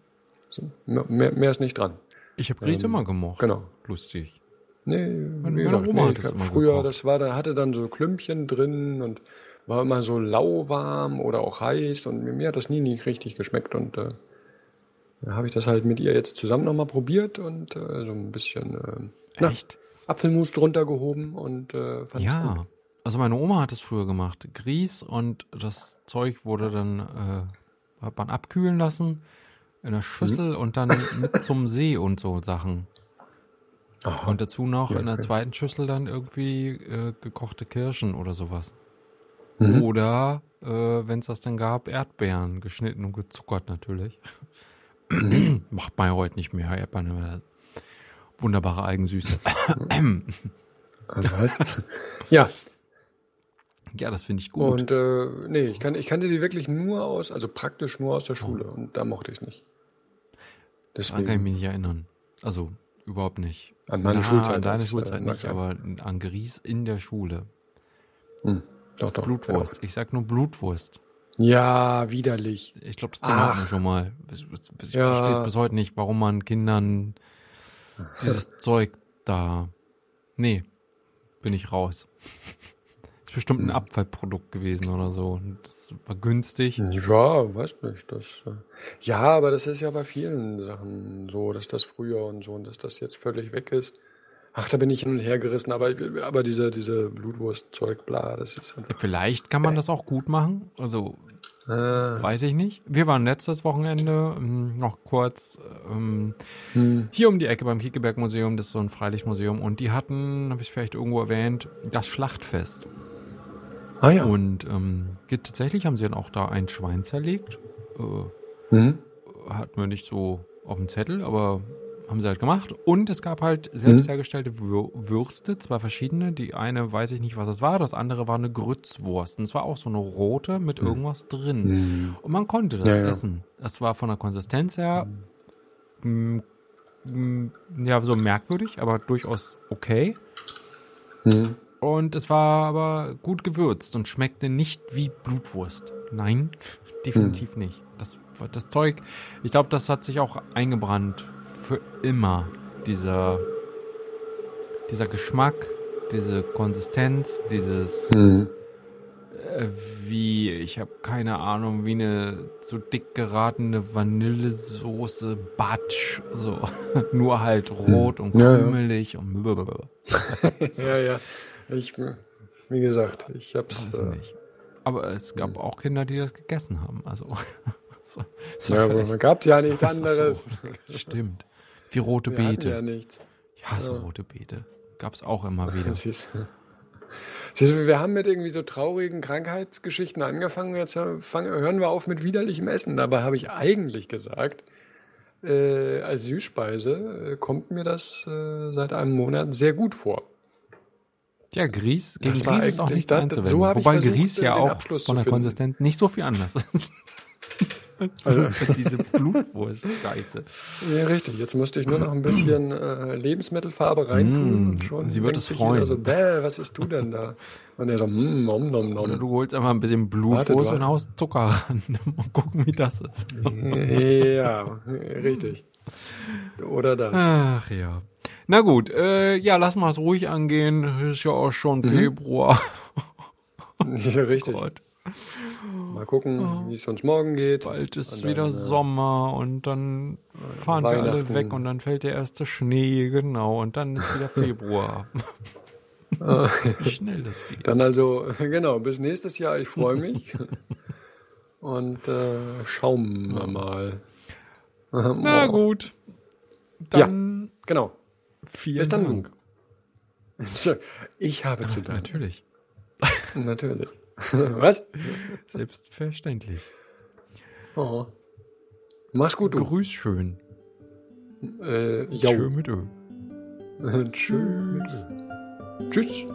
B: So, mehr, mehr ist nicht dran.
A: Ich habe Grieß
B: Ähm,
A: immer gemocht.
B: Genau.
A: Lustig.
B: Nee,
A: meine
B: gesagt,
A: Oma
B: nee,
A: hat das
B: früher,
A: gekocht.
B: das war, da hatte dann so Klümpchen drin und war immer so lauwarm oder auch heiß und mir, mir hat das nie nicht richtig geschmeckt und äh, da habe ich das halt mit ihr jetzt zusammen nochmal probiert und äh, so ein bisschen äh, na,
A: Echt?
B: Apfelmus drunter gehoben und äh, fand's gut.
A: Ja. Also meine Oma hat es früher gemacht. Grieß und das Zeug wurde dann, äh, hat man abkühlen lassen in der Schüssel
B: Mhm.
A: und dann mit zum See und so Sachen.
B: Aha.
A: Und dazu noch
B: Ja,
A: in der
B: okay.
A: zweiten Schüssel dann irgendwie äh, gekochte Kirschen oder sowas.
B: Mhm.
A: Oder, äh, wenn es das dann gab, Erdbeeren, geschnitten und gezuckert natürlich. Macht ja heute nicht mehr. Erdbeeren haben wunderbare Eigensüße.
B: Also was? ja,
A: ja, das finde ich gut.
B: und äh, nee, ich, kann, ich kannte die wirklich nur aus, also praktisch nur aus der Schule und da mochte ich es nicht.
A: Daran kann ich
B: Deswegen,
A: mich nicht erinnern. Also überhaupt nicht.
B: An meine
A: Na,
B: Schulzeit,
A: An deine Schulzeit
B: äh,
A: nicht,
B: sein.
A: aber an Grieß in der Schule.
B: hm, doch, doch.
A: Blutwurst. Ich sag nur Blutwurst.
B: Ja, widerlich.
A: Ich glaube, das Thema hatten wir schon mal. Ich, ich,
B: Ja.
A: verstehe es bis heute nicht, warum man Kindern dieses Zeug da. Nee, bin ich raus. Ist bestimmt
B: Hm.
A: ein Abfallprodukt gewesen oder so. Das war günstig.
B: Ja, weiß nicht. Das, äh, ja, aber das ist ja bei vielen Sachen so, dass das früher und so und dass das jetzt völlig weg ist. Ach, da bin ich hin und her gerissen, aber, aber diese, diese Blutwurstzeug, bla, das ist einfach.
A: Vielleicht kann man das auch gut machen. Also
B: Äh,
A: Weiß ich nicht. Wir waren letztes Wochenende ähm, noch kurz ähm,
B: hm,
A: hier um die Ecke beim Kiekeberg Museum, das ist so ein Freilichtmuseum, und die hatten, habe ich vielleicht irgendwo erwähnt, das Schlachtfest.
B: ah ja.
A: Und ähm, tatsächlich haben sie dann auch da ein Schwein zerlegt. Äh,
B: Hm,
A: hatten wir nicht so auf dem Zettel, aber haben sie halt gemacht. Und es gab halt selbst
B: Mhm.
A: hergestellte Wür Würste, zwei verschiedene. Die eine weiß ich nicht, was es war, das andere war eine Grützwurst. Und es war auch so eine rote mit irgendwas drin.
B: hm.
A: Und man konnte das
B: Ja,
A: essen. Das war von der Konsistenz her mm, mm, ja so merkwürdig, aber durchaus okay.
B: Hm.
A: Und es war aber gut gewürzt und schmeckte nicht wie Blutwurst. Nein, definitiv
B: Hm.
A: nicht. Das, das Zeug, ich glaube, das hat sich auch eingebrannt für immer. Dieser, dieser Geschmack, diese Konsistenz, dieses
B: Hm.
A: äh, wie, ich habe keine Ahnung, wie eine so dick geratene Vanillesoße Batsch, so nur halt rot und
B: Hm. Ja, ja.
A: krümelig und blablabla.
B: Ja, ja. Ich, wie gesagt, ich hab's.
A: Weiß
B: Äh,
A: nicht. Aber es gab auch Kinder, die das gegessen haben. Also so, so
B: ja, aber gab's ja nichts
A: Ach so,
B: anderes.
A: Stimmt. Wie rote
B: Wir
A: Beete.
B: ja nichts.
A: Ich hasse
B: Ja.
A: rote Beete. Gab's auch immer wieder.
B: Siehst du. Siehst du, wir haben mit irgendwie so traurigen Krankheitsgeschichten angefangen. Jetzt fangen, hören wir auf mit widerlichem Essen. Dabei habe ich eigentlich gesagt, äh, als Süßspeise äh, kommt mir das äh, seit einem Monat sehr gut vor.
A: Ja, Grieß, gegen Grieß ist auch nichts
B: das-
A: einzuwenden.
B: so
A: Wobei
B: versucht,
A: Grieß ja auch von der. Konsistenz nicht so viel anders ist. Als diese Blutwurst. Scheiße.
B: Ja, richtig. Jetzt musste ich nur noch ein bisschen äh, Lebensmittelfarbe reintun.
A: Mm,
B: und schon
A: sie wird es freuen.
B: jeder So, Bäh, was isst du denn da? Und er so, mm, nom, nom,
A: Oder
B: nom.
A: du holst einfach ein bisschen Blutwurst und haust Zucker ran. Mal gucken, wie das ist.
B: Ja, richtig. Oder das.
A: Ach ja. Na gut, äh, ja, lass mal es ruhig angehen. Ist ja auch schon Februar.
B: Ja, richtig.
A: Gott.
B: Mal gucken, wie es uns morgen geht.
A: Bald ist
B: dann,
A: wieder
B: äh,
A: Sommer und dann fahren wir alle weg und dann fällt der erste Schnee, genau. Und dann ist wieder Februar. Wie schnell das geht.
B: Dann also, genau, bis nächstes Jahr. Ich freue mich. Und äh, schauen wir mal.
A: Na
B: Oh,
A: gut. Dann
B: Genau.
A: vielen
B: Bis dann.
A: Dank.
B: Ich habe zu danken.
A: Natürlich.
B: Natürlich. Was?
A: Selbstverständlich.
B: Oh. Mach's gut, du.
A: Grüß schön.
B: Äh,
A: Tschö mit Ö.
B: Tschüss. Tschüss.